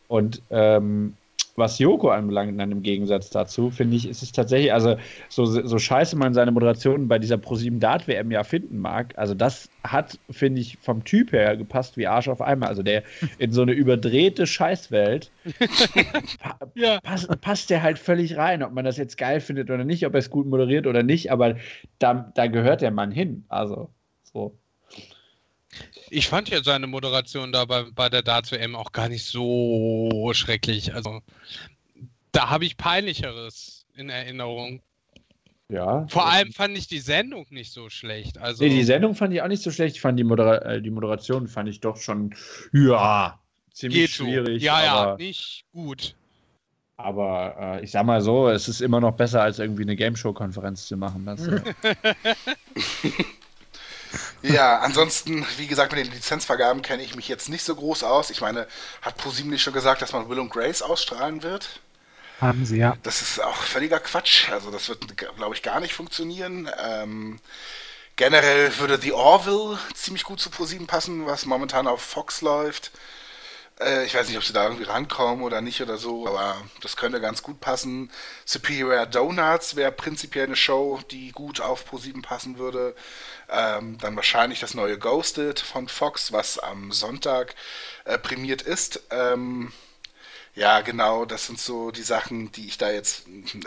Und ähm, was Joko anbelangt, dann im Gegensatz dazu, finde ich, ist es tatsächlich, also so, so scheiße man seine Moderationen bei dieser ProSieben Dart WM ja finden mag, also das hat, finde ich, vom Typ her gepasst wie Arsch auf einmal. Also der in so eine überdrehte Scheißwelt pa Ja. passt, passt der halt völlig rein, ob man das jetzt geil findet oder nicht, ob er es gut moderiert oder nicht, aber da, da gehört der Mann hin. Also so. Ich fand ja seine Moderation da bei, bei der Darts WM auch gar nicht so schrecklich. Also, da habe ich peinlicheres in Erinnerung. Ja. Vor allem fand ich die Sendung nicht so schlecht. Also, Nee, die Sendung fand ich auch nicht so schlecht. Ich fand die, Modera äh, die Moderation fand ich doch schon, ja, ziemlich geht so. schwierig. Ja, ja, nicht gut. aber äh, ich sag mal so, es ist immer noch besser, als irgendwie eine Game-Show-Konferenz zu machen. Das, äh, Ja, ansonsten, wie gesagt, mit den Lizenzvergaben kenne ich mich jetzt nicht so groß aus. Ich meine, hat ProSieben nicht schon gesagt, dass man Will und Grace ausstrahlen wird? Haben sie ja. Das ist auch völliger Quatsch. Also das wird, glaube ich, gar nicht funktionieren. Ähm, generell würde The Orville ziemlich gut zu ProSieben passen, was momentan auf Fox läuft. Äh, ich weiß nicht, ob sie da irgendwie rankommen oder nicht oder so, aber das könnte ganz gut passen. Superior Donuts wäre prinzipiell eine Show, die gut auf ProSieben passen würde. Ähm, dann wahrscheinlich das neue Ghosted von Fox, was am Sonntag äh, prämiert ist. Ähm, ja, genau, das sind so die Sachen, die ich da jetzt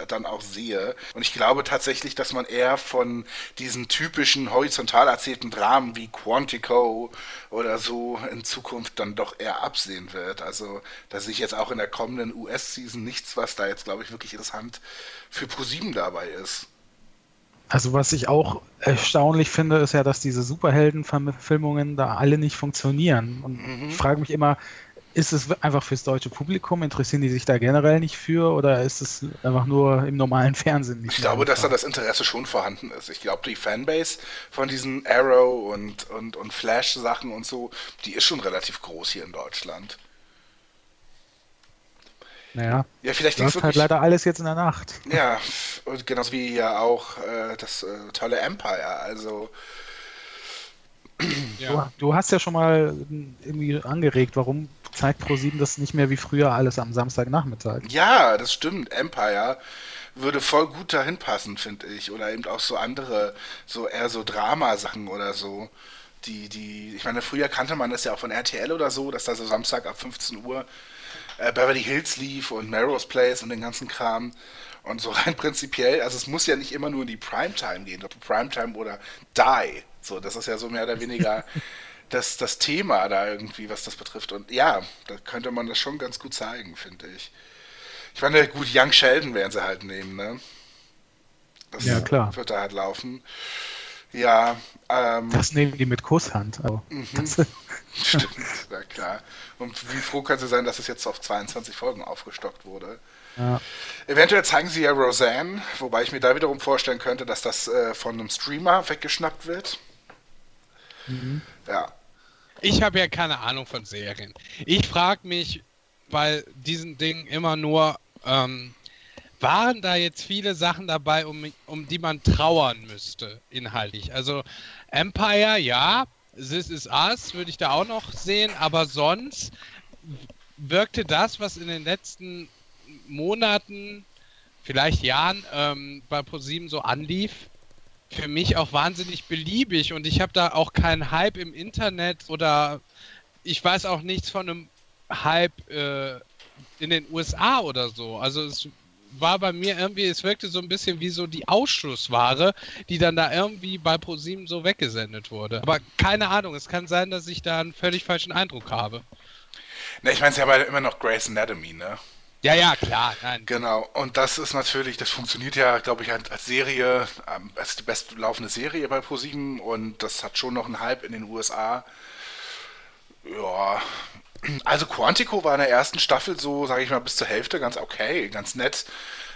dann auch sehe. Und ich glaube tatsächlich, dass man eher von diesen typischen horizontal erzählten Dramen wie Quantico oder so in Zukunft dann doch eher absehen wird. Also da sehe ich jetzt auch in der kommenden US-Season nichts, was da jetzt, glaube ich, wirklich interessant für ProSieben dabei ist. Also was ich auch erstaunlich finde, ist ja, dass diese Superheldenverfilmungen da alle nicht funktionieren. Und ich frage mich immer, ist es einfach fürs deutsche Publikum? Interessieren die sich da generell nicht für oder ist es einfach nur im normalen Fernsehen nicht? Ich glaube, dass da das Interesse schon vorhanden ist. Ich glaube, die Fanbase von diesen Arrow und, und, und Flash-Sachen und so, die ist schon relativ groß hier in Deutschland. Naja, Ja, vielleicht läuft halt leider alles jetzt in der Nacht. Ja, und genauso wie ja auch äh, das äh, tolle Empire. Also, Ja. Du, du hast ja schon mal irgendwie angeregt, warum zeigt ProSieben das nicht mehr wie früher alles am Samstagnachmittag? ja, das stimmt. Empire würde voll gut dahin passen, finde ich. Oder eben auch so andere, so eher so Dramasachen oder so. Die, die, ich meine, früher kannte man das ja auch von RTL oder so, dass da so Samstag ab 15 Uhr äh, Beverly Hills lief und Melrose Place und den ganzen Kram. Und so rein prinzipiell, also es muss ja nicht immer nur in die Primetime gehen, ob Primetime oder Die. So, das ist ja so mehr oder weniger das, das Thema da irgendwie, was das betrifft. Und ja, da könnte man das schon ganz gut zeigen, finde ich. Ich meine, gut, Young Sheldon werden sie halt nehmen, ne? Das Ja, klar. wird da halt laufen. Ja, ähm, Das nehmen die mit Kusshand. Also, Mhm. Stimmt, na klar. Und wie froh kann sie sein, dass es jetzt auf 22 Folgen aufgestockt wurde? ja. Eventuell zeigen sie ja Roseanne, wobei ich mir da wiederum vorstellen könnte, dass das äh, von einem Streamer weggeschnappt wird. Ja. Ich habe ja keine Ahnung von Serien. Ich frage mich bei diesen Dingen immer nur, ähm, waren da jetzt viele Sachen dabei, um, um die man trauern müsste, inhaltlich? Also Empire, ja, This Is Us würde ich da auch noch sehen, aber sonst wirkte das, was in den letzten Monaten, vielleicht Jahren ähm, bei ProSieben so anlief, für mich auch wahnsinnig beliebig und ich habe da auch keinen Hype im Internet oder ich weiß auch nichts von einem Hype äh, in den USA oder so. Also es war bei mir irgendwie, es wirkte so ein bisschen wie so die Ausschussware, die dann da irgendwie bei ProSieben so weggesendet wurde. Aber keine Ahnung, es kann sein, dass ich da einen völlig falschen Eindruck habe. Ne, ich meine, es ist ja immer noch Grey's Anatomy, ne? Ja, ja, klar. Nein. Genau, und das ist natürlich, das funktioniert ja, glaube ich, als Serie, ähm, als die bestlaufende Serie bei ProSieben und das hat schon noch einen Hype in den USA. Ja, also Quantico war in der ersten Staffel so, sage ich mal, bis zur Hälfte ganz okay, ganz nett.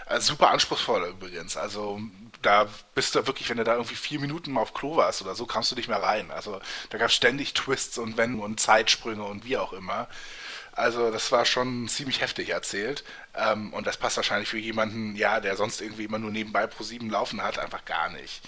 Äh, super anspruchsvoll übrigens. Also da bist du wirklich, wenn du da irgendwie vier Minuten mal auf Klo warst oder so, kamst du nicht mehr rein. Also da gab es ständig Twists und Wenden und Zeitsprünge und wie auch immer. Also das war schon ziemlich heftig erzählt. Ähm, und das passt wahrscheinlich für jemanden, ja, der sonst irgendwie immer nur nebenbei pro sieben laufen hat, einfach gar nicht.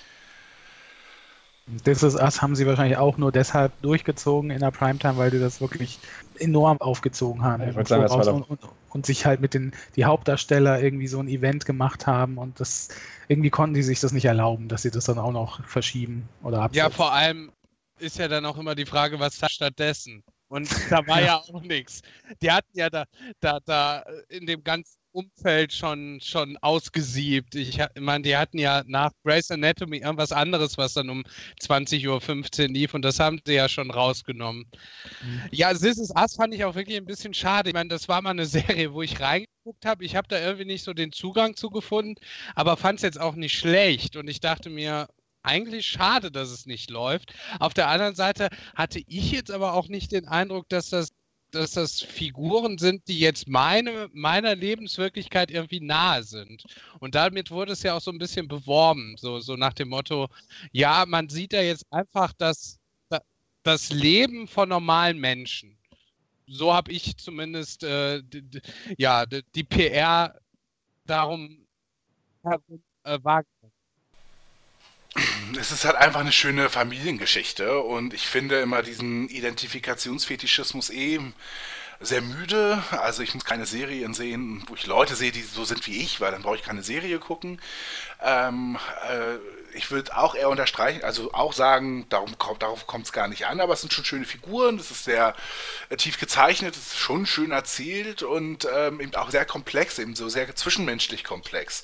This Is Us haben sie wahrscheinlich auch nur deshalb durchgezogen in der Primetime, weil die das wirklich enorm aufgezogen haben. Ich sagen, das war und, und, und, sich halt mit den die Hauptdarsteller irgendwie so ein Event gemacht haben und das irgendwie konnten die sich das nicht erlauben, dass sie das dann auch noch verschieben oder absetzen. Ja, vor allem ist ja dann auch immer die Frage, was stattdessen? Und da war ja auch nichts. Die hatten ja da, da, da in dem ganzen Umfeld schon, schon ausgesiebt. Ich meine, die hatten ja nach Grey's Anatomy irgendwas anderes, was dann um 20.15 Uhr lief und das haben sie ja schon rausgenommen. Mhm. Ja, This is Us fand ich auch wirklich ein bisschen schade. Ich meine, das war mal eine Serie, wo ich reingeguckt habe. Ich habe da irgendwie nicht so den Zugang zu gefunden, aber fand es jetzt auch nicht schlecht und ich dachte mir, eigentlich schade, dass es nicht läuft. Auf der anderen Seite hatte ich jetzt aber auch nicht den Eindruck, dass das dass das Figuren sind, die jetzt meine, meiner Lebenswirklichkeit irgendwie nahe sind. Und damit wurde es ja auch so ein bisschen beworben, so, so nach dem Motto, ja, man sieht ja jetzt einfach das, das Leben von normalen Menschen. So habe ich zumindest äh, ja, die PR darum herum äh, wahrgenommen es ist halt einfach eine schöne Familiengeschichte und ich finde immer diesen Identifikationsfetischismus eh sehr müde. Also ich muss keine Serien sehen, wo ich Leute sehe, die so sind wie ich, weil dann brauche ich keine Serie gucken. Ähm, äh, ich würde auch eher unterstreichen, also auch sagen, darum, darauf kommt es gar nicht an, aber es sind schon schöne Figuren, es ist sehr äh, tief gezeichnet, es ist schon schön erzählt und ähm, eben auch sehr komplex, eben so sehr zwischenmenschlich komplex.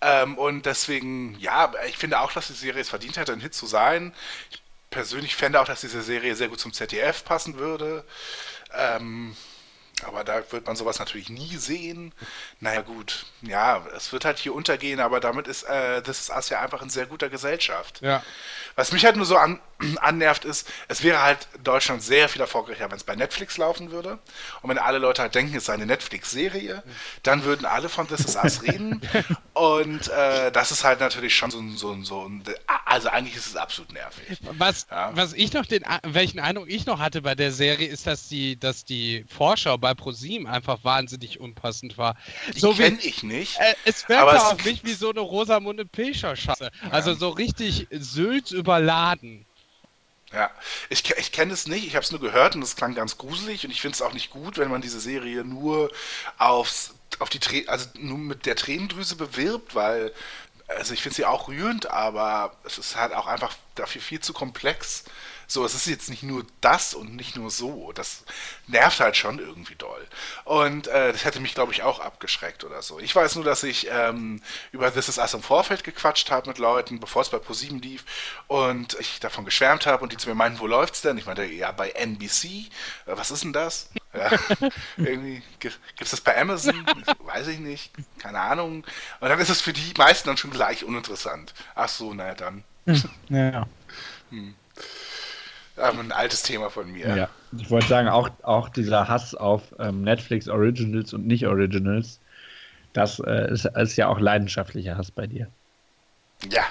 Ähm, und deswegen, ja, ich finde auch, dass die Serie es verdient hätte, ein Hit zu sein. Ich persönlich fände auch, dass diese Serie sehr gut zum ZDF passen würde. Ähm, aber da wird man sowas natürlich nie sehen. Naja, gut, ja, es wird halt hier untergehen, aber damit ist äh, das ist Us ja einfach in sehr guter Gesellschaft. Ja. Was mich halt nur so an, annervt ist, es wäre halt Deutschland sehr viel erfolgreicher, wenn es bei Netflix laufen würde. Und wenn alle Leute halt denken, es sei eine Netflix-Serie, dann würden alle von This Is Us reden. Und äh, das ist halt natürlich schon so ein, so ein, so ein, also eigentlich ist es absolut nervig. Was, ja. was ich noch den, welchen Eindruck ich noch hatte bei der Serie, ist, dass die, dass die Vorschau bei ProSieben einfach wahnsinnig unpassend war. Die so kenne ich nicht. Äh, es wirkte auch nicht wie so eine Rosamunde Pilcher-Scheiße. Also so richtig Sylt überladen. Ja, ich, ich kenne es nicht, ich habe es nur gehört und es klang ganz gruselig und ich finde es auch nicht gut, wenn man diese Serie nur aufs, auf die also nur mit der Tränendrüse bewirbt, weil also ich finde sie auch rührend, aber es ist halt auch einfach dafür viel zu komplex. So, es ist jetzt nicht nur das und nicht nur so. Das nervt halt schon irgendwie doll. Und äh, das hätte mich, glaube ich, auch abgeschreckt oder so. Ich weiß nur, dass ich ähm, über This Is Us im Vorfeld gequatscht habe mit Leuten, bevor es bei ProSieben lief und ich davon geschwärmt habe und die zu mir meinten, wo läuft's denn? Ich meinte, ja, bei NBC. Äh, was ist denn das? Ja, irgendwie gibt es das bei Amazon? Weiß ich nicht. Keine Ahnung. Und dann ist es für die meisten dann schon gleich uninteressant. Ach so, naja, dann. Hm, ja. Hm. Aber ein altes Thema von mir. Ja, ich wollte sagen, auch, auch dieser Hass auf ähm, Netflix Originals und nicht Originals, das äh, ist, ist, ja auch leidenschaftlicher Hass bei dir. Ja.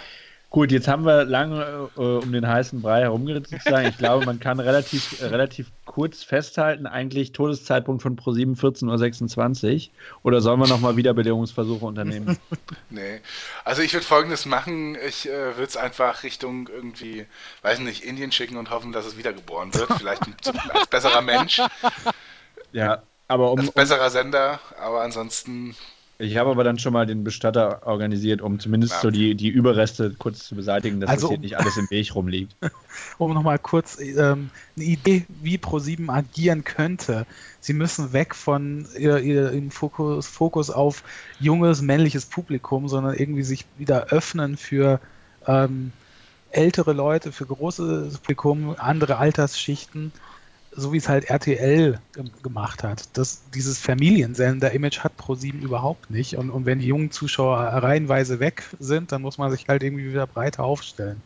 Gut, jetzt haben wir lange äh, um den heißen Brei herumgeritzt. Ich glaube, man kann relativ, äh, relativ kurz festhalten, eigentlich Todeszeitpunkt von Pro7 14.26 Uhr. Oder sollen wir nochmal Wiederbelebungsversuche unternehmen? Nee. Also ich würde folgendes machen, ich äh, würde es einfach Richtung irgendwie, weiß nicht, Indien schicken und hoffen, dass es wiedergeboren wird. Vielleicht als besserer Mensch, ja, aber um, als besserer Sender, aber ansonsten Ich habe aber dann schon mal den Bestatter organisiert, um zumindest Ja. so die, die Überreste kurz zu beseitigen, dass Also das hier um- nicht alles im Weg rumliegt. Um nochmal kurz ähm, eine Idee, wie Pro7 agieren könnte. Sie müssen weg von ihr, ihr, ihrem Fokus, Fokus auf junges, männliches Publikum, sondern irgendwie sich wieder öffnen für ähm, ältere Leute, für großes Publikum, andere Altersschichten, so wie es halt RTL gem- gemacht hat. Das, dieses Familiensender-Image hat Pro7 überhaupt nicht. Und, und wenn die jungen Zuschauer reihenweise weg sind, dann muss man sich halt irgendwie wieder breiter aufstellen.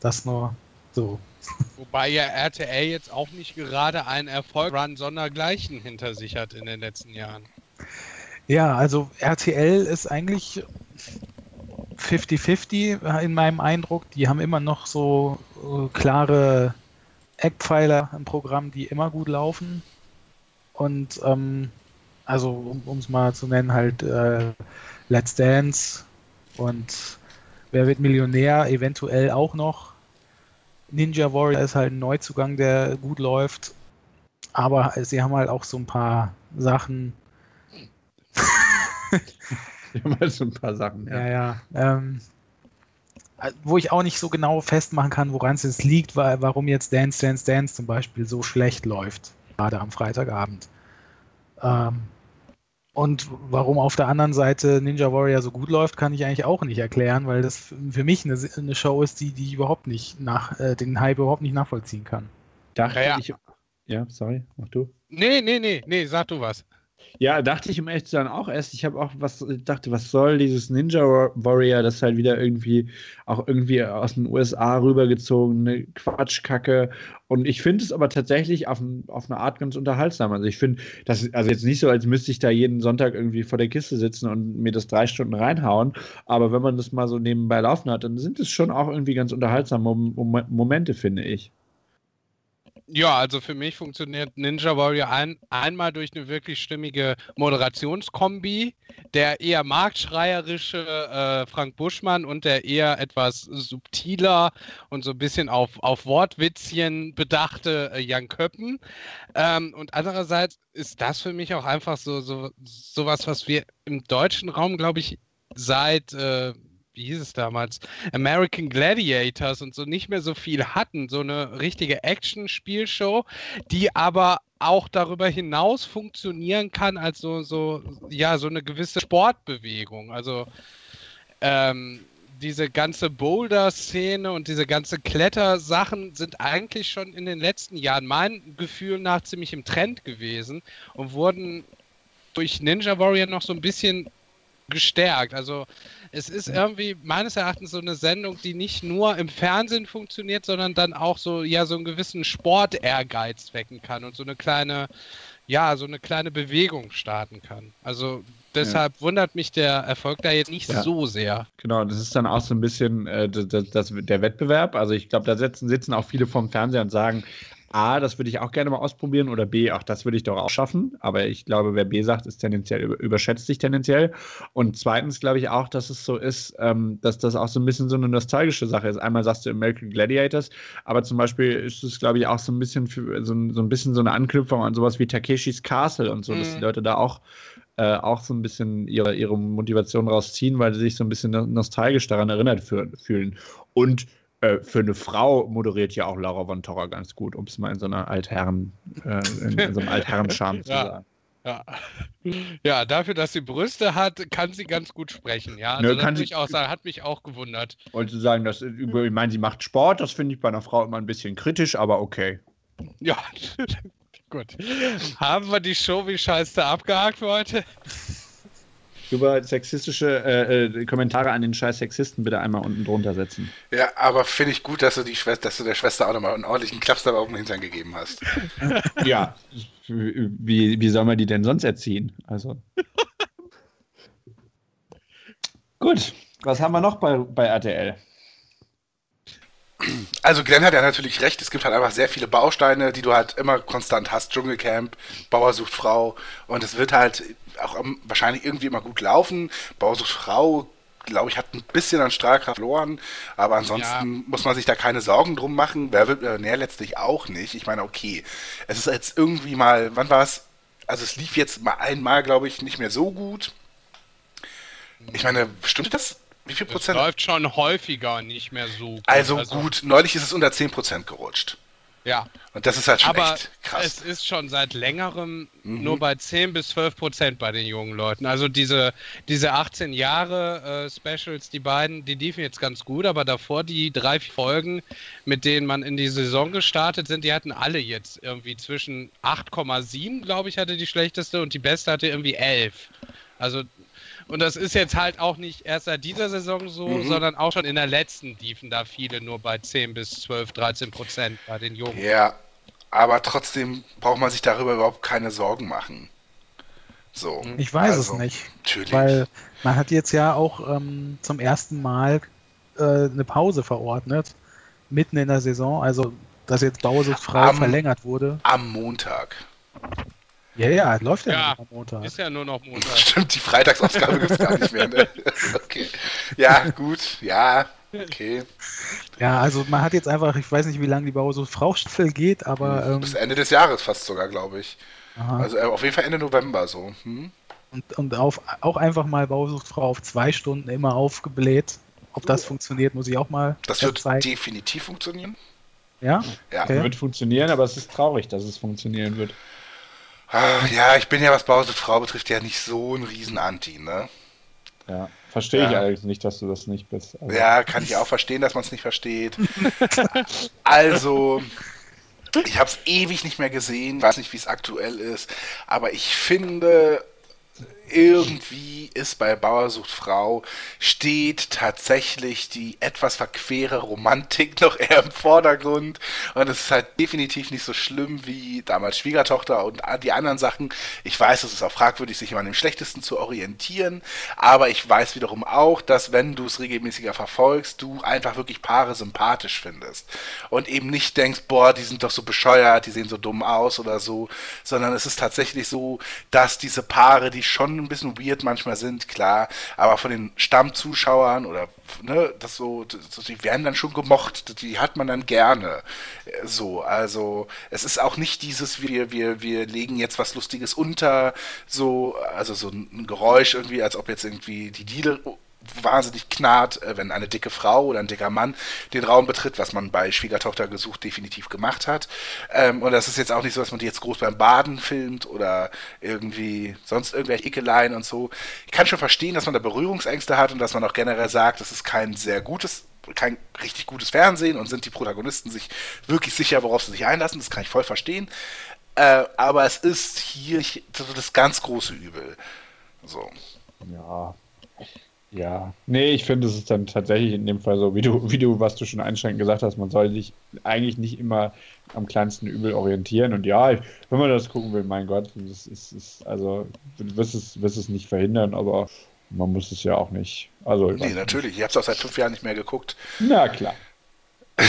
Das nur so. Wobei ja RTL jetzt auch nicht gerade einen Erfolg-Run sondergleichen hinter sich hat in den letzten Jahren. Ja, also RTL ist eigentlich 50-50 in meinem Eindruck. Die haben immer noch so äh, klare Eckpfeiler im Programm, die immer gut laufen. Und ähm, also, um es mal zu nennen, halt äh, Let's Dance und Wer wird Millionär eventuell auch noch. Ninja Warrior ist halt ein Neuzugang, der gut läuft. Aber sie haben halt auch so ein paar Sachen, Wir haben halt so ein paar Sachen. Ja, ja. Ähm, äh, wo ich auch nicht so genau festmachen kann, woran es jetzt liegt, wa- warum jetzt Dance, Dance, Dance zum Beispiel so schlecht läuft, gerade am Freitagabend. Ähm, und warum auf der anderen Seite Ninja Warrior so gut läuft, kann ich eigentlich auch nicht erklären, weil das für mich eine, eine Show ist, die, die ich überhaupt nicht nach, äh, den Hype überhaupt nicht nachvollziehen kann. Dachte Ja, ja. ich. Ja, sorry, mach du. Nee, nee, nee, nee, sag du was. Ja, dachte ich um ehrlich zu sein auch erst. Ich habe auch was dachte, was soll dieses Ninja Warrior, das halt wieder irgendwie auch irgendwie aus den USA rübergezogene Quatschkacke. Und ich finde es aber tatsächlich auf, auf eine Art ganz unterhaltsam. Also ich finde, das ist also jetzt nicht so, als müsste ich da jeden Sonntag irgendwie vor der Kiste sitzen und mir das drei Stunden reinhauen. Aber wenn man das mal so nebenbei laufen hat, dann sind es schon auch irgendwie ganz unterhaltsame Mom Mom Momente, finde ich. Ja, also für mich funktioniert Ninja Warrior ein, einmal durch eine wirklich stimmige Moderationskombi, der eher marktschreierische äh, Frank Buschmann und der eher etwas subtiler und so ein bisschen auf, auf Wortwitzchen bedachte äh, Jan Köppen. Ähm, und andererseits ist das für mich auch einfach so, so sowas, was wir im deutschen Raum, glaube ich, seit äh, wie hieß es damals, American Gladiators und so nicht mehr so viel hatten. So eine richtige Action-Spielshow, die aber auch darüber hinaus funktionieren kann als so, so, ja, so eine gewisse Sportbewegung. Also ähm, diese ganze Boulder-Szene und diese ganze Klettersachen sind eigentlich schon in den letzten Jahren mein Gefühl nach ziemlich im Trend gewesen und wurden durch Ninja Warrior noch so ein bisschen gestärkt. Also es ist irgendwie meines Erachtens so eine Sendung, die nicht nur im Fernsehen funktioniert, sondern dann auch so ja so einen gewissen Sport-Ehrgeiz wecken kann und so eine kleine ja so eine kleine Bewegung starten kann. Also deshalb wundert mich der Erfolg da jetzt nicht Ja. so sehr. Genau, das ist dann auch so ein bisschen äh, das, das, der Wettbewerb. Also ich glaube, da sitzen, sitzen auch viele vorm Fernseher und sagen, A, das würde ich auch gerne mal ausprobieren oder B, ach, das würde ich doch auch schaffen. Aber ich glaube, wer B sagt, ist tendenziell über, überschätzt sich tendenziell. Und zweitens glaube ich auch, dass es so ist, ähm, dass das auch so ein bisschen so eine nostalgische Sache ist. Einmal sagst du American Gladiators, aber zum Beispiel ist es, glaube ich, auch so ein bisschen für, so, ein- so ein bisschen so eine Anknüpfung an sowas wie Takeshis Castle und so, dass Mhm. die Leute da auch äh, auch so ein bisschen ihre, ihre Motivation rausziehen, weil sie sich so ein bisschen no- nostalgisch daran erinnert fü- fühlen. Und äh, für eine Frau moderiert ja auch Laura von Torra ganz gut, um es mal in so einer Altherren, äh, in, in so einem Altherrenscham zu Ja. sagen. Ja. ja, dafür, dass sie Brüste hat, kann sie ganz gut sprechen. Ja, Nö, also das kann sie- ich auch sagen, hat mich auch gewundert. Wollte sagen, dass, ich meine, sie macht Sport, das finde ich bei einer Frau immer ein bisschen kritisch, aber okay. Ja, gut. Haben wir die Show wie scheiße abgehakt für heute? Über sexistische äh, äh, Kommentare an den scheiß Sexisten bitte einmal unten drunter setzen. Ja, aber finde ich gut, dass du die Schwester, dass du der Schwester auch nochmal einen ordentlichen Klaps dabei auf den Hintern gegeben hast. Ja, wie, wie soll man die denn sonst erziehen? Also. Gut, was haben wir noch bei, bei RTL? Also Glenn hat ja natürlich recht, es gibt halt einfach sehr viele Bausteine, die du halt immer konstant hast. Dschungelcamp, Bauer sucht Frau und es wird halt auch wahrscheinlich irgendwie immer gut laufen. Bauer sucht Frau, glaube ich, hat ein bisschen an Strahlkraft verloren, aber ansonsten Ja. muss man sich da keine Sorgen drum machen. Wer wird Millionär letztlich auch nicht. Ich meine, okay, es ist jetzt irgendwie mal, wann war es? Also es lief jetzt mal einmal, glaube ich, nicht mehr so gut. Ich meine, stimmt das? Wie viel Es Prozent? läuft schon häufiger nicht mehr so gut. Also gut, neulich ist es unter 10% gerutscht. Ja, Und das ist halt schon aber echt krass. Mhm. es ist schon seit längerem nur bei 10 bis 12 Prozent bei den jungen Leuten. Also diese, diese 18 Jahre äh, Specials, die beiden, die liefen jetzt ganz gut, aber davor die drei Folgen, mit denen man in die Saison gestartet sind, die hatten alle jetzt irgendwie zwischen 8,7, glaube ich, hatte die schlechteste und die beste hatte irgendwie 11. Also und das ist jetzt halt auch nicht erst seit dieser Saison so, Mhm. sondern auch schon in der letzten liefen da viele nur bei 10 bis 12, 13 Prozent bei den Jungen. Ja, aber trotzdem braucht man sich darüber überhaupt keine Sorgen machen. So. Ich weiß also, es nicht. Natürlich. Weil man hat jetzt ja auch ähm, zum ersten Mal äh, eine Pause verordnet, mitten in der Saison. Also, dass jetzt Bausuchtfrei Am- verlängert wurde. Am Montag. Ja, ja, läuft ja, Ja, noch am Montag. Ist ja nur noch Montag. Stimmt, die Freitagsausgabe gibt es gar nicht mehr. Ne? Okay. Ja, gut. Ja, okay. Ja, also man hat jetzt einfach, ich weiß nicht, wie lange die Bausuchtfrau-Staffel geht, aber ähm, Bis Ende des Jahres fast sogar, glaube ich. aha. Also äh, auf jeden Fall Ende November so. Hm? und, und auf, auch einfach mal Bausuchtfrau auf zwei Stunden immer aufgebläht. Ob das funktioniert, muss ich auch mal Das wird zeigen. definitiv funktionieren. Ja, Ja. Okay. Wird funktionieren, aber es ist traurig, dass es funktionieren wird. Ah, Ja, ich bin ja, was Bause Frau betrifft, ja nicht so ein Riesen-Anti, ne? Ja. Verstehe ich Ja. allerdings nicht, dass du das nicht bist. Also, Ja, kann ich auch verstehen, dass man es nicht versteht. Also, ich habe es ewig nicht mehr gesehen, weiß nicht, wie es aktuell ist, aber ich finde, irgendwie ist bei Bauer sucht Frau, steht tatsächlich die etwas verquere Romantik noch eher im Vordergrund. Und es ist halt definitiv nicht so schlimm wie damals Schwiegertochter und die anderen Sachen. Ich weiß, es ist auch fragwürdig, sich immer an dem Schlechtesten zu orientieren. Aber ich weiß wiederum auch, dass wenn du es regelmäßiger verfolgst, du einfach wirklich Paare sympathisch findest. Und eben nicht denkst, boah, die sind doch so bescheuert, die sehen so dumm aus oder so. Sondern es ist tatsächlich so, dass diese Paare, die schon ein bisschen weird manchmal sind, klar, aber von den Stammzuschauern oder ne, das so, das, die werden dann schon gemocht, die hat man dann gerne. So, also es ist auch nicht dieses, wir, wir, wir legen jetzt was Lustiges unter, so, also so ein Geräusch irgendwie, als ob jetzt irgendwie die Diele wahnsinnig knarrt, äh, wenn eine dicke Frau oder ein dicker Mann den Raum betritt, was man bei Schwiegertochter gesucht definitiv gemacht hat. Ähm, und das ist jetzt auch nicht so, dass man die jetzt groß beim Baden filmt oder irgendwie sonst irgendwelche Ekeleien und so. Ich kann schon verstehen, dass man da Berührungsängste hat und dass man auch generell sagt, das ist kein sehr gutes kein richtig gutes Fernsehen und sind die Protagonisten sich wirklich sicher, worauf sie sich einlassen. Das kann ich voll verstehen. Äh, aber es ist hier das ganz große Übel. So. Ja. Ja. Nee, ich finde, es ist dann tatsächlich in dem Fall so, wie du, wie du, was du schon einschränkend gesagt hast, man soll sich eigentlich nicht immer am kleinsten Übel orientieren. Und ja, ich, wenn man das gucken will, mein Gott, das ist, ist also, du wirst es, wirst es nicht verhindern, aber man muss es ja auch nicht. Also, Nee, natürlich. Ich habe es auch seit fünf Jahren nicht mehr geguckt. Na klar.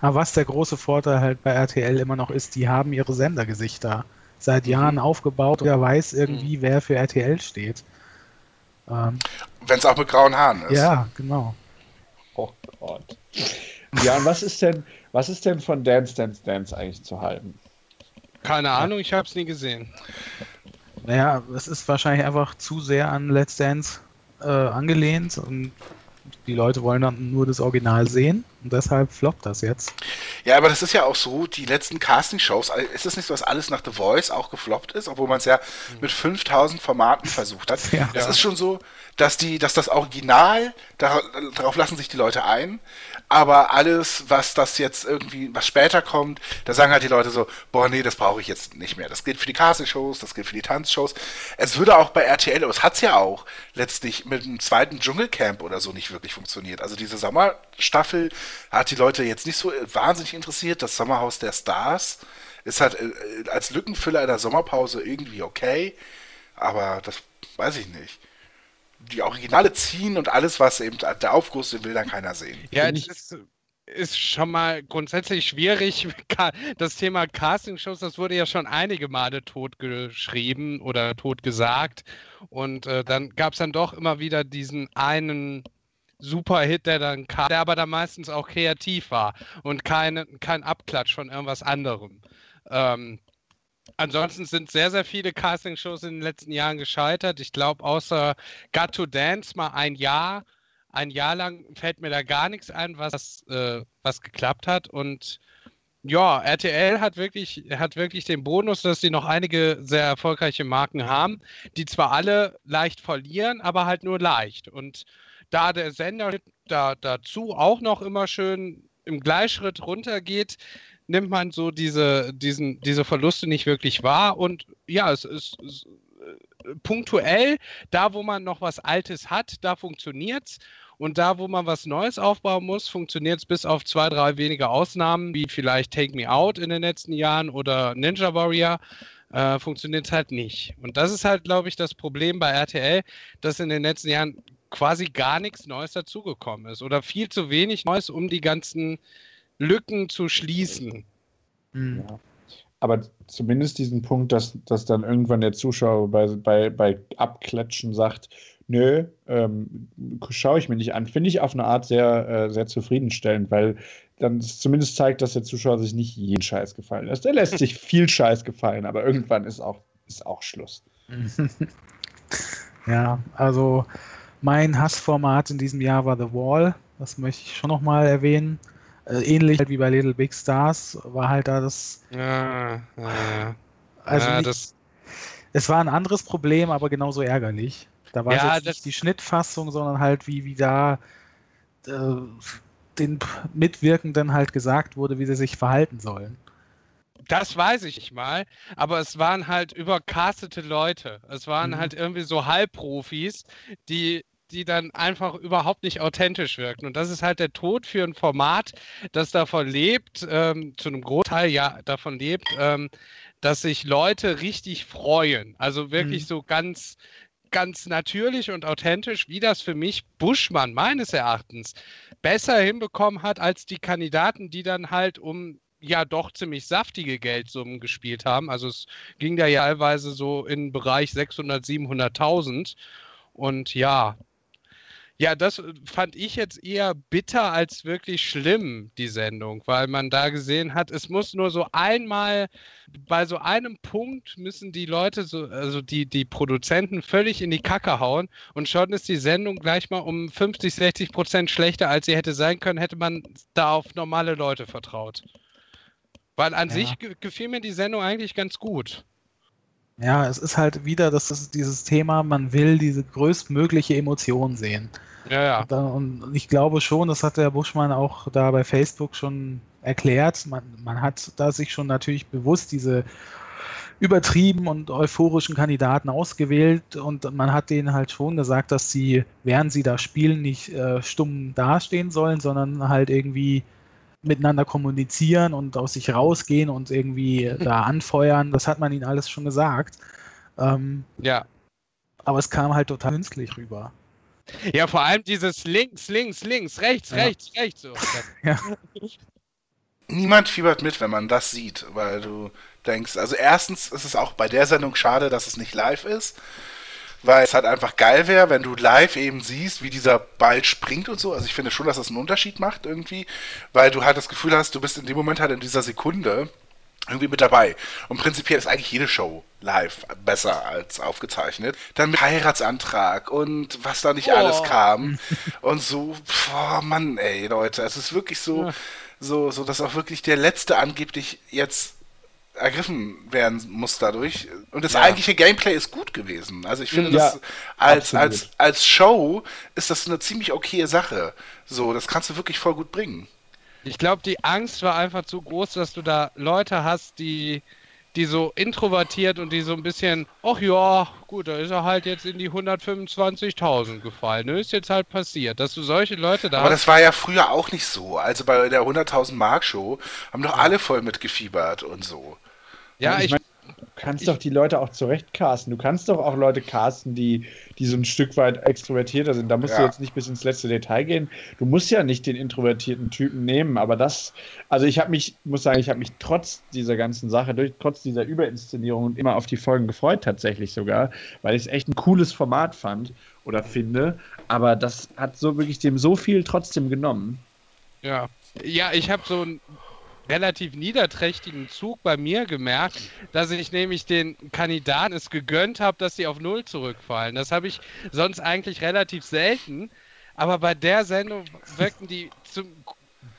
Aber was der große Vorteil halt bei RTL immer noch ist, die haben ihre Sendergesichter seit Jahren aufgebaut. Wer weiß irgendwie, wer für RTL steht. Ähm, Wenn es auch mit grauen Haaren ist. ja, genau. Oh Gott. Ja, und was ist denn, was ist denn von Dance Dance Dance eigentlich zu halten? Keine Ahnung, ich habe es nie gesehen. Naja, es ist wahrscheinlich einfach zu sehr an Let's Dance äh, angelehnt und die Leute wollen dann nur das Original sehen und deshalb floppt das jetzt. Ja, aber das ist ja auch so, die letzten Casting-Shows, äh, ist es nicht so, dass alles nach The Voice auch gefloppt ist, obwohl man es ja mit 5000 Formaten versucht hat. Ja. Es ist schon so, dass die, dass das Original, dar- darauf lassen sich die Leute ein, aber alles, was das jetzt irgendwie, was später kommt, da sagen halt die Leute so, boah, nee, das brauche ich jetzt nicht mehr. Das gilt für die Casting-Shows, das gilt für die Tanzshows. Es würde auch bei RTL, es hat es ja auch letztlich mit einem zweiten Dschungelcamp oder so nicht wirklich funktioniert. Also diese Sommerstaffel hat die Leute jetzt nicht so wahnsinnig interessiert. Das Sommerhaus der Stars ist halt äh, als Lückenfüller in der Sommerpause irgendwie okay, aber das weiß ich nicht. Die Originale ziehen und alles, was eben der Aufguss, den will dann keiner sehen. Ja, es ist, ist schon mal grundsätzlich schwierig. Das Thema Castingshows, das wurde ja schon einige Male totgeschrieben oder totgesagt. Und äh, dann gab es dann doch immer wieder diesen einen Superhit, der dann kam, der aber dann meistens auch kreativ war und keine, kein Abklatsch von irgendwas anderem. Ähm, ansonsten sind sehr, sehr viele Castingshows in den letzten Jahren gescheitert. Ich glaube, außer Got to Dance mal ein Jahr ein Jahr lang fällt mir da gar nichts ein, was, äh, was geklappt hat. Und ja, RTL hat wirklich, hat wirklich den Bonus, dass sie noch einige sehr erfolgreiche Marken haben, die zwar alle leicht verlieren, aber halt nur leicht. Und da der Sender da, dazu auch noch immer schön im Gleichschritt runtergeht, nimmt man so diese, diesen, diese Verluste nicht wirklich wahr. Und ja, es ist, es, äh, punktuell, da wo man noch was Altes hat, da funktioniert's. Und da, wo man was Neues aufbauen muss, funktioniert es bis auf zwei, drei wenige Ausnahmen, wie vielleicht Take Me Out in den letzten Jahren oder Ninja Warrior, äh, funktioniert es halt nicht. Und das ist halt, glaube ich, das Problem bei RTL, dass in den letzten Jahren quasi gar nichts Neues dazugekommen ist oder viel zu wenig Neues, um die ganzen Lücken zu schließen. Hm. Ja. Aber zumindest diesen Punkt, dass, dass dann irgendwann der Zuschauer bei, bei, bei Abklatschen sagt, nö, ähm, schaue ich mir nicht an, finde ich auf eine Art sehr, äh, sehr zufriedenstellend, weil dann es zumindest zeigt, dass der Zuschauer sich nicht jeden Scheiß gefallen lässt. Der lässt sich viel Scheiß gefallen, aber irgendwann ist auch, ist auch Schluss. Ja, also mein Hassformat in diesem Jahr war The Wall. Das möchte ich schon nochmal erwähnen. Äh, ähnlich halt wie bei Little Big Stars war halt da das. Ja, ja, Also ja nicht, das, es war ein anderes Problem, aber genauso ärgerlich. Da war es Ja, jetzt nicht die Schnittfassung, sondern halt wie, wie da äh, den Mitwirkenden halt gesagt wurde, wie sie sich verhalten sollen. Das weiß ich nicht mal, aber es waren halt übercastete Leute. Es waren Mhm. halt irgendwie so Halbprofis, die, die dann einfach überhaupt nicht authentisch wirkten. Und das ist halt der Tod für ein Format, das davon lebt, ähm, zu einem Großteil ja davon lebt, ähm, dass sich Leute richtig freuen. Also wirklich Mhm. so ganz, ganz natürlich und authentisch, wie das für mich Buschmann meines Erachtens besser hinbekommen hat als die Kandidaten, die dann halt um ja doch ziemlich saftige Geldsummen gespielt haben. Also es ging da ja teilweise so in den Bereich 600, 700.000. Und ja, ja, das äh, fand ich jetzt eher bitter als wirklich schlimm, die Sendung, weil man da gesehen hat, es muss nur so einmal, bei so einem Punkt müssen die Leute, so, also die, die Produzenten völlig in die Kacke hauen und schon ist die Sendung gleich mal um 50, 60 Prozent schlechter, als sie hätte sein können, hätte man da auf normale Leute vertraut. Weil an Ja. sich ge gefiel mir die Sendung eigentlich ganz gut. Ja, es ist halt wieder das ist dieses Thema, man will diese größtmögliche Emotion sehen. Ja, ja. Da- Und ich glaube schon, das hat der Buschmann auch da bei Facebook schon erklärt. Man, man hat da sich schon natürlich bewusst diese übertrieben und euphorischen Kandidaten ausgewählt und man hat denen halt schon gesagt, dass sie, während sie da spielen, nicht äh, stumm dastehen sollen, sondern halt irgendwie miteinander kommunizieren und aus sich rausgehen und irgendwie da anfeuern. Das hat man ihnen alles schon gesagt. Ähm, Ja. aber es kam halt total künstlich rüber. Ja, vor allem dieses links, links, links, rechts, Ja. rechts, rechts. So. Ja. Niemand fiebert mit, wenn man das sieht, weil du denkst, also erstens ist es auch bei der Sendung schade, dass es nicht live ist, weil es halt einfach geil wäre, wenn du live eben siehst, wie dieser Ball springt und so. Also ich finde schon, dass das einen Unterschied macht irgendwie, weil du halt das Gefühl hast, du bist in dem Moment halt in dieser Sekunde irgendwie mit dabei. Und prinzipiell ist eigentlich jede Show live besser als aufgezeichnet. Dann mit Heiratsantrag und was da nicht Oh. alles kam. und so, boah, Mann, ey, Leute, es ist wirklich so, Ja. so, so, dass auch wirklich der Letzte angeblich jetzt ergriffen werden muss dadurch. Und das Ja. eigentliche Gameplay ist gut gewesen. Also ich finde, Ja, das als, absolut. als, als Show ist das eine ziemlich okaye Sache. So, das kannst du wirklich voll gut bringen. Ich glaube, die Angst war einfach zu groß, dass du da Leute hast, die, die so introvertiert und die so ein bisschen, ach ja, gut, da ist er halt jetzt in die 125.000 gefallen. Ne? Ist jetzt halt passiert, dass du solche Leute da Aber das war ja früher auch nicht so. Also bei der 100.000 Mark Show haben doch alle voll mitgefiebert und so. Ja, ich ich, mein- kannst doch die Leute auch zurecht casten. Du kannst doch auch Leute casten, die, die so ein Stück weit extrovertierter sind. Da musst du Ja. jetzt nicht bis ins letzte Detail gehen. Du musst ja nicht den introvertierten Typen nehmen, aber das, also ich habe mich, muss sagen, ich habe mich trotz dieser ganzen Sache, durch, trotz dieser Überinszenierung immer auf die Folgen gefreut, tatsächlich sogar, weil ich es echt ein cooles Format fand oder finde. Aber das hat so wirklich dem so viel trotzdem genommen. Ja. Ja, ich habe so einen relativ niederträchtigen Zug bei mir gemerkt, dass ich nämlich den Kandidaten es gegönnt habe, dass sie auf Null zurückfallen. Das habe ich sonst eigentlich relativ selten. Aber bei der Sendung wirkten die zum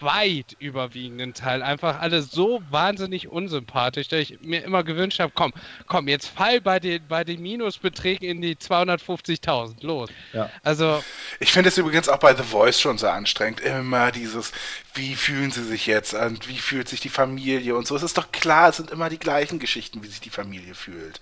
weit überwiegenden Teil einfach alle so wahnsinnig unsympathisch, dass ich mir immer gewünscht habe, komm, komm, jetzt fall bei den, bei den Minusbeträgen in die 250.000, los. Ja. Also, Ich finde es übrigens auch bei The Voice schon so anstrengend. Immer dieses, wie fühlen sie sich jetzt und wie fühlt sich die Familie und so. Es ist doch klar, es sind immer die gleichen Geschichten, wie sich die Familie fühlt.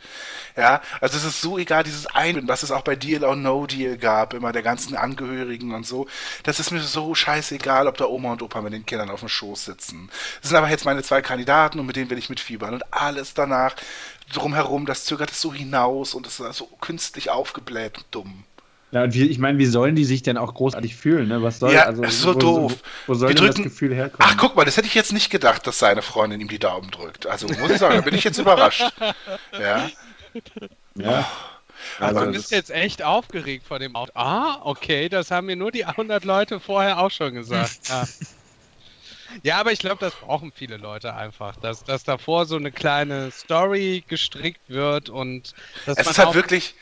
Ja, also es ist so egal, dieses Einbinden, was es auch bei Deal or No Deal gab, immer der ganzen Angehörigen und so. Das ist mir so scheißegal, ob da Oma und Opa mit den Kindern auf dem Schoß sitzen. Das sind aber jetzt meine zwei Kandidaten und mit denen will ich mitfiebern. Und alles danach drumherum, das zögert es so hinaus und es ist so künstlich aufgebläht und dumm. Ja, und wie, ich meine, wie sollen die sich denn auch großartig fühlen? Ne? Was soll, Ja, also, ist so wo, doof. Wo, wo soll drücken- das Gefühl herkommen? Ach, guck mal, das hätte ich jetzt nicht gedacht, dass seine Freundin ihm die Daumen drückt. Also muss ich sagen, da bin ich jetzt überrascht. Ja. ja. Also, Du das- bist jetzt echt aufgeregt vor dem Auto. Ah, okay, das haben mir nur die 100 Leute vorher auch schon gesagt. Ja, ja aber ich glaube, das brauchen viele Leute einfach, dass, dass davor so eine kleine Story gestrickt wird und dass Es ist halt wirklich,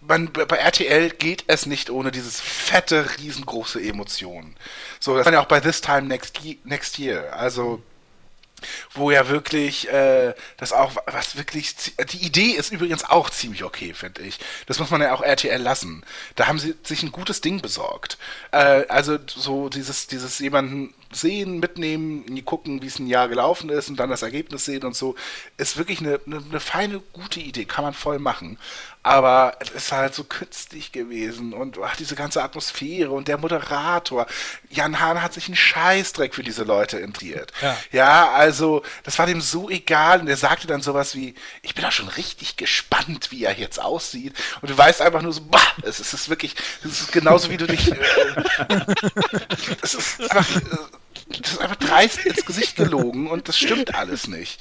man, bei RTL geht es nicht ohne dieses fette, riesengroße Emotion. So, das war ja auch bei This Time Next, next Year. Also, wo ja wirklich äh, das auch, was wirklich, die Idee ist übrigens auch ziemlich okay, finde ich. Das muss man ja auch RTL lassen. Da haben sie sich ein gutes Ding besorgt. Äh, also so dieses, dieses jemanden sehen, mitnehmen, gucken, wie es ein Jahr gelaufen ist und dann das Ergebnis sehen und so, ist wirklich eine, eine, eine feine, gute Idee, kann man voll machen. Aber es ist halt so künstlich gewesen und ach, diese ganze Atmosphäre und der Moderator. Jan Hahn hat sich einen Scheißdreck für diese Leute interessiert. Ja. Ja, also, das war dem so egal. Und er sagte dann sowas wie, ich bin auch schon richtig gespannt, wie er jetzt aussieht. Und du weißt einfach nur so, bah, es ist, es ist wirklich, es ist genauso wie du dich, äh, es ist einfach, äh, das ist einfach dreist ins Gesicht gelogen und das stimmt alles nicht.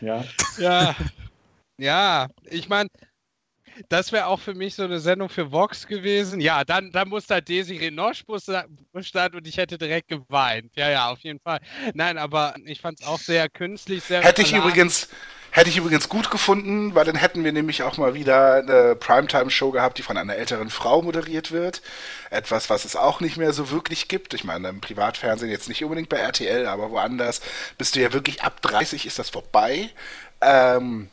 ja. Ja. Ja, ich meine, das wäre auch für mich so eine Sendung für Vox gewesen. Ja, dann, dann muss da Desiree Noschbus stand und ich hätte direkt geweint. Ja, ja, auf jeden Fall. Nein, aber ich fand es auch sehr künstlich, sehr Hätte ich übrigens, hätte ich übrigens gut gefunden, weil dann hätten wir nämlich auch mal wieder eine Primetime-Show gehabt, die von einer älteren Frau moderiert wird. Etwas, was es auch nicht mehr so wirklich gibt. Ich meine, im Privatfernsehen jetzt nicht unbedingt bei RTL, aber woanders bist du ja wirklich ab 30 ist das vorbei. Ähm,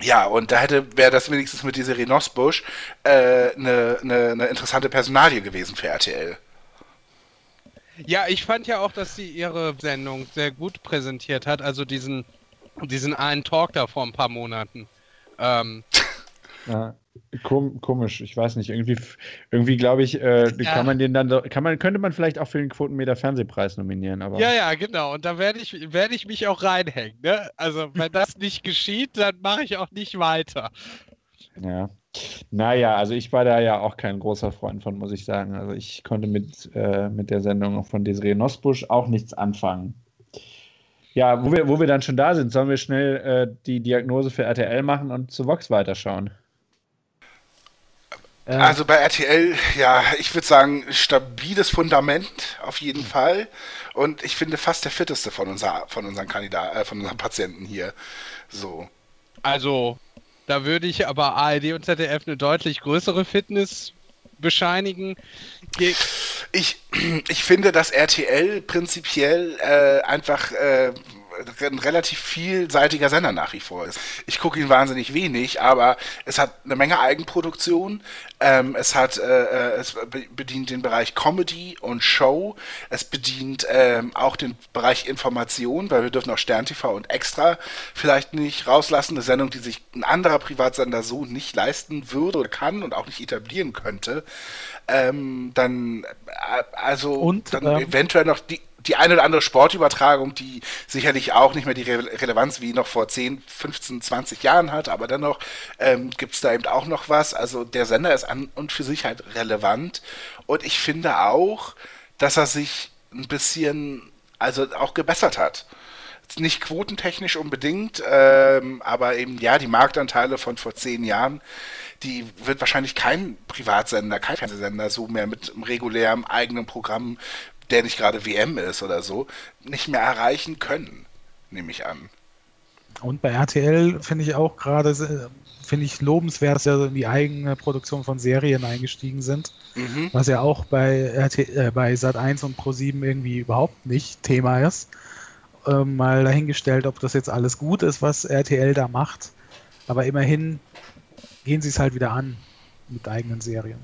ja, und da hätte, wäre das wenigstens mit dieser Renosbusch eine äh, ne, ne, ne interessante Personalie gewesen für RTL. Ja, ich fand ja auch, dass sie ihre Sendung sehr gut präsentiert hat. Also diesen, diesen einen Talk da vor ein paar Monaten. Ähm, Ja, kom komisch, ich weiß nicht. Irgendwie, irgendwie glaube ich, äh, Ja. kann man den dann, kann man, könnte man vielleicht auch für den Quotenmeter Fernsehpreis nominieren, aber ja, ja, genau. Und da werde ich, werde ich mich auch reinhängen. Ne? Also, wenn das nicht geschieht, dann mache ich auch nicht weiter. ja. Naja, also ich war da ja auch kein großer Freund von, muss ich sagen. Also ich konnte mit, äh, mit der Sendung von Desiree Nosbusch auch nichts anfangen. Ja, wo wir, wo wir dann schon da sind, sollen wir schnell äh, die Diagnose für RTL machen und zu Vox weiterschauen. Äh, Also bei RTL, ja, ich würde sagen, stabiles Fundament auf jeden Fall. Und ich finde fast der fitteste von, unser, von unseren Kandidaten, äh, von unseren Patienten hier. So. Also, da würde ich aber ARD und ZDF eine deutlich größere Fitness bescheinigen. Ge Ich, ich finde, dass RTL prinzipiell äh, einfach äh, ein relativ vielseitiger Sender nach wie vor ist. Ich gucke ihn wahnsinnig wenig, aber es hat eine Menge Eigenproduktion. Ähm, es hat, äh, äh, es be- bedient den Bereich Comedy und Show. Es bedient ähm, auch den Bereich Information, weil wir dürfen auch Stern TV und Extra vielleicht nicht rauslassen. Eine Sendung, die sich ein anderer Privatsender so nicht leisten würde oder kann und auch nicht etablieren könnte. Ähm, dann, äh, also, Und, dann ähm, eventuell noch die, die eine oder andere Sportübertragung, die sicherlich auch nicht mehr die Re Relevanz wie noch vor 10, 15, 20 Jahren hat, aber dennoch ähm, gibt es da eben auch noch was. Also der Sender ist an und für sich halt relevant. Und ich finde auch, dass er sich ein bisschen, also auch gebessert hat nicht quotentechnisch unbedingt, ähm, aber eben ja, die Marktanteile von vor zehn Jahren, die wird wahrscheinlich kein Privatsender, kein Fernsehsender so mehr mit einem regulären eigenen Programm, der nicht gerade WM ist oder so, nicht mehr erreichen können, nehme ich an. Und bei RTL finde ich auch gerade, finde ich lobenswert, dass sie in die eigene Produktion von Serien eingestiegen sind. Mhm. Was ja auch bei, RT, äh, bei Sat1 und Pro7 irgendwie überhaupt nicht Thema ist äh, mal dahingestellt, ob das jetzt alles gut ist, was RTL da macht. Aber immerhin gehen sie es halt wieder an mit eigenen Serien.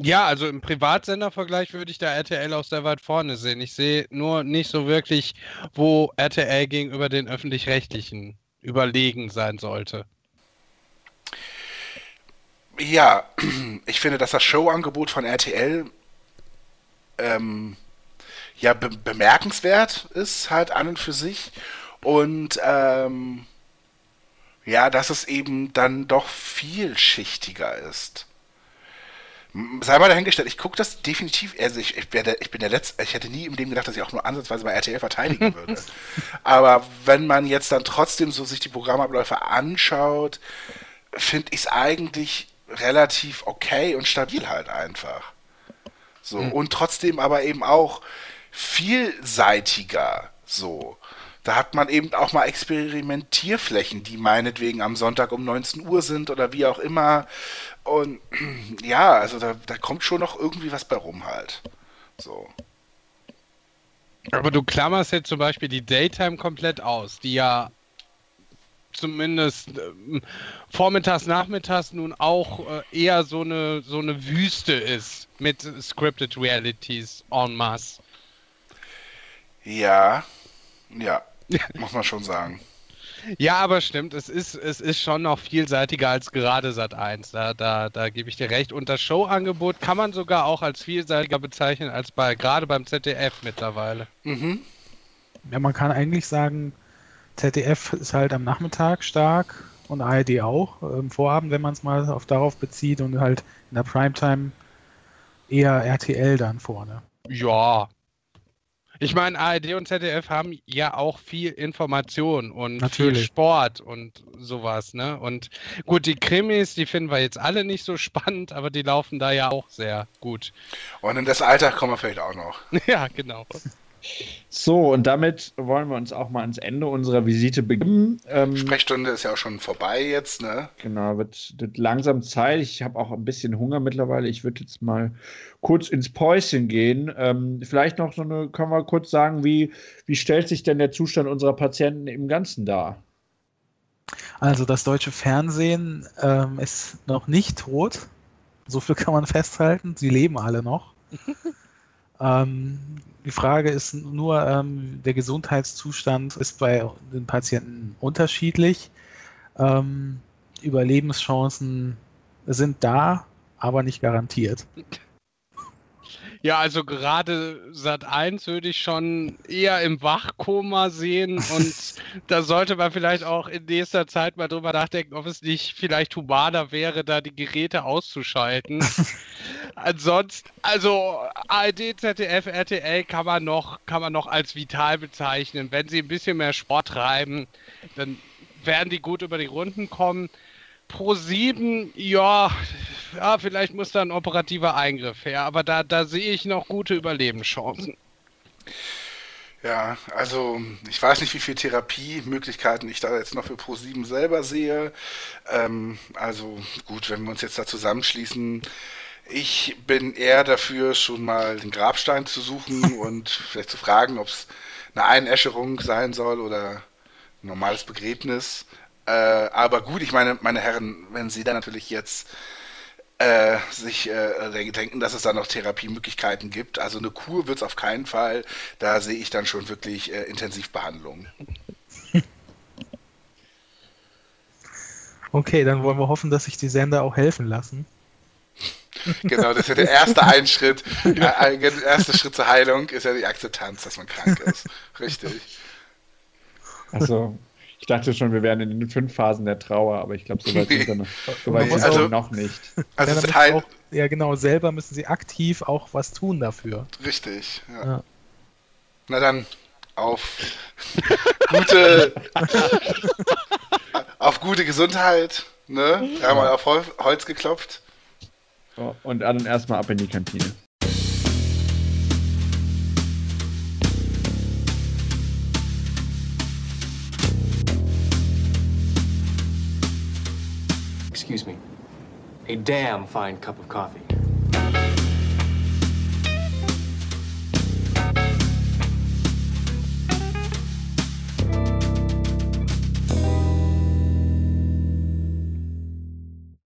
Ja, also im Privatsendervergleich würde ich da RTL auch sehr weit vorne sehen. Ich sehe nur nicht so wirklich, wo RTL gegenüber den öffentlich-rechtlichen überlegen sein sollte. Ja, ich finde, dass das Showangebot von RTL ähm, ja be bemerkenswert ist, halt an und für sich. Und ähm, ja, dass es eben dann doch vielschichtiger ist. Sei mal dahingestellt, ich gucke das definitiv, also ich, ich, der, ich bin der Letzte, ich hätte nie im Leben gedacht, dass ich auch nur ansatzweise bei RTL verteidigen würde. Aber wenn man jetzt dann trotzdem so sich die Programmabläufe anschaut, finde ich es eigentlich relativ okay und stabil halt einfach. So, mhm. und trotzdem aber eben auch vielseitiger so. Da hat man eben auch mal Experimentierflächen, die meinetwegen am Sonntag um 19 Uhr sind oder wie auch immer. Und ja, also da, da kommt schon noch irgendwie was bei rum halt. So. Aber du klammerst jetzt zum Beispiel die Daytime komplett aus, die ja zumindest äh, vormittags, nachmittags nun auch äh, eher so eine, so eine Wüste ist mit Scripted Realities en masse. Ja, ja, muss man schon sagen. Ja, aber stimmt, es ist, es ist schon noch vielseitiger als gerade Sat 1. Da, da, da gebe ich dir recht. Und das Showangebot kann man sogar auch als vielseitiger bezeichnen als bei gerade beim ZDF mittlerweile. Mhm. Ja, man kann eigentlich sagen, ZDF ist halt am Nachmittag stark und ARD auch im Vorabend, wenn man es mal auf darauf bezieht und halt in der Primetime eher RTL dann vorne. Ja, ich meine, ARD und ZDF haben ja auch viel Information und Natürlich. viel Sport und sowas, ne? Und gut, die Krimis, die finden wir jetzt alle nicht so spannend, aber die laufen da ja auch sehr gut. Und in das Alter kommen wir vielleicht auch noch. ja, genau. So, und damit wollen wir uns auch mal ans Ende unserer Visite begeben. Ähm, Sprechstunde ist ja auch schon vorbei jetzt, ne? Genau, wird, wird langsam Zeit. Ich habe auch ein bisschen Hunger mittlerweile. Ich würde jetzt mal kurz ins Päuschen gehen. Ähm, vielleicht noch so eine, können wir kurz sagen, wie, wie stellt sich denn der Zustand unserer Patienten im Ganzen dar? Also das deutsche Fernsehen ähm, ist noch nicht tot. So viel kann man festhalten. Sie leben alle noch. ähm, die Frage ist nur, ähm, der Gesundheitszustand ist bei den Patienten unterschiedlich. Ähm, Überlebenschancen sind da, aber nicht garantiert. Ja, also gerade Sat 1 würde ich schon eher im Wachkoma sehen und da sollte man vielleicht auch in nächster Zeit mal drüber nachdenken, ob es nicht vielleicht humaner wäre, da die Geräte auszuschalten. Ansonsten, also ARD, ZDF, RTL kann man noch, kann man noch als vital bezeichnen. Wenn sie ein bisschen mehr Sport treiben, dann werden die gut über die Runden kommen. Pro 7, ja, ja, vielleicht muss da ein operativer Eingriff her, aber da, da sehe ich noch gute Überlebenschancen. Ja, also ich weiß nicht, wie viele Therapiemöglichkeiten ich da jetzt noch für Pro7 selber sehe. Ähm, also gut, wenn wir uns jetzt da zusammenschließen, ich bin eher dafür, schon mal den Grabstein zu suchen und vielleicht zu fragen, ob es eine Einäscherung sein soll oder ein normales Begräbnis. Äh, aber gut, ich meine, meine Herren, wenn Sie da natürlich jetzt äh, sich äh, denken, dass es da noch Therapiemöglichkeiten gibt. Also eine Kur wird es auf keinen Fall. Da sehe ich dann schon wirklich äh, Intensivbehandlung. Okay, dann wollen wir hoffen, dass sich die Sender auch helfen lassen. Genau, das ist ja der erste Einschritt. äh, Der erste Schritt zur Heilung ist ja die Akzeptanz, dass man krank ist. Richtig. Also, ich dachte schon, wir wären in den fünf Phasen der Trauer, aber ich glaube, so weit sind wir noch, so weit muss sind auch- noch nicht. Also ja, ist halt auch, ja, genau, selber müssen sie aktiv auch was tun dafür. richtig. Ja. Ja. Na dann auf gute auf gute Gesundheit, ne? Dreimal auf Hol Holz geklopft. So, und dann erstmal ab in die Kantine. Excuse me. A damn fine cup of coffee.